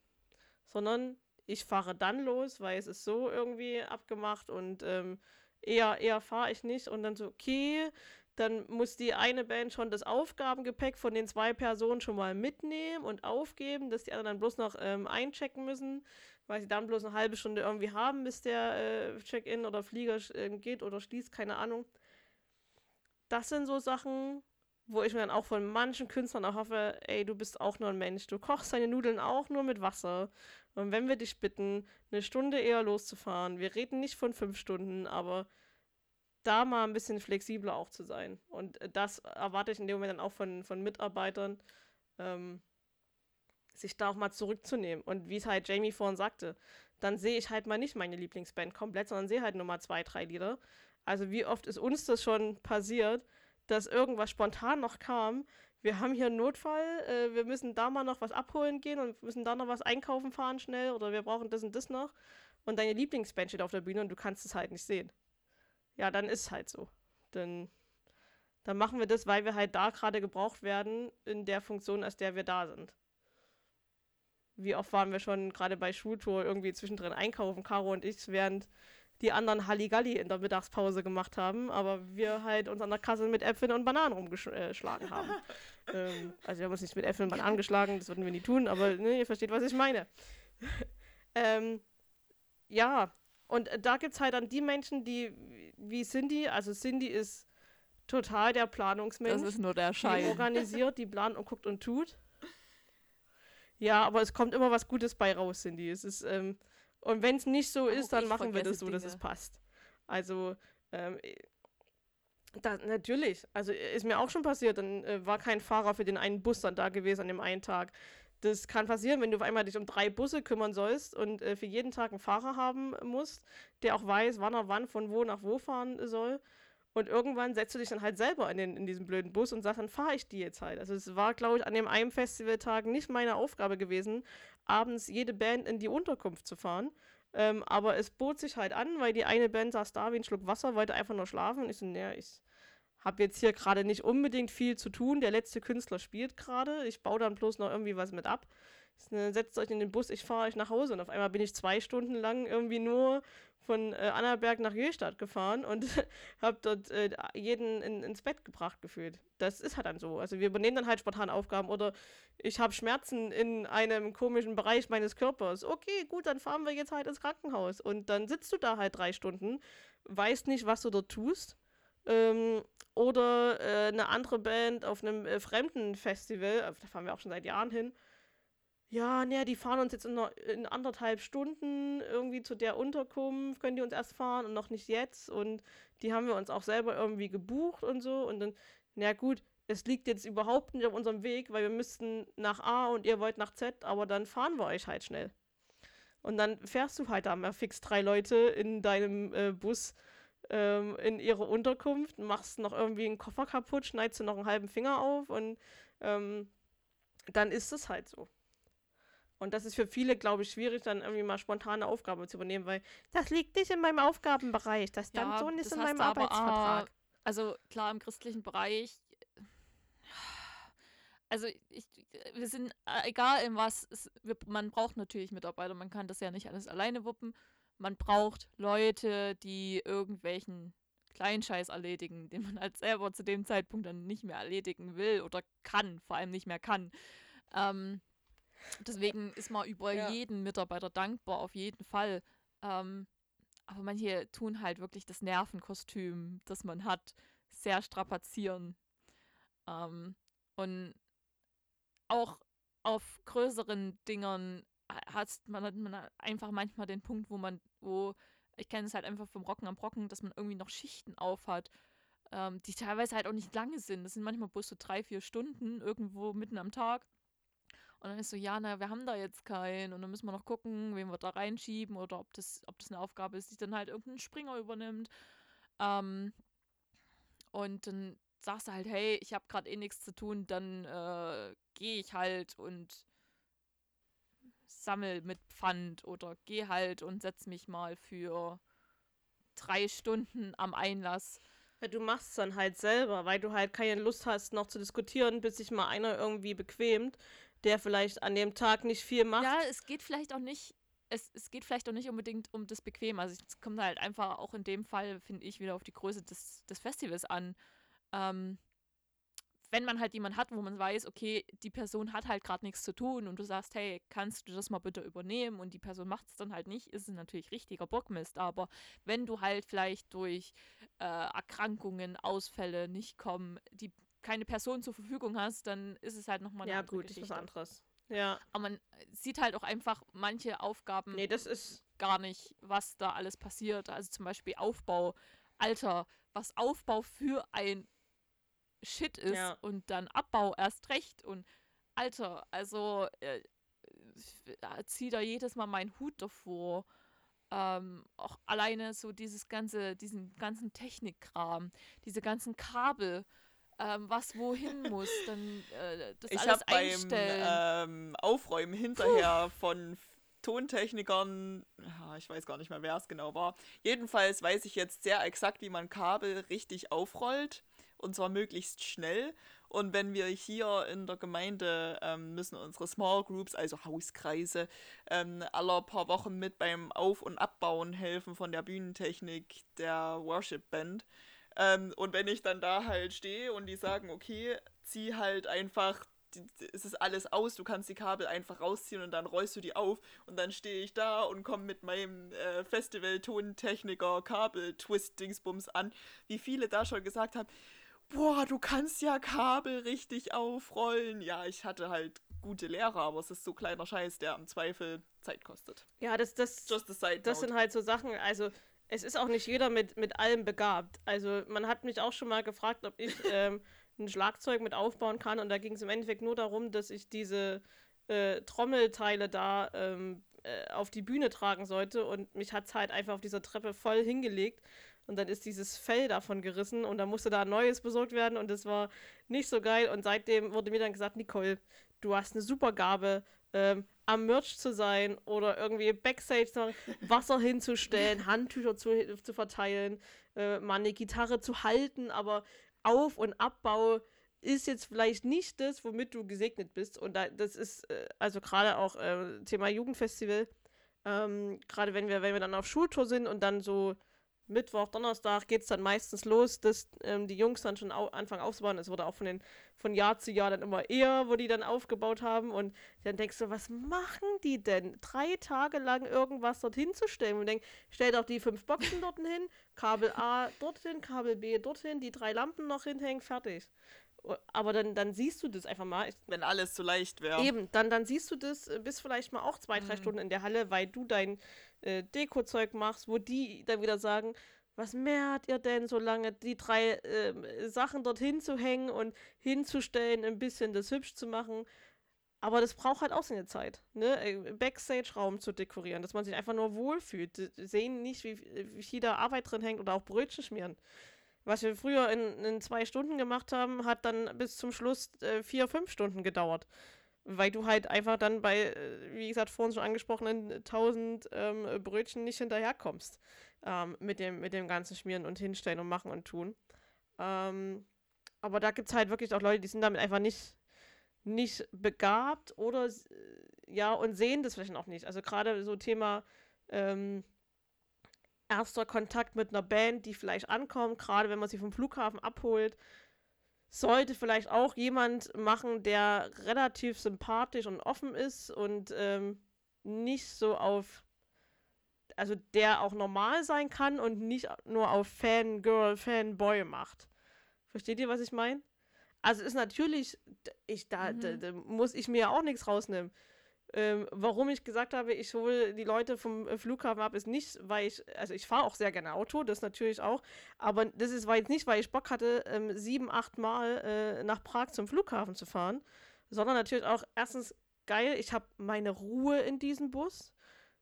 Sondern ich fahre dann los, weil es ist so irgendwie abgemacht und ähm, eher, eher fahre ich nicht. Und dann so, okay, dann muss die eine Band schon das Aufgabengepäck von den zwei Personen schon mal mitnehmen und aufgeben, dass die anderen dann bloß noch ähm, einchecken müssen, weil sie dann bloß eine halbe Stunde irgendwie haben, bis der äh, Check-in oder Flieger äh, geht oder schließt, keine Ahnung. Das sind so Sachen, wo ich mir dann auch von manchen Künstlern auch hoffe, ey, du bist auch nur ein Mensch. Du kochst deine Nudeln auch nur mit Wasser. Und wenn wir dich bitten, eine Stunde eher loszufahren, wir reden nicht von fünf Stunden, aber da mal ein bisschen flexibler auch zu sein. Und das erwarte ich in dem Moment dann auch von, von Mitarbeitern, ähm, sich da auch mal zurückzunehmen. Und wie es halt Jamie vorhin sagte, dann sehe ich halt mal nicht meine Lieblingsband komplett, sondern sehe halt nur mal zwei, drei Lieder. Also wie oft ist uns das schon passiert, dass irgendwas spontan noch kam. Wir haben hier einen Notfall, äh, wir müssen da mal noch was abholen gehen und müssen da noch was einkaufen fahren schnell oder wir brauchen das und das noch. Und deine Lieblingsband steht auf der Bühne und du kannst es halt nicht sehen. Ja, dann ist es halt so. Dann, dann machen wir das, weil wir halt da gerade gebraucht werden in der Funktion, als der wir da sind. Wie oft waren wir schon gerade bei Schultour irgendwie zwischendrin einkaufen, Caro und ich, während die anderen Halligalli in der Mittagspause gemacht haben, aber wir halt uns an der Kasse mit Äpfeln und Bananen rumgeschlagen haben. ähm, also wir haben uns nicht mit Äpfeln und Bananen geschlagen, das würden wir nie tun, aber ne, ihr versteht, was ich meine. ähm, ja, und da gibt es halt dann die Menschen, die, wie Cindy, also Cindy ist total der Planungsmensch. Das ist nur der Schein. Die organisiert, die plant und guckt und tut. Ja, aber es kommt immer was Gutes bei raus, Cindy. Es ist, ähm, und wenn es nicht so ist, dann machen wir das so, Dinge. dass es passt. Also, ähm, da, natürlich. Also ist mir auch schon passiert, dann äh, war kein Fahrer für den einen Bus dann da gewesen an dem einen Tag. Das kann passieren, wenn du auf einmal dich um drei Busse kümmern sollst und äh, für jeden Tag einen Fahrer haben musst, der auch weiß, wann er wann von wo nach wo fahren soll. Und irgendwann setzt du dich dann halt selber in, den, in diesen blöden Bus und sagst, dann fahre ich die jetzt halt. Also es war, glaube ich, an dem einen Festivaltag nicht meine Aufgabe gewesen, abends jede Band in die Unterkunft zu fahren. Ähm, aber es bot sich halt an, weil die eine Band saß da wie ein Schluck Wasser, wollte einfach nur schlafen. Und ich so, naja, ich habe jetzt hier gerade nicht unbedingt viel zu tun. Der letzte Künstler spielt gerade. Ich baue dann bloß noch irgendwie was mit ab. Ne, setzt euch in den Bus, ich fahre euch nach Hause. Und auf einmal bin ich zwei Stunden lang irgendwie nur von äh, Annaberg nach Jöstadt gefahren und habe dort äh, jeden in, ins Bett gebracht gefühlt. Das ist halt dann so. Also wir übernehmen dann halt spontan Aufgaben oder ich habe Schmerzen in einem komischen Bereich meines Körpers. Okay, gut, dann fahren wir jetzt halt ins Krankenhaus. Und dann sitzt du da halt drei Stunden, weißt nicht, was du dort tust. Ähm, oder äh, eine andere Band auf einem äh, fremden Festival, da fahren wir auch schon seit Jahren hin, ja, ne, die fahren uns jetzt in, in, anderthalb Stunden irgendwie zu der Unterkunft, können die uns erst fahren und noch nicht jetzt. Und die haben wir uns auch selber irgendwie gebucht und so. Und dann, na gut, es liegt jetzt überhaupt nicht auf unserem Weg, weil wir müssten nach A und ihr wollt nach Z, aber dann fahren wir euch halt schnell. Und dann fährst du halt da mal fix drei Leute in deinem äh, Bus ähm, in ihre Unterkunft, machst noch irgendwie einen Koffer kaputt, schneidest du noch einen halben Finger auf und ähm, dann ist es halt so. Und das ist für viele, glaube ich, schwierig, dann irgendwie mal spontane Aufgaben zu übernehmen, weil das liegt nicht in meinem Aufgabenbereich. Das ja, so nicht in meinem aber, Arbeitsvertrag. also klar, im christlichen Bereich. Also ich, wir sind, äh, egal in was, es, wir, man braucht natürlich Mitarbeiter, man kann das ja nicht alles alleine wuppen. Man braucht Leute, die irgendwelchen Kleinscheiß erledigen, den man halt selber zu dem Zeitpunkt dann nicht mehr erledigen will oder kann, vor allem nicht mehr kann. Ähm, Deswegen ist man über ja. jeden Mitarbeiter dankbar, auf jeden Fall. Ähm, aber manche tun halt wirklich das Nervenkostüm, das man hat, sehr strapazieren. Ähm, und auch auf größeren Dingern hat man, hat man einfach manchmal den Punkt, wo man, wo, ich kenne es halt einfach vom Rocken am Brocken, dass man irgendwie noch Schichten aufhat, ähm, die teilweise halt auch nicht lange sind. Das sind manchmal bloß so drei, vier Stunden irgendwo mitten am Tag. Und dann ist so, ja, na, wir haben da jetzt keinen. Und dann müssen wir noch gucken, wen wir da reinschieben oder ob das, ob das eine Aufgabe ist, die dann halt irgendein Springer übernimmt. Ähm, und dann sagst du halt, hey, ich habe gerade eh nichts zu tun, dann äh, gehe ich halt und sammel mit Pfand oder geh halt und setz mich mal für drei Stunden am Einlass. Ja, du machst es dann halt selber, weil du halt keine Lust hast, noch zu diskutieren, bis sich mal einer irgendwie bequemt, der vielleicht an dem Tag nicht viel macht. Ja, es geht vielleicht auch nicht, es, es geht vielleicht auch nicht unbedingt um das Bequem. Also es kommt halt einfach auch in dem Fall, finde ich, wieder auf die Größe des, des Festivals an. Ähm, wenn man halt jemanden hat, wo man weiß, okay, die Person hat halt gerade nichts zu tun und du sagst, hey, kannst du das mal bitte übernehmen und die Person macht es dann halt nicht, ist es natürlich richtiger Bockmist. Aber wenn du halt vielleicht durch äh, Erkrankungen, Ausfälle nicht kommen, die keine Person zur Verfügung hast, dann ist es halt nochmal eine ja, gut, Geschichte. ist was anderes. Ja. Aber man sieht halt auch einfach manche Aufgaben Nee, das ist. gar nicht, was da alles passiert. Also zum Beispiel Aufbau. Alter, was Aufbau für ein Shit ist Ja. und dann Abbau erst recht. Und Alter, also äh, ich zieh da jedes Mal meinen Hut davor. Ähm, auch alleine so dieses ganze, diesen ganzen Technikkram, diese ganzen Kabel, ähm, was wohin muss, dann äh, das Ich alles habe beim einstellen. ähm, Aufräumen hinterher von F- Tontechnikern, ich weiß gar nicht mehr, wer es genau war. Jedenfalls weiß ich jetzt sehr exakt, wie man Kabel richtig aufrollt. Und zwar möglichst schnell. Und wenn wir hier in der Gemeinde ähm, müssen unsere Small Groups, also Hauskreise, ähm, alle paar Wochen mit beim Auf- und Abbauen helfen von der Bühnentechnik der Worship Band. Ähm, und wenn ich dann da halt stehe und die sagen, okay, zieh halt einfach, die- es ist alles aus, du kannst die Kabel einfach rausziehen und dann rollst du die auf und dann stehe ich da und komme mit meinem äh, Festival-Tontechniker Kabel-Twist-Dingsbums an, wie viele da schon gesagt haben, boah, du kannst ja Kabel richtig aufrollen. Ja, ich hatte halt gute Lehrer, aber es ist so kleiner Scheiß, der im Zweifel Zeit kostet. Ja, das, das, Just a side das note. sind halt so Sachen, also es ist auch nicht jeder mit, mit allem begabt. Also man hat mich auch schon mal gefragt, ob ich ähm, ein Schlagzeug mit aufbauen kann. Und da ging es im Endeffekt nur darum, dass ich diese äh, Trommelteile da ähm, äh, auf die Bühne tragen sollte. Und mich hat es halt einfach auf dieser Treppe voll hingelegt. Und dann ist dieses Fell davon gerissen. Und dann musste da ein neues besorgt werden. Und das war nicht so geil. Und seitdem wurde mir dann gesagt, Nicole, du hast eine super Gabe, ähm, am Merch zu sein oder irgendwie Backstage zu machen, Wasser hinzustellen, Handtücher zu, zu verteilen, äh, mal eine Gitarre zu halten, aber Auf- und Abbau ist jetzt vielleicht nicht das, womit du gesegnet bist. Und da, das ist äh, also gerade auch äh, Thema Jugendfestival. Ähm, gerade wenn wir, wenn wir dann auf Schultour sind und dann so Mittwoch, Donnerstag geht es dann meistens los, dass ähm, die Jungs dann schon au anfangen aufzubauen. Es wurde auch von, den, von Jahr zu Jahr dann immer eher, wo die dann aufgebaut haben. Und dann denkst du, was machen die denn? Drei Tage lang irgendwas dorthin zu stellen. Und denk, stell doch die fünf Boxen dorthin hin, Kabel A dorthin, Kabel B dorthin, die drei Lampen noch hinhängen, fertig. Aber dann, dann siehst du das einfach mal. Wenn alles so leicht wäre. Eben, dann, dann siehst du das, äh, bist vielleicht mal auch zwei, drei Mhm. Stunden in der Halle, weil du dein äh, Deko-Zeug machst, wo die dann wieder sagen, was mehrt ihr denn so lange, die drei ähm, Sachen dorthin zu hängen und hinzustellen, ein bisschen das hübsch zu machen. Aber das braucht halt auch seine Zeit, ne? Äh, Backstage-Raum zu dekorieren, dass man sich einfach nur wohlfühlt. Sehen nicht, wie, wie viel da Arbeit drin hängt oder auch Brötchen schmieren. Was wir früher in, in zwei Stunden gemacht haben, hat dann bis zum Schluss äh, vier, fünf Stunden gedauert. Weil du halt einfach dann bei, äh, wie gesagt, vorhin schon angesprochenen 1000 ähm, Brötchen nicht hinterherkommst. Ähm, mit, dem, mit dem ganzen Schmieren und Hinstellen und Machen und Tun. Ähm, aber da gibt es halt wirklich auch Leute, die sind damit einfach nicht, nicht begabt oder s- ja und sehen das vielleicht auch nicht. Also gerade so Thema ähm, erster Kontakt mit einer Band, die vielleicht ankommt, gerade wenn man sie vom Flughafen abholt, sollte vielleicht auch jemand machen, der relativ sympathisch und offen ist und ähm, nicht so auf, also der auch normal sein kann und nicht nur auf Fangirl, Fanboy macht. Versteht ihr, was ich meine? Also ist natürlich, ich, da, da, Mhm. da muss ich mir auch nichts rausnehmen. Ähm, warum ich gesagt habe, ich hole die Leute vom äh, Flughafen ab, ist nicht, weil ich, also ich fahre auch sehr gerne Auto, das natürlich auch, aber das ist jetzt nicht, weil ich Bock hatte, ähm, sieben, acht Mal äh, nach Prag zum Flughafen zu fahren, sondern natürlich auch erstens geil, ich habe meine Ruhe in diesem Bus.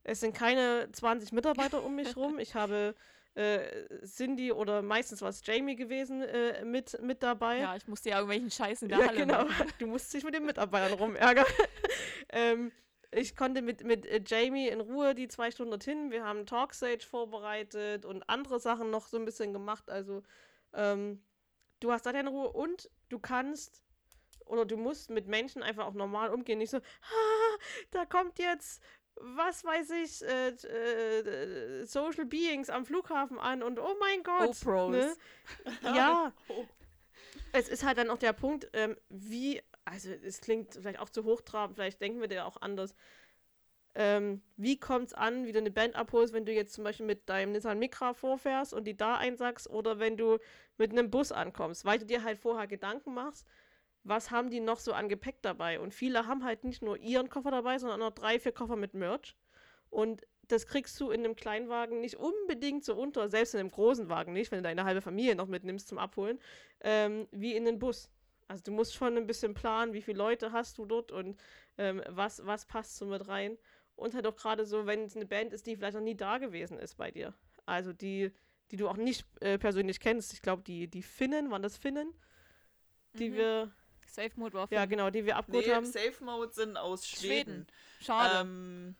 Es sind keine 20 Mitarbeiter um mich rum. Ich habe äh, Cindy oder meistens war es Jamie gewesen äh, mit, mit dabei. Ja, ich musste ja irgendwelchen Scheiß in der Ja, Halle genau. machen. Du musst dich mit den Mitarbeitern rumärgern. ähm, ich konnte mit, mit äh, Jamie in Ruhe die zwei Stunden dorthin. Wir haben Talkstage vorbereitet und andere Sachen noch so ein bisschen gemacht. Also, ähm, du hast da deine Ruhe und du kannst oder du musst mit Menschen einfach auch normal umgehen. Nicht so, ah, da kommt jetzt, was weiß ich, äh, äh, Social Beings am Flughafen an und oh mein Gott. GoPros. Ne? Ja, Oh. es ist halt dann auch der Punkt, ähm, wie, also es klingt vielleicht auch zu hochtrabend, vielleicht denken wir da auch anders. Ähm, wie kommt es an, wie du eine Band abholst, wenn du jetzt zum Beispiel mit deinem Nissan Micra vorfährst und die da einsackst oder wenn du mit einem Bus ankommst, weil du dir halt vorher Gedanken machst, was haben die noch so an Gepäck dabei? Und viele haben halt nicht nur ihren Koffer dabei, sondern auch noch drei, vier Koffer mit Merch. Und das kriegst du in einem Kleinwagen nicht unbedingt so unter, selbst in einem großen Wagen nicht, wenn du deine halbe Familie noch mitnimmst zum Abholen, ähm, wie in den Bus. Also du musst schon ein bisschen planen, wie viele Leute hast du dort und ähm, was, was passt so mit rein. Und halt auch gerade so, wenn es eine Band ist, die vielleicht noch nie da gewesen ist bei dir. Also die, die du auch nicht äh, persönlich kennst. Ich glaube, die, die Finnen, waren das Finnen? Die Mhm. wir, Safe Mode war ja genau, die wir abgeholt Nee, haben. Safe Mode sind aus Schweden. Schweden. Schade. Ähm,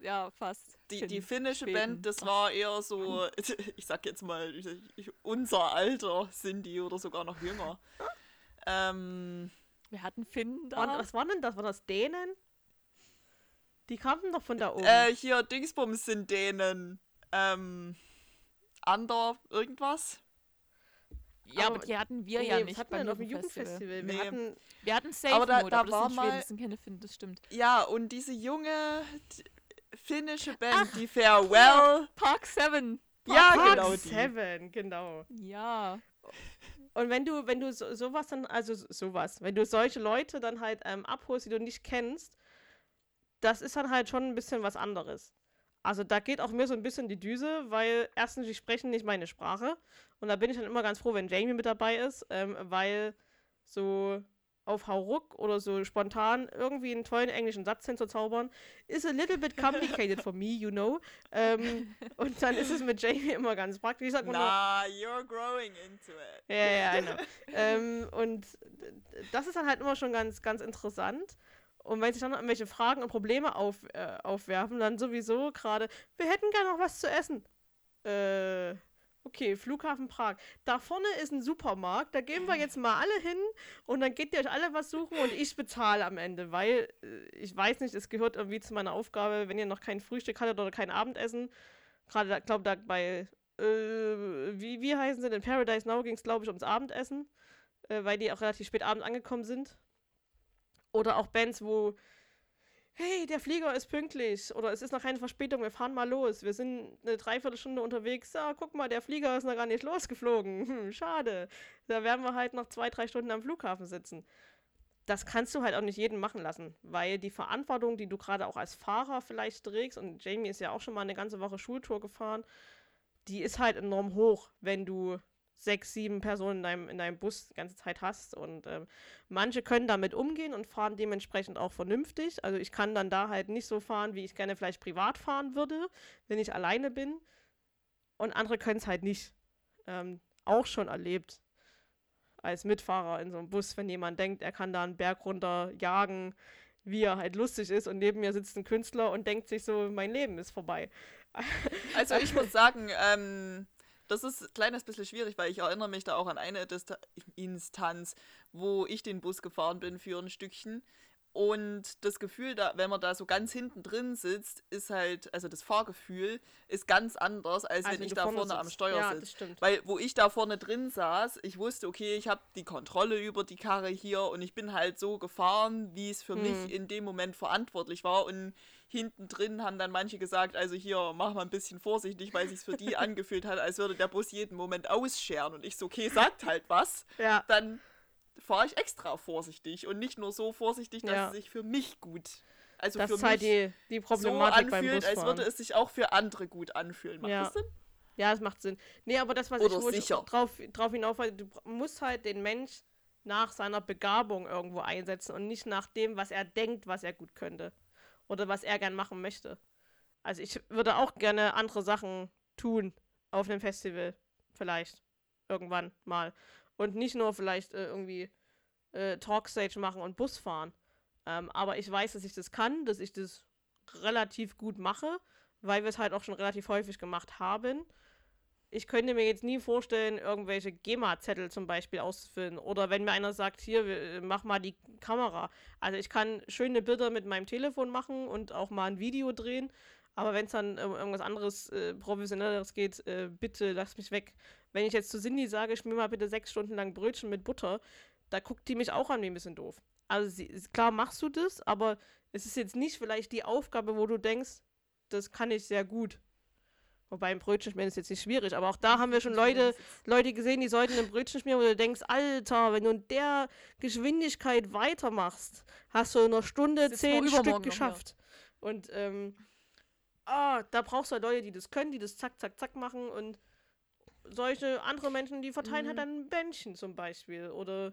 ja, fast. die, die Finn- finnische Schweden. Band, das war eher so, ich sag jetzt mal, unser Alter sind die oder sogar noch jünger. ähm, Wir hatten Finn da. Waren, was waren denn das? War das Dänen? Die kamen doch von da oben. äh, hier, Dingsbums sind denen. Ähm, Ander irgendwas? Ja, aber aber- die hatten wir Nee, ja nicht hatten beim wir auf dem Jugendfestival. Wir Nee. hatten Wir hatten Safe Aber da- Mode, da aber das war sind Schweden, mal- das sind keine Finn, das stimmt. Ja, und diese junge finnische Band, die Farewell. Park 7. Ja, Park genau die. Seven, genau. Ja. Und wenn du, wenn du so, sowas dann, also so- sowas, wenn du solche Leute dann halt ähm, abholst, die du nicht kennst, das ist dann halt schon ein bisschen was anderes. Also da geht auch mir so ein bisschen die Düse, weil erstens, die sprechen nicht meine Sprache. Und da bin ich dann immer ganz froh, wenn Jamie mit dabei ist, ähm, weil so auf Hauruck oder so spontan irgendwie einen tollen englischen Satz hinzuzaubern, is a little bit complicated for me, you know. Ähm, und dann ist es mit Jamie immer ganz praktisch. Ich sag immer nur, Na, you're growing into it. ja, ja, I know. ähm, und das ist dann halt immer schon ganz, ganz interessant. Und wenn sich dann irgendwelche Fragen und Probleme auf, äh, aufwerfen, dann sowieso gerade, wir hätten gerne noch was zu essen. Äh, okay, Flughafen Prag. Da vorne ist ein Supermarkt, da gehen wir jetzt mal alle hin und dann geht ihr euch alle was suchen und ich bezahle am Ende, weil äh, ich weiß nicht, es gehört irgendwie zu meiner Aufgabe, wenn ihr noch kein Frühstück hattet oder kein Abendessen. Gerade, ich glaube, da bei, äh, wie, wie heißen sie denn? Paradise Now ging es, glaube ich, ums Abendessen, äh, weil die auch relativ spät abends angekommen sind. Oder auch Bands, wo, hey, der Flieger ist pünktlich oder es ist noch keine Verspätung, wir fahren mal los. Wir sind eine Dreiviertelstunde unterwegs. Ja, guck mal, der Flieger ist noch gar nicht losgeflogen. Hm, schade. Da werden wir halt noch zwei, drei Stunden am Flughafen sitzen. Das kannst du halt auch nicht jedem machen lassen, weil die Verantwortung, die du gerade auch als Fahrer vielleicht trägst, und Jamie ist ja auch schon mal eine ganze Woche Schultour gefahren, die ist halt enorm hoch, wenn du sechs, sieben Personen in deinem, in deinem Bus die ganze Zeit hast. Und ähm, manche können damit umgehen und fahren dementsprechend auch vernünftig. Also ich kann dann da halt nicht so fahren, wie ich gerne vielleicht privat fahren würde, wenn ich alleine bin. Und andere können es halt nicht. Ähm, auch schon erlebt als Mitfahrer in so einem Bus, wenn jemand denkt, er kann da einen Berg runter jagen, wie er halt lustig ist und neben mir sitzt ein Künstler und denkt sich so, mein Leben ist vorbei. Also ich muss sagen, ähm, das ist ein kleines bisschen schwierig, weil ich erinnere mich da auch an eine Dista Instanz, wo ich den Bus gefahren bin für ein Stückchen. Und das Gefühl, da, wenn man da so ganz hinten drin sitzt, ist halt, also das Fahrgefühl ist ganz anders, als, Also wenn ich da vorne am sitzt. Steuer ja, sitze. das stimmt. Weil wo ich da vorne drin saß, ich wusste, okay, ich habe die Kontrolle über die Karre hier und ich bin halt so gefahren, wie es für Hm. mich in dem Moment verantwortlich war. Und hinten drin haben dann manche gesagt, also hier, mach mal ein bisschen vorsichtig, weil sich's für die angefühlt hat, als würde der Bus jeden Moment ausscheren. Und ich so, okay, sagt halt was. Ja, Dann fahre ich extra vorsichtig und nicht nur so vorsichtig, dass Ja. es sich für mich gut, also das für halt mich die, die so Problematik beim anfühlt, als würde es sich auch für andere gut anfühlen. Macht Ja. das Sinn? Ja, das macht Sinn. Nee, aber das, was Oder ich, sicher. drauf, drauf hinauf du musst halt den Mensch nach seiner Begabung irgendwo einsetzen und nicht nach dem, was er denkt, was er gut könnte. Oder was er gern machen möchte. Also ich würde auch gerne andere Sachen tun auf einem Festival. Vielleicht. Irgendwann mal. Und nicht nur vielleicht äh, irgendwie äh, Talkstage machen und Bus fahren. Ähm, aber ich weiß, dass ich das kann, dass ich das relativ gut mache, weil wir es halt auch schon relativ häufig gemacht haben. Ich könnte mir jetzt nie vorstellen, irgendwelche GEMA-Zettel zum Beispiel auszufüllen. Oder wenn mir einer sagt, hier, äh, mach mal die Kamera. Also ich kann schöne Bilder mit meinem Telefon machen und auch mal ein Video drehen. Aber wenn es dann um irgendwas anderes, äh, professionelleres geht, äh, bitte lass mich weg. Wenn ich jetzt zu Cindy sage, schmier mal bitte sechs Stunden lang Brötchen mit Butter, da guckt die mich auch an wie ein bisschen doof. Also sie, klar machst du das, aber es ist jetzt nicht vielleicht die Aufgabe, wo du denkst, das kann ich sehr gut. Wobei ein Brötchen schmieren ist jetzt nicht schwierig, aber auch da haben wir schon Leute, Leute gesehen, die sollten ein Brötchen schmieren, wo du denkst, Alter, wenn du in der Geschwindigkeit weitermachst, hast du in einer Stunde zehn Stück geschafft. Und ähm, ah, da brauchst du halt Leute, die das können, die das zack, zack, zack machen und solche andere Menschen, die verteilen halt mhm. halt dann Bändchen zum Beispiel oder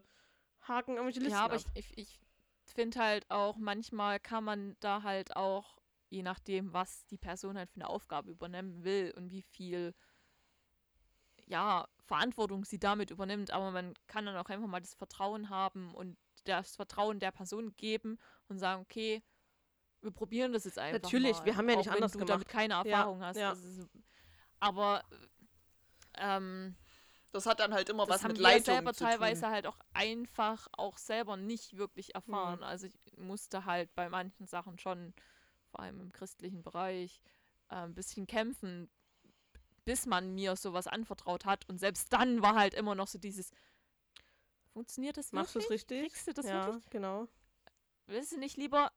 haken irgendwelche Listen Ja, aber ab. ich, ich, ich finde halt auch, manchmal kann man da halt auch, je nachdem, was die Person halt für eine Aufgabe übernehmen will und wie viel, ja, Verantwortung sie damit übernimmt, aber man kann dann auch einfach mal das Vertrauen haben und das Vertrauen der Person geben und sagen, okay, wir probieren das jetzt einfach Natürlich, mal, wir haben ja nicht auch anders wenn du gemacht. damit keine Erfahrung ja, hast. Ja. Ist, aber ähm, das hat dann halt immer das was haben mit wir Leitung selber zu teilweise tun. halt auch einfach auch selber nicht wirklich erfahren. Mhm. Also ich musste halt bei manchen Sachen schon, vor allem im christlichen Bereich, äh, ein bisschen kämpfen, bis man mir sowas anvertraut hat. Und selbst dann war halt immer noch so dieses, funktioniert das Machst du wirklich? es richtig? Kriegst du das ja, wirklich? genau. Willst du nicht lieber,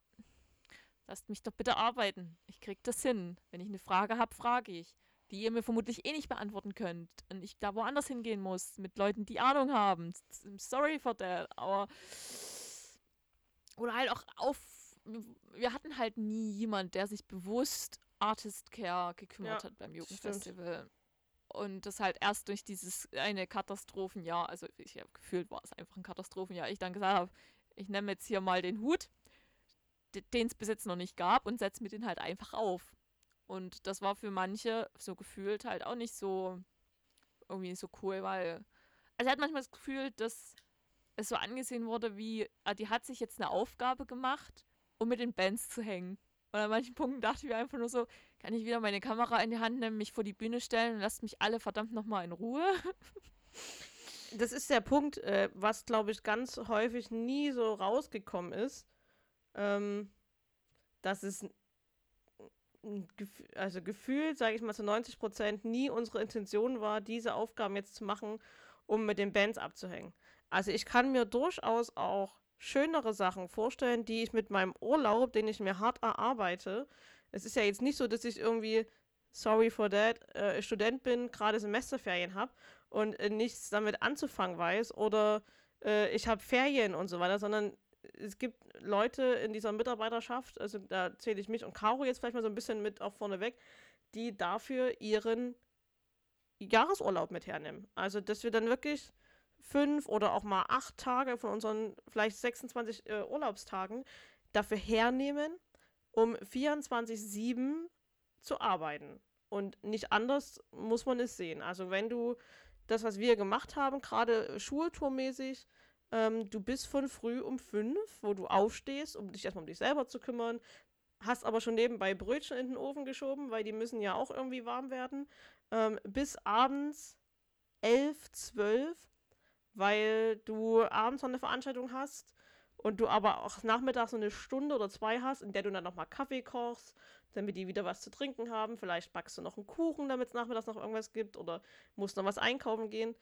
lasst mich doch bitte arbeiten. Ich krieg das hin. Wenn ich eine Frage habe, frage ich die ihr mir vermutlich eh nicht beantworten könnt und ich da woanders hingehen muss mit Leuten, die Ahnung haben. Sorry for that, aber oder halt auch auf wir hatten halt nie jemand, der sich bewusst Artist Care gekümmert Ja, hat beim Jugendfestival. Und das halt erst durch dieses eine Katastrophenjahr, also ich habe gefühlt, war es einfach ein Katastrophenjahr, ich dann gesagt habe, ich nehme jetzt hier mal den Hut, den es bis jetzt noch nicht gab und setze mir den halt einfach auf. Und das war für manche so gefühlt halt auch nicht so irgendwie so cool, weil also er hat manchmal das Gefühl, dass es so angesehen wurde, wie ah, die hat sich jetzt eine Aufgabe gemacht, um mit den Bands zu hängen. Und an manchen Punkten dachte ich mir einfach nur so, kann ich wieder meine Kamera in die Hand nehmen, mich vor die Bühne stellen und lasst mich alle verdammt nochmal in Ruhe. Das ist der Punkt, äh, was glaube ich ganz häufig nie so rausgekommen ist, ähm, dass es also gefühlt, sage ich mal zu 90 Prozent, nie unsere Intention war, diese Aufgaben jetzt zu machen, um mit den Bands abzuhängen. Also ich kann mir durchaus auch schönere Sachen vorstellen, die ich mit meinem Urlaub, den ich mir hart erarbeite. Es ist ja jetzt nicht so, dass ich irgendwie, sorry for that, äh, Student bin, gerade Semesterferien habe und äh, nichts damit anzufangen weiß oder äh, ich habe Ferien und so weiter, sondern es gibt Leute in dieser Mitarbeiterschaft, also da zähle ich mich und Caro jetzt vielleicht mal so ein bisschen mit auch vorneweg, die dafür ihren Jahresurlaub mit hernehmen. Also, dass wir dann wirklich fünf oder auch mal acht Tage von unseren vielleicht 26 äh, Urlaubstagen dafür hernehmen, um 24-7 zu arbeiten. Und nicht anders muss man es sehen. Also, wenn du das, was wir gemacht haben, gerade schultourmäßig, ähm, du bist von früh um fünf, wo du aufstehst, um dich erstmal um dich selber zu kümmern, hast aber schon nebenbei Brötchen in den Ofen geschoben, weil die müssen ja auch irgendwie warm werden, ähm, bis abends elf, zwölf, weil du abends noch eine Veranstaltung hast und du aber auch nachmittags so eine Stunde oder zwei hast, in der du dann nochmal Kaffee kochst, damit die wieder was zu trinken haben. Vielleicht backst du noch einen Kuchen, damit es nachmittags noch irgendwas gibt oder musst noch was einkaufen gehen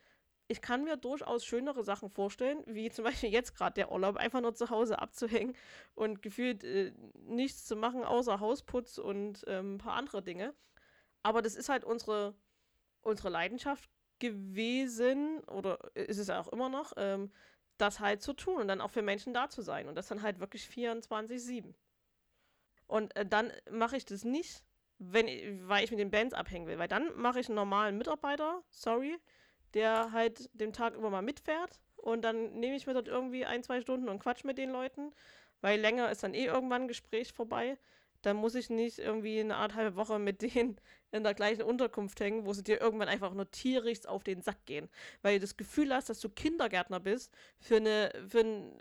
ich kann mir durchaus schönere Sachen vorstellen, wie zum Beispiel jetzt gerade der Urlaub, einfach nur zu Hause abzuhängen und gefühlt äh, nichts zu machen, außer Hausputz und ähm, ein paar andere Dinge. Aber das ist halt unsere, unsere Leidenschaft gewesen, oder ist es auch immer noch, ähm, das halt zu tun und dann auch für Menschen da zu sein. Und das dann halt wirklich 24-7. Und äh, dann mache ich das nicht, wenn, weil ich mit den Bands abhängen will, weil dann mache ich einen normalen Mitarbeiter, sorry, der halt den Tag über mal mitfährt und dann nehme ich mir dort irgendwie ein, zwei Stunden und quatsch mit den Leuten, weil länger ist dann eh irgendwann ein Gespräch vorbei. Dann muss ich nicht irgendwie eine Art halbe Woche mit denen in der gleichen Unterkunft hängen, wo sie dir irgendwann einfach nur tierisch auf den Sack gehen. Weil du das Gefühl hast, dass du Kindergärtner bist für eine, für ein,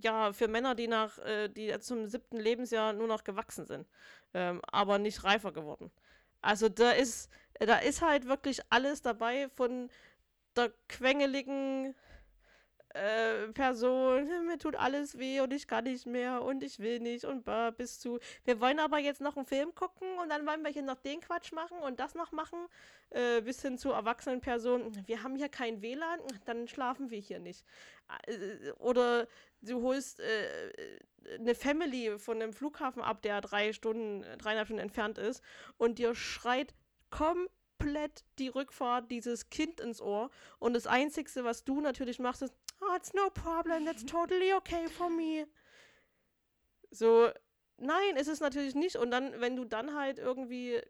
ja, für Männer, die nach, äh, die zum siebten Lebensjahr nur noch gewachsen sind, ähm, aber nicht reifer geworden. Also da ist, da ist halt wirklich alles dabei von der quengeligen äh, Person, mir tut alles weh und ich kann nicht mehr und ich will nicht und bah, bis zu, wir wollen aber jetzt noch einen Film gucken und dann wollen wir hier noch den Quatsch machen und das noch machen, äh, bis hin zu erwachsenen Personen, wir haben hier kein WLAN, dann schlafen wir hier nicht. Äh, oder du holst äh, eine Family von einem Flughafen ab, der drei Stunden, dreieinhalb Stunden entfernt ist und dir schreit komplett die Rückfahrt dieses Kind ins Ohr und das Einzige, was du natürlich machst, ist oh, it's no problem, that's totally okay for me. So, nein, ist es natürlich nicht. Und dann, wenn du dann halt irgendwie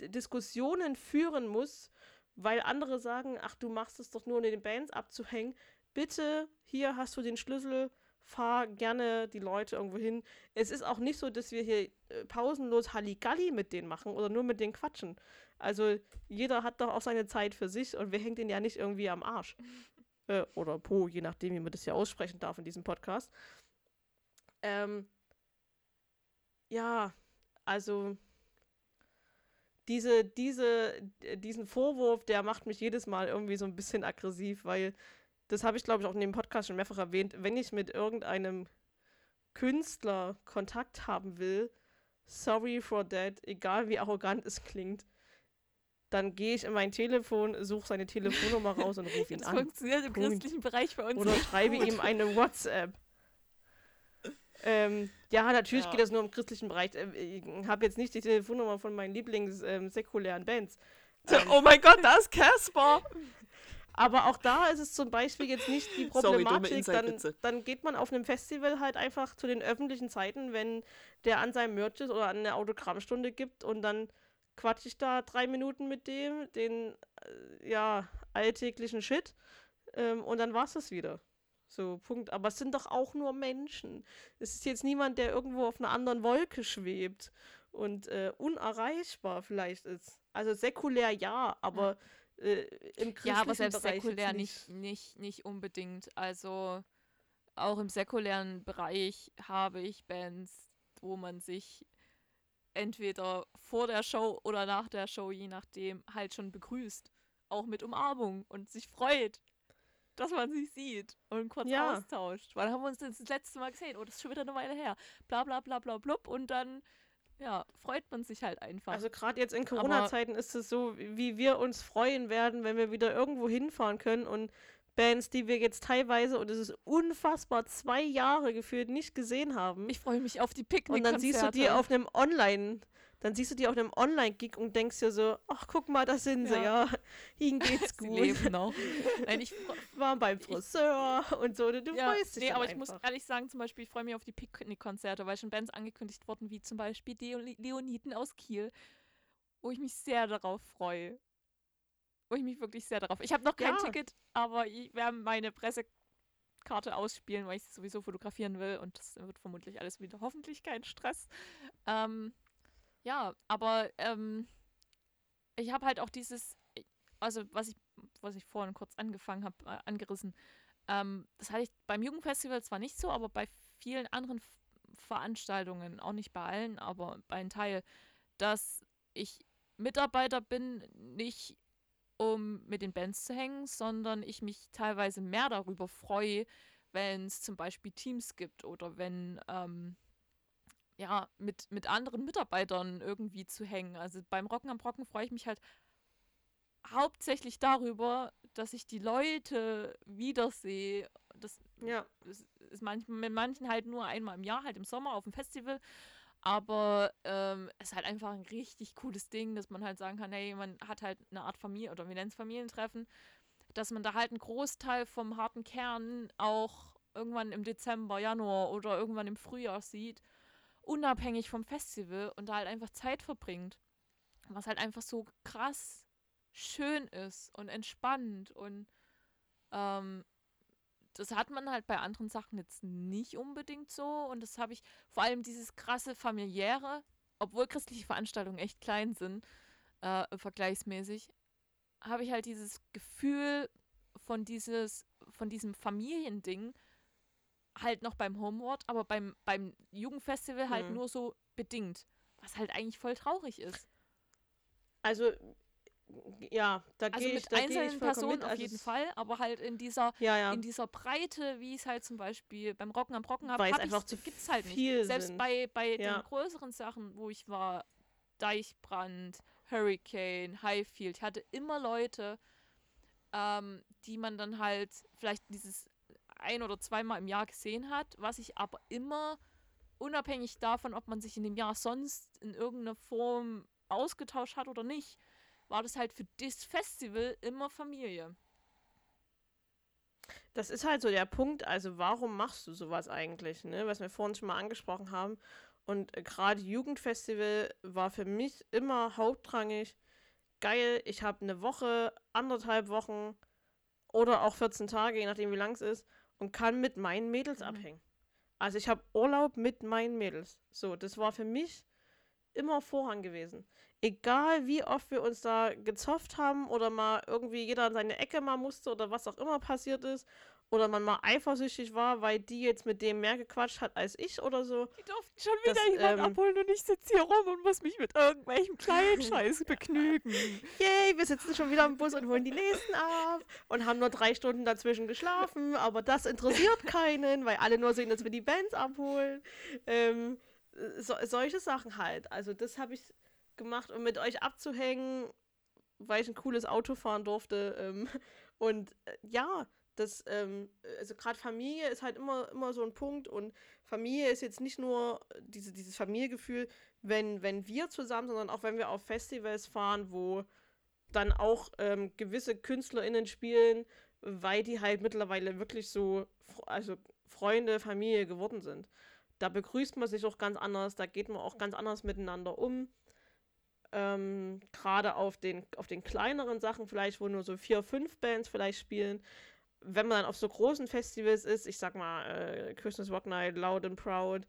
Diskussionen führen musst, weil andere sagen, ach, du machst es doch nur, um den Bands abzuhängen, bitte, hier hast du den Schlüssel, fahr gerne die Leute irgendwo hin. Es ist auch nicht so, dass wir hier äh, pausenlos Halligalli mit denen machen oder nur mit denen quatschen. Also jeder hat doch auch seine Zeit für sich und wir hängen den ja nicht irgendwie am Arsch äh, oder Po, je nachdem, wie man das hier aussprechen darf in diesem Podcast. Ähm, ja, also diese, diese, diesen Vorwurf, der macht mich jedes Mal irgendwie so ein bisschen aggressiv, weil das habe ich, glaube ich, auch in dem Podcast schon mehrfach erwähnt, wenn ich mit irgendeinem Künstler Kontakt haben will, sorry for that, egal wie arrogant es klingt, dann gehe ich in mein Telefon, suche seine Telefonnummer raus und rufe ihn das an. Das funktioniert im Punkt. christlichen Bereich bei uns. Oder schreibe gut. ihm eine WhatsApp. Ähm, ja, natürlich Ja. geht das nur im christlichen Bereich. Ähm, Ich habe jetzt nicht die Telefonnummer von meinen Lieblings-säkulären Bands. Ähm, Oh mein Gott, da ist Casper! aber auch da ist es zum Beispiel jetzt nicht die Sorry, Problematik. dann, Inside-Witze. dann geht man auf einem Festival halt einfach zu den öffentlichen Zeiten, wenn der an seinem Merch ist oder an eine Autogrammstunde gibt und dann quatsch ich da drei Minuten mit dem, den äh, ja, alltäglichen Shit. Ähm, und dann war's das wieder. So, Punkt. Aber es sind doch auch nur Menschen. Es ist jetzt niemand, der irgendwo auf einer anderen Wolke schwebt und äh, unerreichbar vielleicht ist. Also säkulär ja, aber äh, im christlichen Ja, aber selbst Bereich säkulär nicht, nicht, nicht unbedingt. Also auch im säkulären Bereich habe ich Bands, wo man sich entweder vor der Show oder nach der Show, je nachdem, halt schon begrüßt. Auch mit Umarmung und sich freut, dass man sich sieht und kurz Ja. austauscht. Weil haben wir uns das, das letzte Mal gesehen? Oh, das ist schon wieder eine Weile her. Bla bla bla bla blub. Und dann, ja, freut man sich halt einfach. Also gerade jetzt in Corona-Zeiten ist es so, wie wir uns freuen werden, wenn wir wieder irgendwo hinfahren können und Bands, die wir jetzt teilweise, und es ist unfassbar, zwei Jahre gefühlt nicht gesehen haben. ich freue mich auf die und Picknickkonzerte. dann siehst du die auf einem Online, dann siehst du die auf einem Online-Gig und denkst dir so, ach guck mal, da sind sie, Ja. ja, ihnen geht's Sie gut, leben noch. Nein, ich waren beim Friseur und so, du ja, freust dich nee, aber ich einfach. muss ehrlich sagen, zum Beispiel, ich freue mich auf die Picknick-Konzerte, weil schon Bands angekündigt wurden, wie zum Beispiel die Leoniden aus Kiel, wo ich mich sehr darauf freue. Wo ich mich wirklich sehr darauf. Ich habe noch kein Ja. Ticket, aber ich werde meine Pressekarte ausspielen, weil ich es sowieso fotografieren will und das wird vermutlich alles wieder hoffentlich kein Stress. Ähm, ja, aber ähm, ich habe halt auch dieses, also was ich, was ich vorhin kurz angefangen habe, äh, angerissen. Ähm, das hatte ich beim Jugendfestival zwar nicht so, aber bei vielen anderen Veranstaltungen, auch nicht bei allen, aber bei einem Teil, dass ich Mitarbeiter bin, nicht um mit den Bands zu hängen, sondern ich mich teilweise mehr darüber freue, wenn es zum Beispiel Teams gibt oder wenn ähm, ja mit, mit anderen Mitarbeitern irgendwie zu hängen. Also beim Rocken am Brocken freue ich mich halt hauptsächlich darüber, dass ich die Leute wiedersehe. Das Ja. ist, ist manch, mit manchen halt nur einmal im Jahr, halt im Sommer auf dem Festival. Aber ähm, es ist halt einfach ein richtig cooles Ding, dass man halt sagen kann, hey, man hat halt eine Art Familie oder wir nennen es Familientreffen, dass man da halt einen Großteil vom harten Kern auch irgendwann im Dezember, Januar oder irgendwann im Frühjahr sieht, unabhängig vom Festival und da halt einfach Zeit verbringt. Was halt einfach so krass schön ist und entspannt und Ähm, das hat man halt bei anderen Sachen jetzt nicht unbedingt so. Und das habe ich vor allem dieses krasse familiäre, obwohl christliche Veranstaltungen echt klein sind, äh, vergleichsmäßig, habe ich halt dieses Gefühl von dieses, von diesem Familiending halt noch beim Homeward, aber beim, beim Jugendfestival halt Mhm. nur so bedingt. Was halt eigentlich voll traurig ist. Also, ja, da Also gehe ich, mit da ich einzelnen vollkommen Personen mit. auf Also jeden Fall, aber halt in dieser, Ja, ja. in dieser Breite, wie es halt zum Beispiel beim Rocken am Brocken habe, hab einfach zu gibt's halt nicht. viel Selbst sind. bei, bei Ja. den größeren Sachen, wo ich war, Deichbrand, Hurricane, Highfield, ich hatte immer Leute, ähm, die man dann halt vielleicht dieses ein oder zweimal im Jahr gesehen hat, was ich aber immer unabhängig davon, ob man sich in dem Jahr sonst in irgendeiner Form ausgetauscht hat oder nicht, war das halt für das Festival immer Familie. Das ist halt so der Punkt, also warum machst du sowas eigentlich, ne? Was wir vorhin schon mal angesprochen haben. Und äh, gerade Jugendfestival war für mich immer hauptrangig. Geil, ich habe eine Woche, anderthalb Wochen oder auch 14 Tage, je nachdem wie lang es ist, und kann mit meinen Mädels Mhm. abhängen. Also ich habe Urlaub mit meinen Mädels. So, das war für mich immer Vorrang gewesen. Egal wie oft wir uns da gezofft haben oder mal irgendwie jeder in seine Ecke mal musste oder was auch immer passiert ist. Oder man mal eifersüchtig war, weil die jetzt mit dem mehr gequatscht hat als ich oder so. Die durften schon wieder jemanden ähm, abholen und ich sitze hier rum und muss mich mit irgendwelchem kleinen Scheiß begnügen. Yay, wir sitzen schon wieder im Bus und holen die nächsten ab und haben nur drei Stunden dazwischen geschlafen, aber das interessiert keinen, weil alle nur sehen, dass wir die Bands abholen. Ähm, so, solche Sachen halt. Also das habe ich gemacht, um mit euch abzuhängen, weil ich ein cooles Auto fahren durfte. Ähm, und äh, ja, das, ähm, also gerade Familie ist halt immer, immer so ein Punkt und Familie ist jetzt nicht nur diese, dieses Familiengefühl, wenn, wenn wir zusammen, sondern auch wenn wir auf Festivals fahren, wo dann auch ähm, gewisse KünstlerInnen spielen, weil die halt mittlerweile wirklich so, also Freunde, Familie geworden sind. Da begrüßt man sich auch ganz anders, da geht man auch ganz anders miteinander um. Ähm, Gerade auf den, auf den kleineren Sachen, vielleicht, wo nur so vier, fünf Bands vielleicht spielen. Wenn man dann auf so großen Festivals ist, ich sag mal, äh, Christmas Rock Night, Loud and Proud,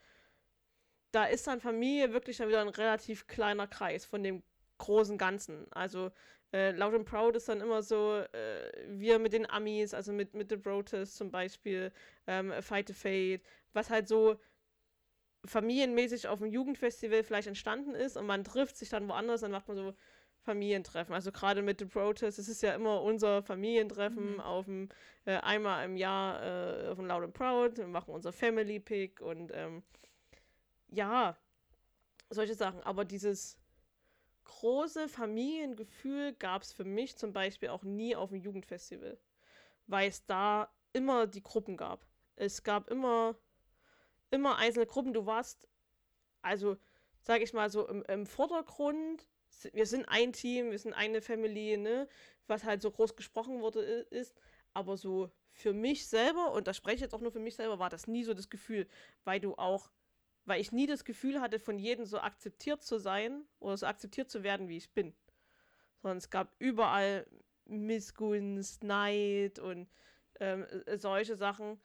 da ist dann Familie wirklich dann wieder ein relativ kleiner Kreis von dem großen Ganzen. Also äh, Loud and Proud ist dann immer so, äh, wir mit den Amis, also mit, mit The Protest zum Beispiel, ähm, Fight the Fate, was halt so familienmäßig auf dem Jugendfestival vielleicht entstanden ist und man trifft sich dann woanders, dann macht man so Familientreffen. Also gerade mit The Protest, es ist ja immer unser Familientreffen Mhm. auf dem, äh, einmal im Jahr äh, auf dem Loud and Proud, wir machen unser Family Pick und ähm, ja, solche Sachen. Aber dieses große Familiengefühl gab es für mich zum Beispiel auch nie auf dem Jugendfestival, weil es da immer die Gruppen gab. Es gab immer, immer einzelne Gruppen. Du warst, also sage ich mal so, im, im Vordergrund. Wir sind ein Team, wir sind eine Family, ne? Was halt so groß gesprochen wurde ist. Aber so für mich selber, und das spreche ich jetzt auch nur für mich selber, war das nie so das Gefühl, weil du auch weil ich nie das Gefühl hatte, von jedem so akzeptiert zu sein oder so akzeptiert zu werden, wie ich bin. Sondern es gab überall Missgunst, Neid und ähm, äh, solche Sachen.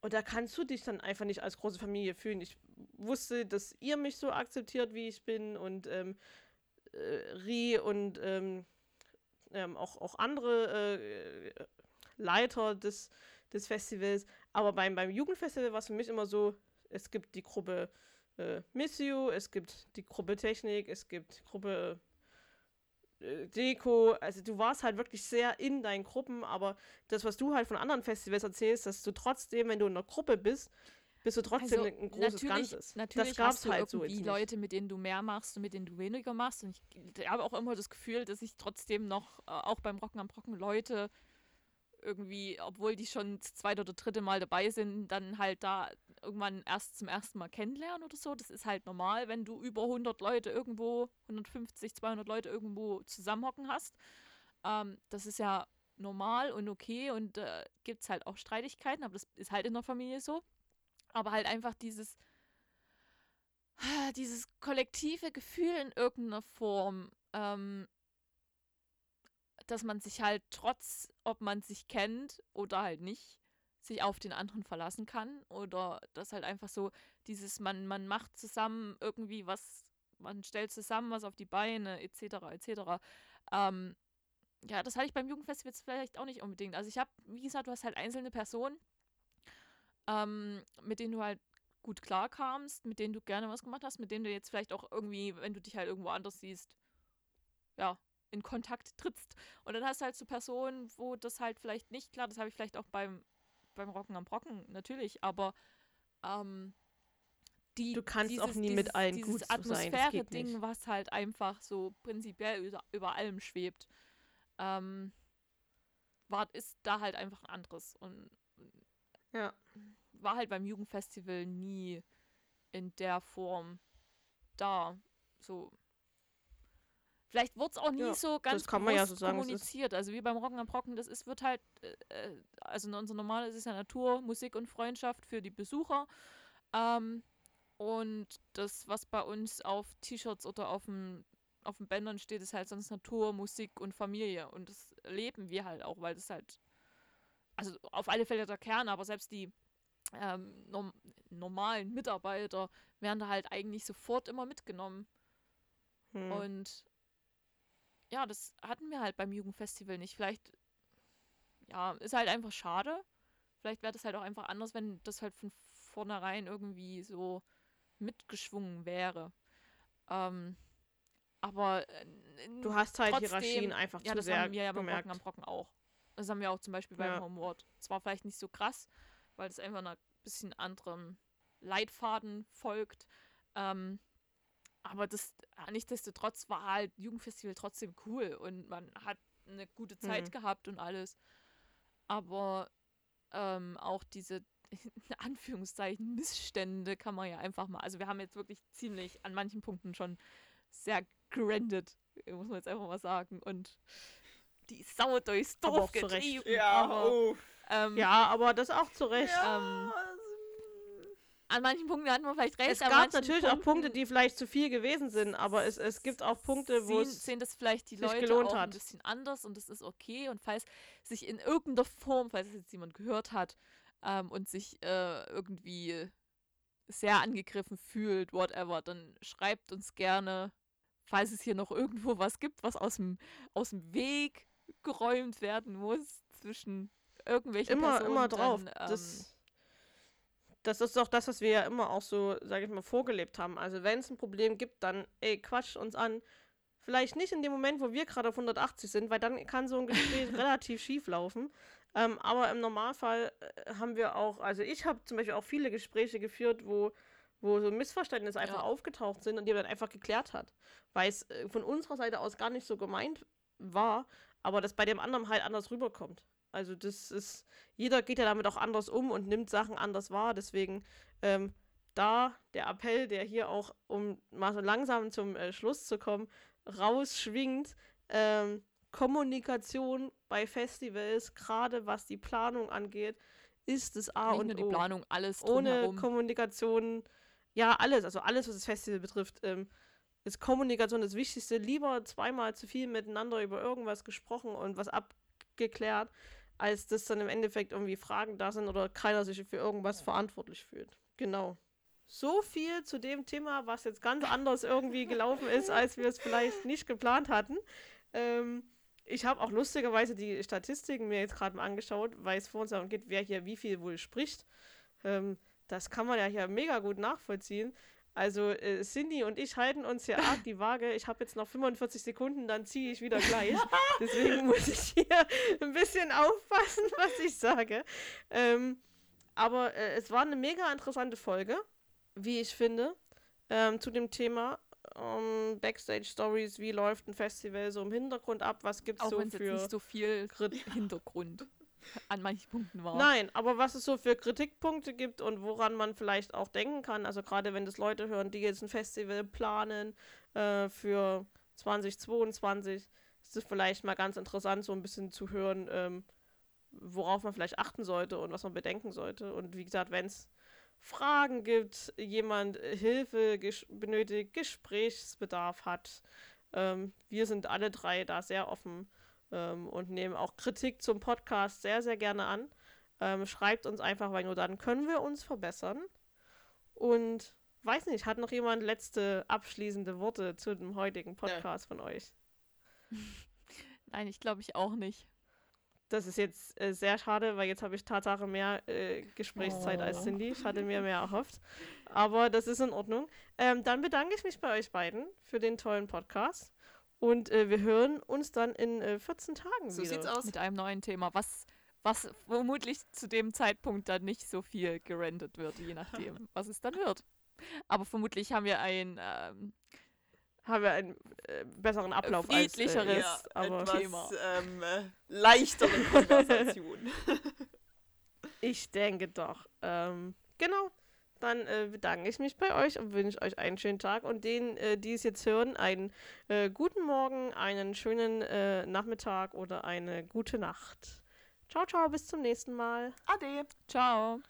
Und da kannst du dich dann einfach nicht als große Familie fühlen. Ich wusste, dass ihr mich so akzeptiert, wie ich bin und ähm, äh, Ri und ähm, ähm, auch, auch andere äh, Leiter des, des Festivals. Aber beim, beim Jugendfestival war es für mich immer so, es gibt die Gruppe äh, Miss You, es gibt die Gruppe Technik, es gibt die Gruppe Deko. Also du warst halt wirklich sehr in deinen Gruppen, aber das, was du halt von anderen Festivals erzählst, dass du trotzdem, wenn du in einer Gruppe bist, bist du trotzdem Also, ein großes natürlich, Ganzes. Natürlich das gab's halt so irgendwie. Leute, mit denen du mehr machst und mit denen du weniger machst. Und ich habe auch immer das Gefühl, dass ich trotzdem noch, äh, auch beim Rocken am Brocken, Leute irgendwie, obwohl die schon das zweite oder dritte Mal dabei sind, dann halt da irgendwann erst zum ersten Mal kennenlernen oder so. Das ist halt normal, wenn du über 100 Leute irgendwo, 150, 200 Leute irgendwo zusammenhocken hast. Ähm, das ist ja normal und okay und äh, gibt es halt auch Streitigkeiten, aber das ist halt in der Familie so. Aber halt einfach dieses, dieses kollektive Gefühl in irgendeiner Form, ähm, dass man sich halt trotz, ob man sich kennt oder halt nicht, sich auf den anderen verlassen kann. Oder das halt einfach so, dieses, man, man macht zusammen irgendwie was, man stellt zusammen was auf die Beine, etc. etc. Ähm, ja, das hatte ich beim Jugendfestival jetzt vielleicht auch nicht unbedingt. Also ich habe, wie gesagt, du hast halt einzelne Personen, ähm, mit denen du halt gut klarkamst, mit denen du gerne was gemacht hast, mit denen du jetzt vielleicht auch irgendwie, wenn du dich halt irgendwo anders siehst, ja, in Kontakt trittst. Und dann hast du halt so Personen, wo das halt vielleicht nicht, klar, das habe ich vielleicht auch beim, beim Rocken am Brocken, natürlich, aber ähm, die, Du kannst dieses, auch nie dieses, mit allen dieses gut Atmosphäre-Ding, was halt einfach so prinzipiell über, über allem schwebt, ähm, war, ist da halt einfach ein anderes. Und Ja. war halt beim Jugendfestival nie in der Form da. So. Vielleicht wurde es auch nie Ja, so ganz kann man ja so sagen, es kommuniziert. Also wie beim Rocken am Brocken, das ist, wird halt, äh, äh, also unser normales ist ja Natur, Musik und Freundschaft für die Besucher. Ähm, und das, was bei uns auf T-Shirts oder auf dem auf den Bändern steht, ist halt sonst Natur, Musik und Familie. Und das leben wir halt auch, weil das halt, also auf alle Fälle der Kern, aber selbst die ähm, norm normalen Mitarbeiter werden da halt eigentlich sofort immer mitgenommen. Hm. Und ja, das hatten wir halt beim Jugendfestival nicht. Vielleicht, ja, ist halt einfach schade. Vielleicht wäre das halt auch einfach anders, wenn das halt von vornherein irgendwie so mitgeschwungen wäre. Ähm, aber äh, Du hast halt trotzdem- Hierarchien einfach ja, zu das sehr haben wir ja beim. Brocken am Brocken auch. Das haben wir auch zum Beispiel beim Ja. Homeward. Zwar vielleicht nicht so krass, weil es einfach einer bisschen anderen Leitfaden folgt. Ähm, aber das äh, nichtsdestotrotz war halt Jugendfestival trotzdem cool und man hat eine gute Zeit Mhm. gehabt und alles. Aber ähm, auch diese in Anführungszeichen Missstände kann man ja einfach mal. Also wir haben jetzt wirklich ziemlich an manchen Punkten schon sehr grandet, muss man jetzt einfach mal sagen. Und die Sau durchs Dorf getrieben. Ja, aber, oh. ähm, Ja, aber das auch zu Recht. ähm, an manchen Punkten hat man vielleicht recht. Es gab natürlich auch Punkte, Punkten die vielleicht zu viel gewesen sind, aber es, es gibt auch Punkte, wo es. sehen das vielleicht die Leute gelohnt auch ein hat. bisschen anders und das ist okay. Und falls sich in irgendeiner Form, falls es jetzt jemand gehört hat ähm, und sich äh, irgendwie sehr angegriffen fühlt, whatever, dann schreibt uns gerne, falls es hier noch irgendwo was gibt, was aus dem, aus dem Weg geräumt werden muss zwischen irgendwelchen immer, Personen. immer drauf. Dann, ähm, das, das ist doch das, was wir ja immer auch so, sage ich mal, vorgelebt haben. Also wenn es ein Problem gibt, dann, ey, quatsch uns an. Vielleicht nicht in dem Moment, wo wir gerade auf 180 sind, weil dann kann so ein Gespräch relativ schief laufen. Ähm, aber im Normalfall äh, haben wir auch, also ich habe zum Beispiel auch viele Gespräche geführt, wo, wo so Missverständnisse einfach Ja. aufgetaucht sind und die man einfach geklärt hat. Weil es äh, von unserer Seite aus gar nicht so gemeint war, aber das bei dem anderen halt anders rüberkommt. Also das ist, jeder geht ja damit auch anders um und nimmt Sachen anders wahr. Deswegen ähm, da der Appell, der hier auch, um mal so langsam zum äh, Schluss zu kommen, rausschwingt. Ähm, Kommunikation bei Festivals, gerade was die Planung angeht, ist das A nicht und nur die O. Planung, alles Ohne. Kommunikation, ja, alles, also alles, was das Festival betrifft, ähm, ist Kommunikation das Wichtigste. Lieber zweimal zu viel miteinander über irgendwas gesprochen und was abgeklärt, als dass dann im Endeffekt irgendwie Fragen da sind oder keiner sich für irgendwas verantwortlich fühlt. Genau. So viel zu dem Thema, was jetzt ganz anders irgendwie gelaufen ist, als wir es vielleicht nicht geplant hatten. Ähm, ich habe auch lustigerweise die Statistiken mir jetzt gerade mal angeschaut, weil es vor uns darum geht, wer hier wie viel wohl spricht. Ähm, das kann man ja hier mega gut nachvollziehen. Also äh, Cindy und ich halten uns hier arg die Waage. Ich habe jetzt noch 45 Sekunden, dann ziehe ich wieder gleich. Deswegen muss ich hier ein bisschen aufpassen, was ich sage. Ähm, aber äh, es war eine mega interessante Folge, wie ich finde, ähm, zu dem Thema ähm, Backstage-Stories, wie läuft ein Festival so im Hintergrund ab, was gibt es Auch so wenn es jetzt für... nicht so viel Hintergrund an manchen Punkten war. Nein, aber was es so für Kritikpunkte gibt und woran man vielleicht auch denken kann, also gerade wenn das Leute hören, die jetzt ein Festival planen äh, für 2022, ist es vielleicht mal ganz interessant, so ein bisschen zu hören, ähm, worauf man vielleicht achten sollte und was man bedenken sollte. Und wie gesagt, wenn es Fragen gibt, jemand äh, Hilfe ges benötigt, Gesprächsbedarf hat, ähm, wir sind alle drei da sehr offen ähm, und nehmen auch Kritik zum Podcast sehr, sehr gerne an. Ähm, schreibt uns einfach, weil nur dann können wir uns verbessern. Und weiß nicht, hat noch jemand letzte abschließende Worte zu dem heutigen Podcast von euch? Nein, ich glaube ich auch nicht. Das ist jetzt äh, sehr schade, weil jetzt habe ich Tatsache mehr äh, Gesprächszeit als Oh. Cindy. Ich hatte mir mehr erhofft. Aber das ist in Ordnung. Ähm, dann bedanke ich mich bei euch beiden für den tollen Podcast. Und äh, wir hören uns dann in äh, 14 Tagen So wieder. sieht's aus. Mit einem neuen Thema, was, was vermutlich zu dem Zeitpunkt dann nicht so viel gerendert wird, je nachdem, was es dann wird. Aber vermutlich haben wir ein ähm, Haben wir einen äh, besseren Ablauf friedlicheres als, äh, Ja, aber etwas Thema. ähm, äh, leichtere Konversation. Ich denke doch. Ähm, genau. Dann äh, bedanke ich mich bei euch und wünsche euch einen schönen Tag und denen, äh, die es jetzt hören, einen äh, guten Morgen, einen schönen äh, Nachmittag oder eine gute Nacht. Ciao, ciao, bis zum nächsten Mal. Ade. Ciao.